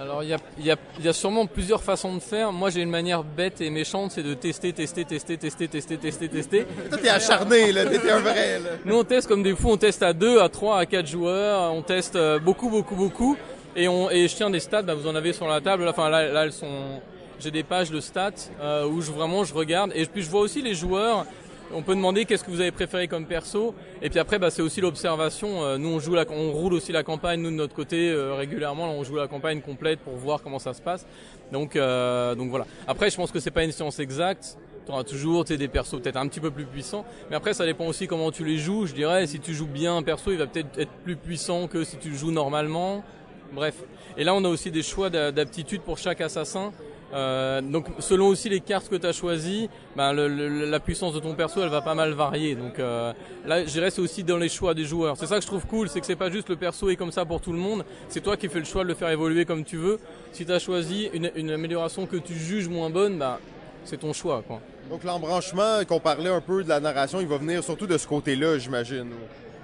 Alors il y a, y, a, y a sûrement plusieurs façons de faire. Moi j'ai une manière bête et méchante, c'est de tester, tester, tester, tester, tester, tester, tester.
Toi, t'es acharné, là. T'es un vrai, là.
Nous on teste comme des fous, on teste à 2, à 3, à 4 joueurs, on teste euh, beaucoup, beaucoup, beaucoup. Et, on, et je tiens des stats, bah, vous en avez sur la table, là, enfin là, là elles sont... J'ai des pages de stats euh, où je, vraiment je regarde et puis je vois aussi les joueurs. On peut demander qu'est-ce que vous avez préféré comme perso et puis après bah, c'est aussi l'observation. Euh, nous on joue la, on roule aussi la campagne nous de notre côté euh, régulièrement. Là, on joue la campagne complète pour voir comment ça se passe. Donc euh, donc voilà. Après je pense que c'est pas une science exacte. Tu auras toujours des persos peut-être un petit peu plus puissants. Mais après, ça dépend aussi comment tu les joues. Je dirais, si tu joues bien un perso, il va peut-être être plus puissant que si tu le joues normalement. Bref. Et là, on a aussi des choix d'a- d'aptitude pour chaque assassin. Euh, donc, selon aussi les cartes que tu as choisies, ben, le- le- la puissance de ton perso, elle va pas mal varier. Donc euh, là, je dirais, c'est aussi dans les choix des joueurs. C'est ça que je trouve cool, c'est que c'est pas juste le perso est comme ça pour tout le monde. C'est toi qui fais le choix de le faire évoluer comme tu veux. Si tu as choisi une, une amélioration que tu juges moins bonne, ben, c'est ton choix. Quoi.
Donc, l'embranchement qu'on parlait un peu de la narration, il va venir surtout de ce côté-là, j'imagine.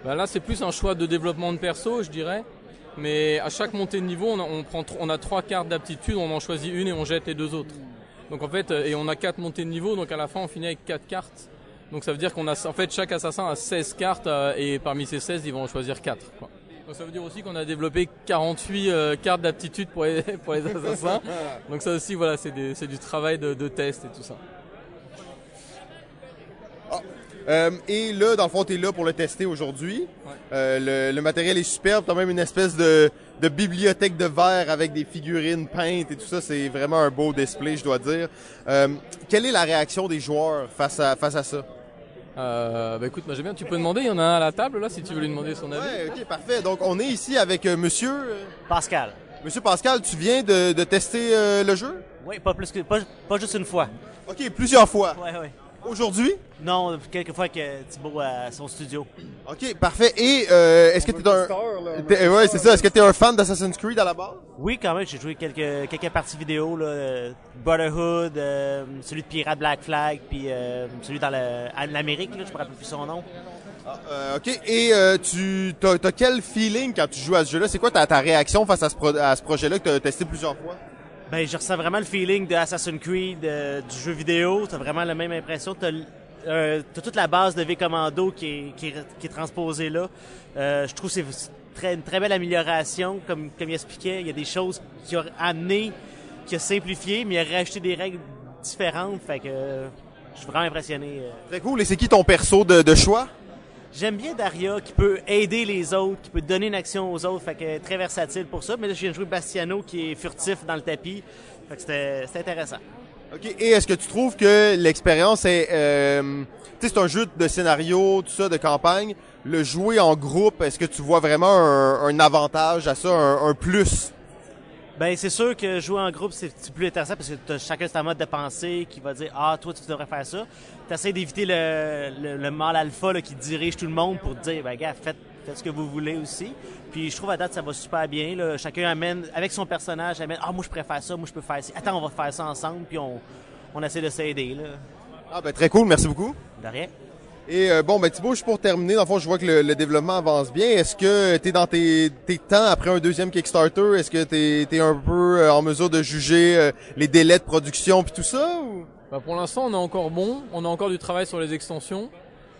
Bah là, c'est plus un choix de développement de perso, je dirais. Mais à chaque montée de niveau, on a, on trois cartes d'aptitude, on en choisit une et on jette les deux autres. Donc en fait, euh, et on a quatre montées de niveau, donc à la fin, on finit avec quatre cartes. Donc ça veut dire qu'on a, en fait, chaque assassin a 16 cartes euh, et parmi ces 16, ils vont en choisir 4. Quoi. Donc ça veut dire aussi qu'on a développé 48 euh, cartes d'aptitude pour les, assassins. Donc ça aussi, voilà, c'est du travail de, de test et tout ça.
Euh, et là, dans le fond, t'es là pour le tester aujourd'hui. Euh, le, le matériel est superbe. T'as même une espèce de, de bibliothèque de verre avec des figurines peintes et tout ça. C'est vraiment un beau display, je dois dire. Euh, quelle est la réaction des joueurs face à, face à ça?
Euh, bah écoute, moi j'aime bien, tu peux demander, il y en a un à la table là si tu veux lui demander son avis.
Ouais, ok, parfait. Donc, on est ici avec euh, monsieur. euh,
Pascal.
Monsieur Pascal, tu viens de, de tester euh, le jeu?
Oui, pas plus que pas, pas juste une fois.
Ok, plusieurs fois.
Ouais, ouais.
Aujourd'hui?
Non, quelques fois que Thibaut à son studio.
Ok, parfait. Et euh, est-ce que t'es un. t'es- ouais, c'est ça. Est-ce que t'es un fan d'Assassin's Creed à la base?
Oui, quand même, j'ai joué quelques quelques parties vidéo là, euh, Brotherhood, euh, celui de Pirate Black Flag, puis euh, celui dans l'Amérique, là, je me rappelle plus son nom.
Euh, ok. Et euh, tu t'as quel feeling quand tu joues à ce jeu-là? C'est quoi ta, ta réaction face à ce, pro- à ce projet-là que t'as testé plusieurs fois?
Ben, je ressens vraiment le feeling de Assassin's Creed, euh, du jeu vidéo. T'as vraiment la même impression. T'as, euh, t'as toute la base de V Commando qui est, qui est, qui est transposée là. Euh, je trouve que c'est une très belle amélioration, comme, comme il expliquait. Il y a des choses qu'il a amené, qu'il a simplifié, mais il a rajouté des règles différentes. Fait que euh, je suis vraiment impressionné. euh.
Très cool. Et c'est qui ton perso de, de choix?
J'aime bien Daria qui peut aider les autres, qui peut donner une action aux autres, fait que très versatile pour ça. Mais là, je viens de jouer Bastiano qui est furtif dans le tapis, fait que c'était intéressant.
OK. Et est-ce que tu trouves que l'expérience est... Euh, tu sais, c'est un jeu de scénario, tout ça, de campagne. Le jouer en groupe, est-ce que tu vois vraiment un, avantage à ça, un plus?
Ben c'est sûr que jouer en groupe c'est plus intéressant parce que t'as chacun sa mode de pensée qui va dire ah toi tu devrais faire ça. T'essaies d'éviter le, le, le mal alpha là, qui dirige tout le monde pour te dire ben gars faites faites ce que vous voulez aussi. Puis je trouve à date ça va super bien là. Chacun amène avec son personnage amène ah moi je préfère ça, moi je peux faire ça. Attends on va faire ça ensemble puis on on essaie de s'aider là.
Ah ben très cool, merci beaucoup.
De rien.
Et euh, bon, ben Thibaut, juste pour terminer, dans le fond, je vois que le, le développement avance bien. Est-ce que tu es dans tes, tes temps après un deuxième Kickstarter? Est-ce que tu es, un peu euh, en mesure de juger euh, les délais de production puis tout ça? Ou?
Bah pour l'instant, on est encore bon. On a encore du travail sur les extensions.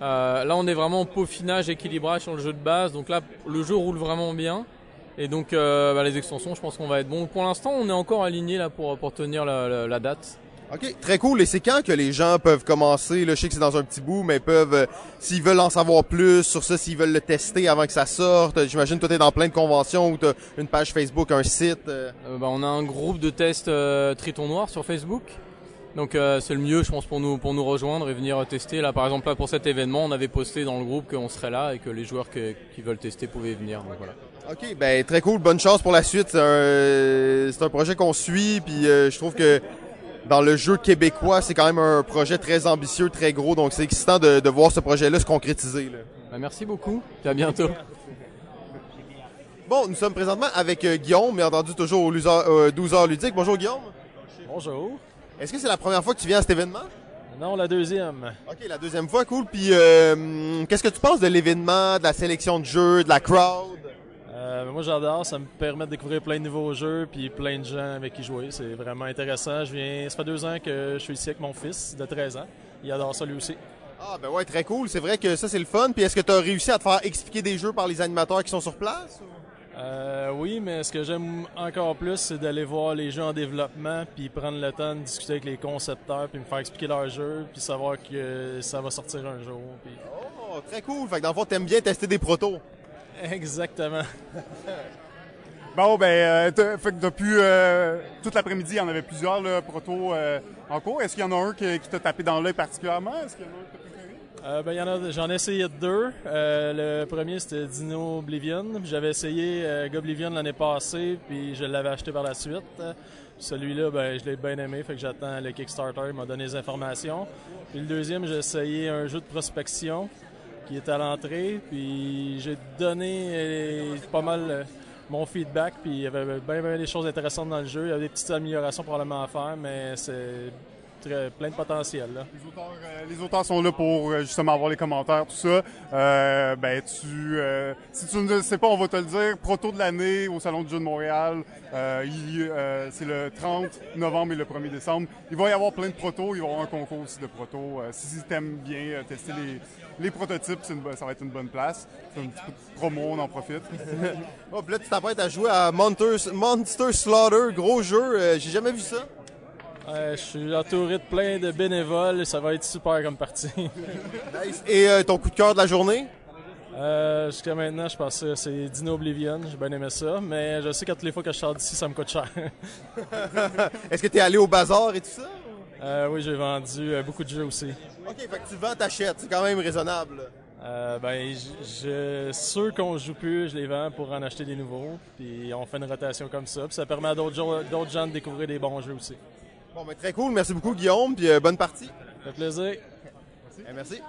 Euh, là, on est vraiment au peaufinage, équilibrage sur le jeu de base. Donc là, le jeu roule vraiment bien. Et donc, bah, les extensions, je pense qu'on va être bon. Pour l'instant, on est encore aligné là pour, pour tenir la- la date.
OK, très cool. Et c'est quand que les gens peuvent commencer? Là, je sais que c'est dans un petit bout, mais peuvent, euh, s'ils veulent en savoir plus sur ça, s'ils veulent le tester avant que ça sorte. euh, J'imagine que tu es dans plein de conventions où tu une page Facebook, un site. euh.
Euh, bah, on a un groupe de tests Triton Noir sur Facebook. Donc euh, c'est le mieux, je pense, pour nous pour nous rejoindre et venir tester. Là, par exemple, là pour cet événement, on avait posté dans le groupe qu'on serait là et que les joueurs que- qui veulent tester pouvaient venir. Donc voilà.
OK, ben très cool. Bonne chance pour la suite. C'est un, un projet qu'on suit, puis euh, je trouve que dans le jeu québécois, c'est quand même un projet très ambitieux, très gros. Donc c'est excitant de, de voir ce projet-là se concrétiser. là.
Bah, merci beaucoup. Et à bientôt.
Bon, nous sommes présentement avec euh, Guillaume, bien entendu toujours au Lusa- euh, 12 heures ludiques. Bonjour Guillaume.
Bonjour.
Est-ce que c'est la première fois que tu viens à cet événement?
Non, la deuxième.
OK, la deuxième fois, cool. Puis euh, qu'est-ce que tu penses de l'événement, de la sélection de jeux, de la crowd?
Euh, moi, j'adore. Ça me permet de découvrir plein de nouveaux jeux puis plein de gens avec qui jouer. C'est vraiment intéressant. Je viens. Ça fait deux ans que je suis ici avec mon fils de 13 ans. Il adore ça lui aussi.
Ah ben ouais, très cool. C'est vrai que ça, c'est le fun. Puis est-ce que tu as réussi à te faire expliquer des jeux par les animateurs qui sont sur place? ou?
Euh, oui, mais ce que j'aime encore plus, c'est d'aller voir les jeux en développement puis prendre le temps de discuter avec les concepteurs puis me faire expliquer leurs jeux puis savoir que ça va sortir un jour. puis-
Oh, très cool. Fait que dans le fond, t'aimes bien tester des protos.
Exactement.
Bon, ben, euh, fait que depuis euh, toute l'après-midi, il y en avait plusieurs là, protos euh, en cours. Est-ce qu'il y en a un qui, qui t'a tapé dans l'œil particulièrement? Est-ce qu'il y en a un que t'as préféré?
Euh, ben, il y en a- j'en ai essayé deux. Le premier, c'était Dino Oblivion. J'avais essayé Goblivion l'année passée, puis je l'avais acheté par la suite. Celui-là, ben, je l'ai bien aimé, fait que j'attends le Kickstarter, il m'a donné les informations. Puis le deuxième, j'ai essayé un jeu de prospection qui est à l'entrée, puis j'ai donné euh, pas mal euh, mon feedback, puis il y avait bien, bien des choses intéressantes dans le jeu. Il y avait des petites améliorations probablement à faire, mais c'est très- plein de potentiel. Là.
Les auteurs, euh, les auteurs sont là pour euh, justement avoir les commentaires, tout ça. Euh, ben, tu, euh, si tu ne sais pas, on va te le dire. Proto de l'année au Salon du jeu de Montréal. Euh, il, euh, c'est le 30 novembre et le 1er décembre. Il va y avoir plein de protos. Il va y avoir un concours aussi de protos. Euh, si tu aimes bien euh, tester les, les prototypes, une ça va être une bonne place. C'est un petit peu de promo, on en profite.
Oh, puis là, tu t'apprêtes à jouer à Monster, Monster Slaughter, gros jeu. Euh, J'ai jamais vu ça.
Ouais, je suis entouré de plein de bénévoles, ça va être super comme partie.
Nice. Et euh, ton coup de cœur de la journée?
Euh, Jusqu'à maintenant, je pense que c'est Dino Oblivion, j'ai bien aimé ça, mais je sais qu'à toutes les fois que je sors d'ici, ça me coûte cher.
Est-ce que tu es allé au bazar et tout ça?
Euh, oui, j'ai vendu beaucoup de jeux aussi.
OK, fait que tu vends, t'achètes. C'est quand même raisonnable.
Euh, ben, je, je- ceux qu'on joue plus, je les vends pour en acheter des nouveaux. Puis on fait une rotation comme ça. Puis ça permet à d'autres gens de découvrir des bons jeux aussi.
Bon, ben, très cool. Merci beaucoup, Guillaume. Puis euh, bonne partie.
Ça fait plaisir.
Eh, merci.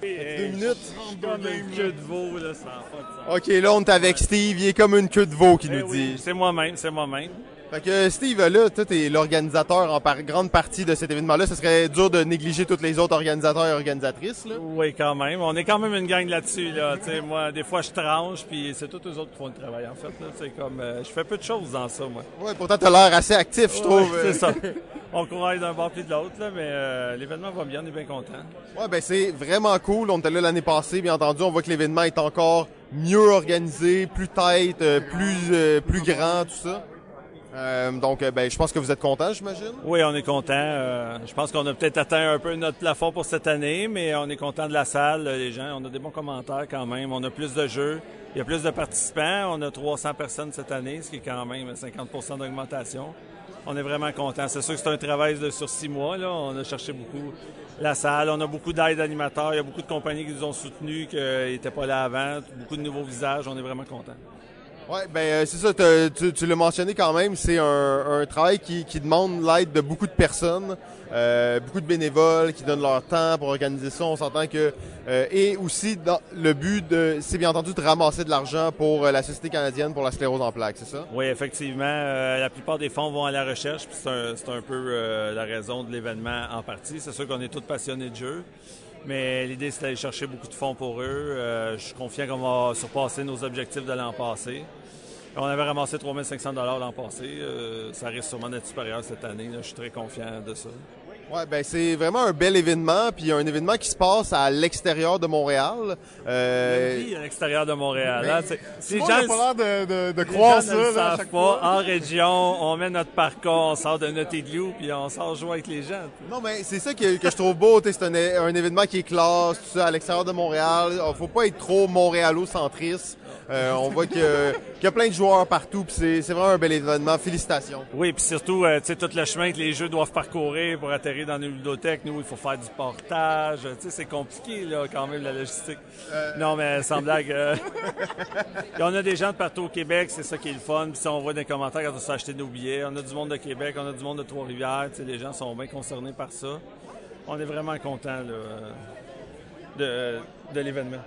Deux minutes?
Comme une queue de veau, là, ça n'a pas de sens.
OK, là, on est avec Steve. Il est comme une queue de veau qui
Eh
nous
oui,
dit.
c'est moi-même, c'est moi-même.
Fait que Steve, là, toi, t'es l'organisateur en par grande partie de cet événement-là. Ce serait dur de négliger tous les autres organisateurs et organisatrices, là.
Oui, quand même. On est quand même une gang là-dessus, là. Tu moi, des fois, je tranche, puis c'est tous eux autres qui font le travail, en fait. C'est comme, euh, je fais peu de choses dans ça, moi.
Ouais, pourtant, t'as l'air assez actif, je trouve.
Ouais, c'est ça. On couraille d'un bord puis de l'autre, là, mais euh, l'événement va bien, on est bien content.
Ouais, ben c'est vraiment cool. On était là l'année passée, bien entendu. On voit que l'événement est encore mieux organisé, plus tête, euh, plus euh, plus grand, tout ça. Euh, donc, euh, ben, je pense que vous êtes content, j'imagine.
Oui, on est content. Euh, je pense qu'on a peut-être atteint un peu notre plafond pour cette année, mais on est content de la salle, les gens. On a des bons commentaires quand même. On a plus de jeux. Il y a plus de participants. On a 300 personnes cette année, ce qui est quand même 50% d'augmentation. On est vraiment content. C'est sûr que c'est un travail sur six mois. On a cherché beaucoup la salle. On a beaucoup d'aide animateurs. Il y a beaucoup de compagnies qui nous ont soutenus, qui n'étaient pas là avant. Beaucoup de nouveaux visages. On est vraiment content.
Ouais, ben euh, c'est ça. Tu, tu l'as mentionné quand même. C'est un, un travail qui, qui demande l'aide de beaucoup de personnes, euh, beaucoup de bénévoles qui donnent leur temps pour organiser ça. On s'entend que euh, et aussi dans le but de, c'est bien entendu de ramasser de l'argent pour euh, la Société canadienne pour la sclérose en plaques, c'est ça?
Oui, effectivement. euh, la plupart des fonds vont à la recherche, puis c'est un, un peu euh, la raison de l'événement en partie. C'est sûr qu'on est tous passionnés de jeu, mais l'idée, c'est d'aller chercher beaucoup de fonds pour eux. Euh, je suis confiant qu'on va surpasser nos objectifs de l'an passé. On avait ramassé 3500 l'an passé. Euh, ça risque sûrement d'être supérieur cette année. là. Je suis très confiant de ça.
Ouais, ben c'est vraiment un bel événement, puis un événement qui se passe à l'extérieur de Montréal. Euh,
Vie à l'extérieur de Montréal. Hein. C'est- si gens
pas l'air de, de, de croire
gens
ça
ne
là, à chaque
pas.
fois.
En région, on met notre parcours, on sort de notre igloo, puis on sort jouer avec les gens.
Non, mais c'est ça que, que je trouve beau. t'sais, C'est un, événement qui est classe, tout ça, à l'extérieur de Montréal. Euh, Faut pas être trop montréalo-centriste. Euh, on voit que- qu'il y a plein de joueurs partout, puis c'est c'est vraiment un bel événement. Félicitations.
Oui, puis surtout, euh, tu sais, tout le chemin que les jeux doivent parcourir pour atterrir dans nos ludothèques. Nous, il faut faire du portage. Tu sais, c'est compliqué, là, quand même, la logistique. Non, mais sans blague. euh, on a des gens de partout au Québec, c'est ça qui est le fun. Puis si on voit dans les commentaires quand on s'est acheté nos billets, on a du monde de Québec, on a du monde de Trois-Rivières. Tu sais, les gens sont bien concernés par ça. On est vraiment contents, là, de, de l'événement.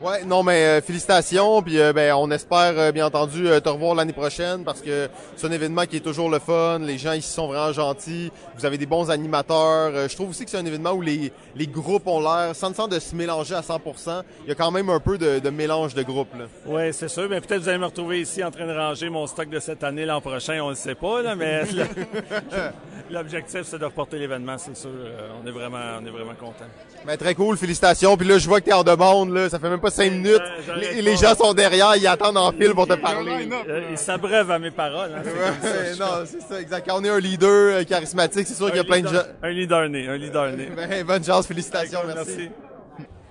Ouais, non, mais euh, félicitations, puis euh, ben, on espère euh, bien entendu euh, te revoir l'année prochaine parce que c'est un événement qui est toujours le fun. Les gens ici sont vraiment gentils. Vous avez des bons animateurs. Euh, je trouve aussi que c'est un événement où les, les groupes ont l'air, sans le sens de se mélanger à 100%, il y a quand même un peu de, de mélange de groupes. Là.
Oui, c'est sûr. Mais peut-être vous allez me retrouver ici en train de ranger mon stock de cette année l'an prochain. On ne sait pas, là, mais l'objectif, c'est de reporter l'événement, c'est sûr. Euh, on est vraiment, on est vraiment content.
Ben, très cool, félicitations. Puis là, je vois que t'es en demande, là. Ça fait même pas cinq minutes.
j'arrête
Les, gens sont derrière, ils attendent en file pour te parler.
Euh, il s'abreuve à mes paroles. hein, c'est comme ça.
Ouais, non, c'est ça, exact. Quand on est un leader euh, charismatique, c'est sûr qu'il y a plein de gens.
Un leader né, un leader né.
Ben, bonne chance, félicitations, merci.
Merci.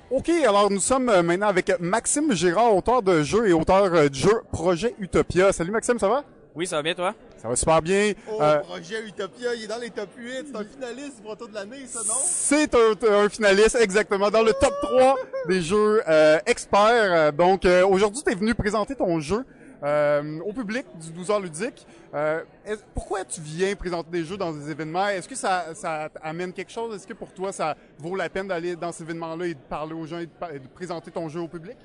OK, alors nous sommes euh, maintenant avec Maxime Girard, auteur de jeu et auteur du jeu Projet Utopia. Salut Maxime, ça va?
Oui, ça va bien, toi?
Ça va super bien.
Oh,
Euh,
projet Utopia, il est dans les top 8. C'est un finaliste pour retour de l'année, ça, non?
C'est un, un finaliste exactement dans le top 3 des jeux euh, experts. Donc euh, aujourd'hui, tu es venu présenter ton jeu euh, au public du 12 heures ludique. Euh, est- pourquoi tu viens présenter des jeux dans des événements? Est-ce que ça, ça amène quelque chose? Est-ce que pour toi, ça vaut la peine d'aller dans ces événements-là et de parler aux gens et de, et de présenter ton jeu au public?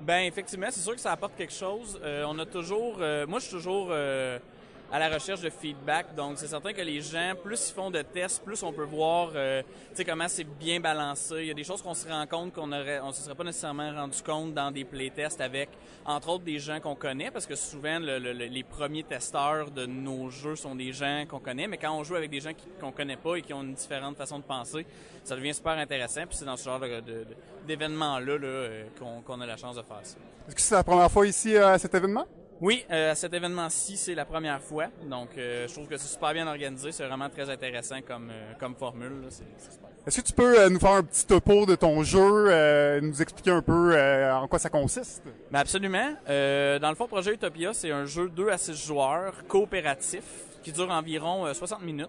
Ben effectivement, c'est sûr que ça apporte quelque chose. Euh, on a toujours, euh, moi je suis toujours euh, à la recherche de feedback, donc c'est certain que les gens, plus ils font de tests, plus on peut voir, euh, comment c'est bien balancé. Il y a des choses qu'on se rend compte qu'on aurait, on se serait pas nécessairement rendu compte dans des playtests avec, entre autres des gens qu'on connaît, parce que souvent le- le- le- les premiers testeurs de nos jeux sont des gens qu'on connaît, mais quand on joue avec des gens qu'on connaît pas et qui ont une différente façon de penser, ça devient super intéressant. Puis c'est dans ce genre d'événements-là là, euh, qu'on qu'on a la chance de faire ça.
Est-ce que c'est la première fois ici euh, à cet événement?
Oui, euh, à cet événement-ci, c'est la première fois. Donc, euh, je trouve que c'est super bien organisé. C'est vraiment très intéressant comme, euh, comme formule. là. C'est c'est super.
Est-ce que tu peux euh, nous faire un petit topo de ton jeu, euh, nous expliquer un peu euh, en quoi ça consiste?
Ben absolument. Euh, dans le fond, Projet Utopia, c'est un jeu 2 à 6 joueurs, coopératif, qui dure environ euh, 60 minutes.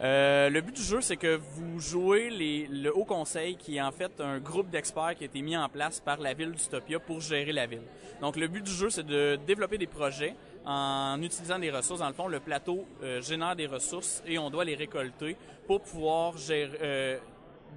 Euh, le but du jeu, c'est que vous jouez les, le Haut Conseil, qui est en fait un groupe d'experts qui a été mis en place par la ville d'Utopia pour gérer la ville. Donc, le but du jeu, c'est de développer des projets en utilisant des ressources. Dans le fond, le plateau euh, génère des ressources et on doit les récolter pour pouvoir gérer, euh,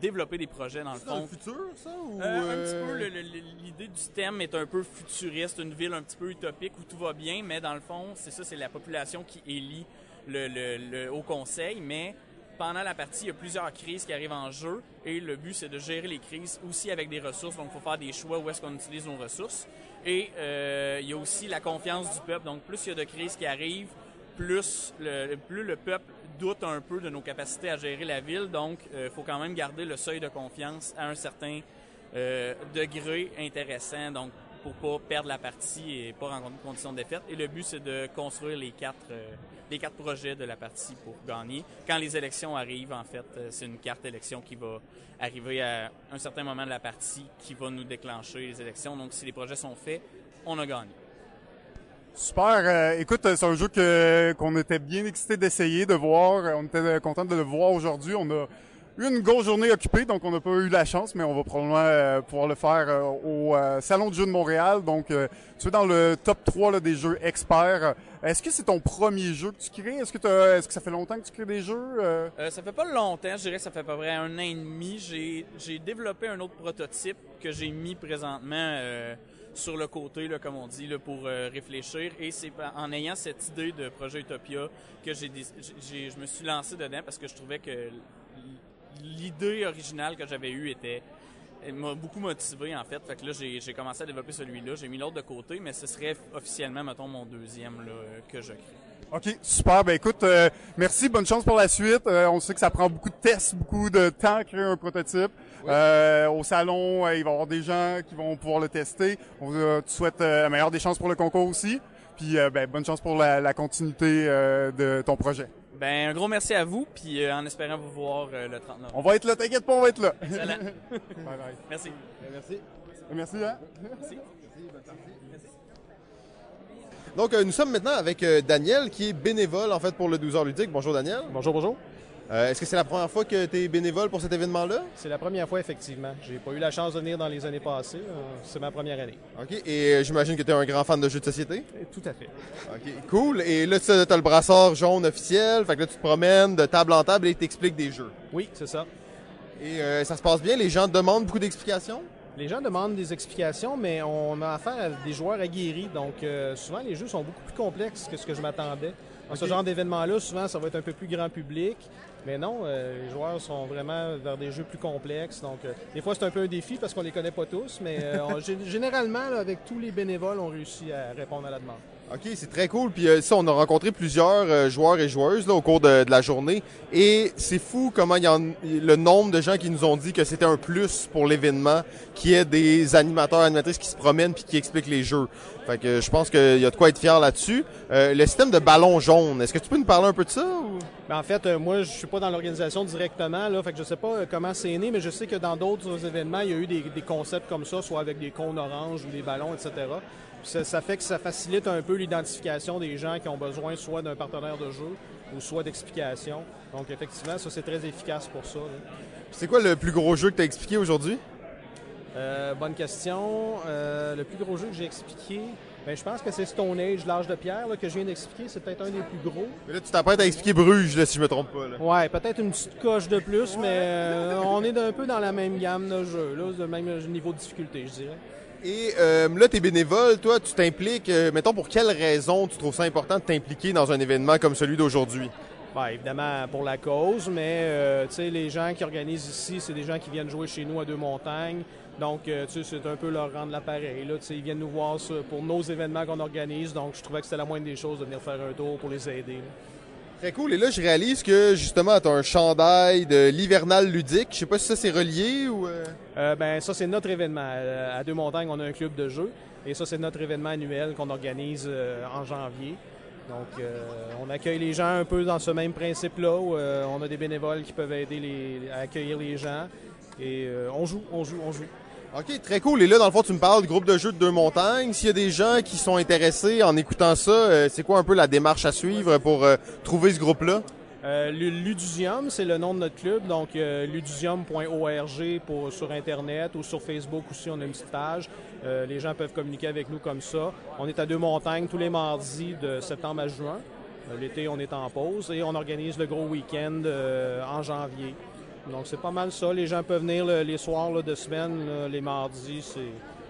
développer des projets dans le
C'est dans
fond.
le futur, ça? Ou,
Euh, Un petit peu, l'idée du thème est un peu futuriste, une ville un petit peu utopique où tout va bien, mais dans le fond, c'est ça, c'est la population qui élit le, Haut Conseil, mais pendant la partie, il y a plusieurs crises qui arrivent en jeu et le but, c'est de gérer les crises aussi avec des ressources, donc il faut faire des choix où est-ce qu'on utilise nos ressources. Et euh, il y a aussi la confiance du peuple, donc plus il y a de crises qui arrivent, plus le, plus le peuple doute un peu de nos capacités à gérer la ville. Donc, il faut quand même garder le seuil de confiance à un certain euh, degré intéressant, donc pour pas perdre la partie et pas rencontrer de conditions de défaite. Et le but, c'est de construire les quatre, euh, les quatre projets de la partie pour gagner. Quand les élections arrivent, en fait, euh, c'est une carte élection qui va arriver à un certain moment de la partie qui va nous déclencher les élections. Donc, si les projets sont faits, on a gagné.
Super. Euh, écoute, c'est un jeu que qu'on était bien excité d'essayer, de voir. On était content de le voir aujourd'hui. On a une grosse journée occupée, donc on n'a pas eu la chance, mais on va probablement euh, pouvoir le faire euh, au euh, Salon du jeu de Montréal. Donc, tu es dans le top 3 là, des jeux experts. Est-ce que c'est ton premier jeu que tu crées? Est-ce que, ça fait longtemps que tu crées des jeux?
Ça fait pas longtemps, je dirais que ça fait à peu près un an et demi. J'ai, développé un autre prototype que j'ai mis présentement sur le côté, comme on dit, pour réfléchir. Et c'est en ayant cette idée de projet Utopia que je me suis lancé dedans parce que je trouvais que l'idée originale que j'avais eue était elle m'a beaucoup motivé en fait. Fait que là j'ai, j'ai commencé à développer celui-là. J'ai mis l'autre de côté, mais ce serait officiellement mettons mon deuxième là, que je crée.
OK, super. Ben écoute, euh, merci, bonne chance pour la suite. Euh, on sait que ça prend beaucoup de tests, beaucoup de temps à créer un prototype. Euh, au salon, euh, il va y avoir des gens qui vont pouvoir le tester. On euh, te souhaite euh, la meilleure des chances pour le concours aussi. Puis euh, ben, bonne chance pour la, la continuité euh, de ton projet.
Ben un gros merci à vous, puis euh, en espérant vous voir euh, le 30 novembre.
On va être là, t'inquiète pas, on va être là.
Excellent.
bye bye.
Merci.
Merci.
Merci, hein?
Merci.
Donc, euh, nous sommes maintenant avec euh, Daniel, qui est bénévole, en fait, pour le 12 heures ludique. Bonjour, Daniel.
Bonjour, bonjour.
Euh, Est-ce que c'est la première fois que tu es bénévole pour cet événement-là?
C'est la première fois, effectivement. J'ai pas eu la chance de venir dans les années passées. Euh, C'est ma première année.
OK. Et euh, j'imagine que tu es un grand fan de jeux de société?
Tout à fait.
OK. Cool. Et là, tu as le brassard jaune officiel. Fait que là, tu te promènes de table en table et t'expliques des jeux.
Oui, c'est ça.
Et euh, ça se passe bien? Les gens demandent beaucoup d'explications?
Les gens demandent des explications, mais on a affaire à des joueurs aguerris. Donc, euh, souvent, les jeux sont beaucoup plus complexes que ce que je m'attendais. Dans ce genre d'événement-là, souvent, ça va être un peu plus grand public. Mais non, euh, les joueurs sont vraiment vers des jeux plus complexes. Donc, euh, des fois, c'est un peu un défi parce qu'on les connaît pas tous. Mais euh, généralement, avec tous les bénévoles, on réussit à répondre à la demande.
OK, c'est très cool. Puis euh, ça, on a rencontré plusieurs euh, joueurs et joueuses au cours de, la journée. Et c'est fou comment il y le nombre de gens qui nous ont dit que c'était un plus pour l'événement, qu'il y ait des animateurs, animatrices qui se promènent puis qui expliquent les jeux. Fait que je pense qu'il y a de quoi être fier là-dessus. Euh, le système de ballon jaune, est-ce que tu peux nous parler un peu de ça? Ou?
Ben, en fait, euh, moi, je suis pas dans l'organisation directement, là, fait que je sais pas comment c'est né, mais je sais que dans d'autres événements, il y a eu des, des concepts comme ça, soit avec des cônes oranges ou des ballons, etc. Ça, ça fait que ça facilite un peu l'identification des gens qui ont besoin soit d'un partenaire de jeu ou soit d'explication. Donc, effectivement, ça, c'est très efficace pour ça.
C'est quoi le plus gros jeu que tu as expliqué aujourd'hui?
Euh, bonne question. Euh, le plus gros jeu que j'ai expliqué, ben, je pense que c'est Stone Age, l'âge de pierre, là, que je viens d'expliquer. C'est peut-être un des plus gros.
Mais là, tu t'apprêtes à expliquer Bruges, là, si je me trompe pas. Là.
Ouais, peut-être une petite coche de plus, mais euh, on est un peu dans la même gamme de jeux, là, le même niveau de difficulté, je dirais.
Et euh, là, tu es bénévole, toi, tu t'impliques, euh, mettons, pour quelle raison tu trouves ça important de t'impliquer dans un événement comme celui d'aujourd'hui?
Ben, évidemment pour la cause, mais euh, les gens qui organisent ici, c'est des gens qui viennent jouer chez nous à Deux-Montagnes. Donc, euh, c'est un peu leur rendre l'appareil. Là, ils viennent nous voir pour nos événements qu'on organise. Donc, je trouvais que c'était la moindre des choses de venir faire un tour pour les aider. là.
Très cool. Et là, je réalise que, justement, tu as un chandail de l'hivernal ludique. Je sais pas si ça, c'est relié ou... euh,
ben, ça, c'est notre événement. À Deux-Montagnes, on a un club de jeux. Et ça, c'est notre événement annuel qu'on organise en janvier. Donc, euh, on accueille les gens un peu dans ce même principe-là. où, euh, on a des bénévoles qui peuvent aider les- à accueillir les gens. Et euh, on joue, on joue, on joue.
OK, très cool. Et là, dans le fond, tu me parles du groupe de jeux de Deux Montagnes. S'il y a des gens qui sont intéressés en écoutant ça, c'est quoi un peu la démarche à suivre pour trouver ce groupe-là?
Euh, Ludusium, c'est le nom de notre club, donc euh, ludusium.org sur Internet ou sur Facebook aussi, on a une petite page. Euh, les gens peuvent communiquer avec nous comme ça. On est à Deux-Montagnes tous les mardis de septembre à juin. Euh, L'été, on est en pause et on organise le gros week-end euh, en janvier. Donc c'est pas mal ça. Les gens peuvent venir le- les soirs là, de semaine, là, les mardis. C'est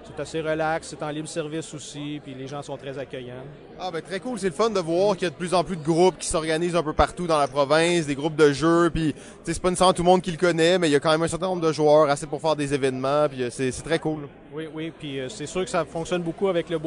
c'est assez relax, c'est en libre service aussi, puis les gens sont très accueillants.
Ah ben très cool, c'est le fun de voir qu'il y a de plus en plus de groupes qui s'organisent un peu partout dans la province, des groupes de jeux, puis c'est pas nécessairement tout le monde qui le connaît, mais il y a quand même un certain nombre de joueurs assez pour faire des événements, puis euh, c'est très cool.
Oui, oui, puis euh, c'est sûr que ça fonctionne beaucoup avec le.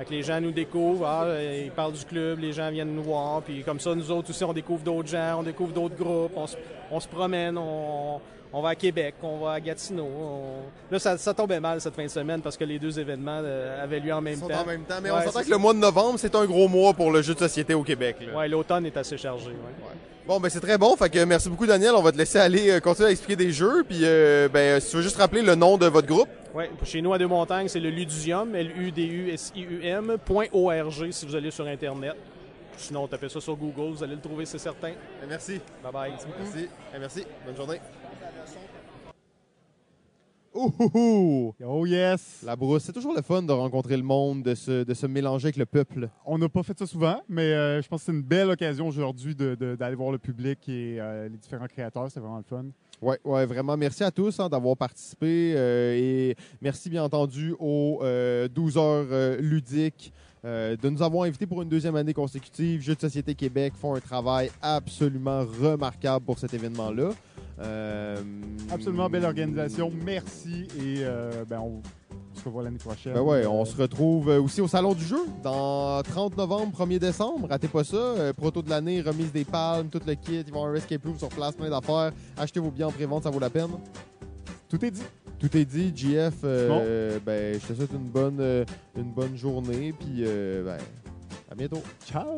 Fait que les gens nous découvrent, ah, euh, ils parlent du club, les gens viennent nous voir, puis comme ça, nous autres aussi, on découvre d'autres gens, on découvre d'autres groupes, on se, on se promène, on, on va à Québec, on va à Gatineau. on- Là, ça, ça tombait mal cette fin de semaine parce que les deux événements euh, avaient lieu en même
Ils sont
temps.
en même temps, mais
Ouais,
on s'entend que le mois de novembre, c'est un gros mois pour le jeu de société au Québec.
Ouais, l'automne est assez chargé. ouais.
Bon, ben c'est très bon. Fait que merci beaucoup, Daniel. On va te laisser aller euh, continuer à expliquer des jeux. Puis, euh, ben, si tu veux juste rappeler le nom de votre groupe.
Oui, chez nous à Deux-Montagnes, c'est le Ludusium, L-U-D-U-S-I-U-M, .org si vous allez sur Internet. Sinon, tapez ça sur Google, vous allez le trouver, c'est certain.
Merci.
Bye bye.
Merci. Eh, merci. Bonne journée.
Oh yes!
La brousse, c'est toujours le fun de rencontrer le monde, de se, de se mélanger avec le peuple.
On n'a pas fait ça souvent, mais euh, je pense que c'est une belle occasion aujourd'hui de- de- d'aller voir le public et euh, les différents créateurs. C'est vraiment le fun.
Ouais, ouais, vraiment. Merci à tous hein, d'avoir participé euh, et merci bien entendu aux euh, 12 heures ludiques euh, de nous avoir invités pour une deuxième année consécutive. Jeux de Société Québec font un travail absolument remarquable pour cet événement-là. Euh,
Absolument belle organisation. Merci et euh, ben, on se revoit l'année prochaine.
Ben ouais, on se retrouve euh, aussi au Salon du jeu dans 30 novembre, 1er décembre. Ratez pas ça. Proto de l'année, remise des palmes, tout le kit. Ils vont avoir un escape room sur place, plein d'affaires. Achetez vos billets en pré-vente, ça vaut la peine.
Tout est dit.
Tout est dit. JF, euh, ben, je te souhaite une bonne, une bonne journée. Puis, euh, ben, à bientôt.
Ciao!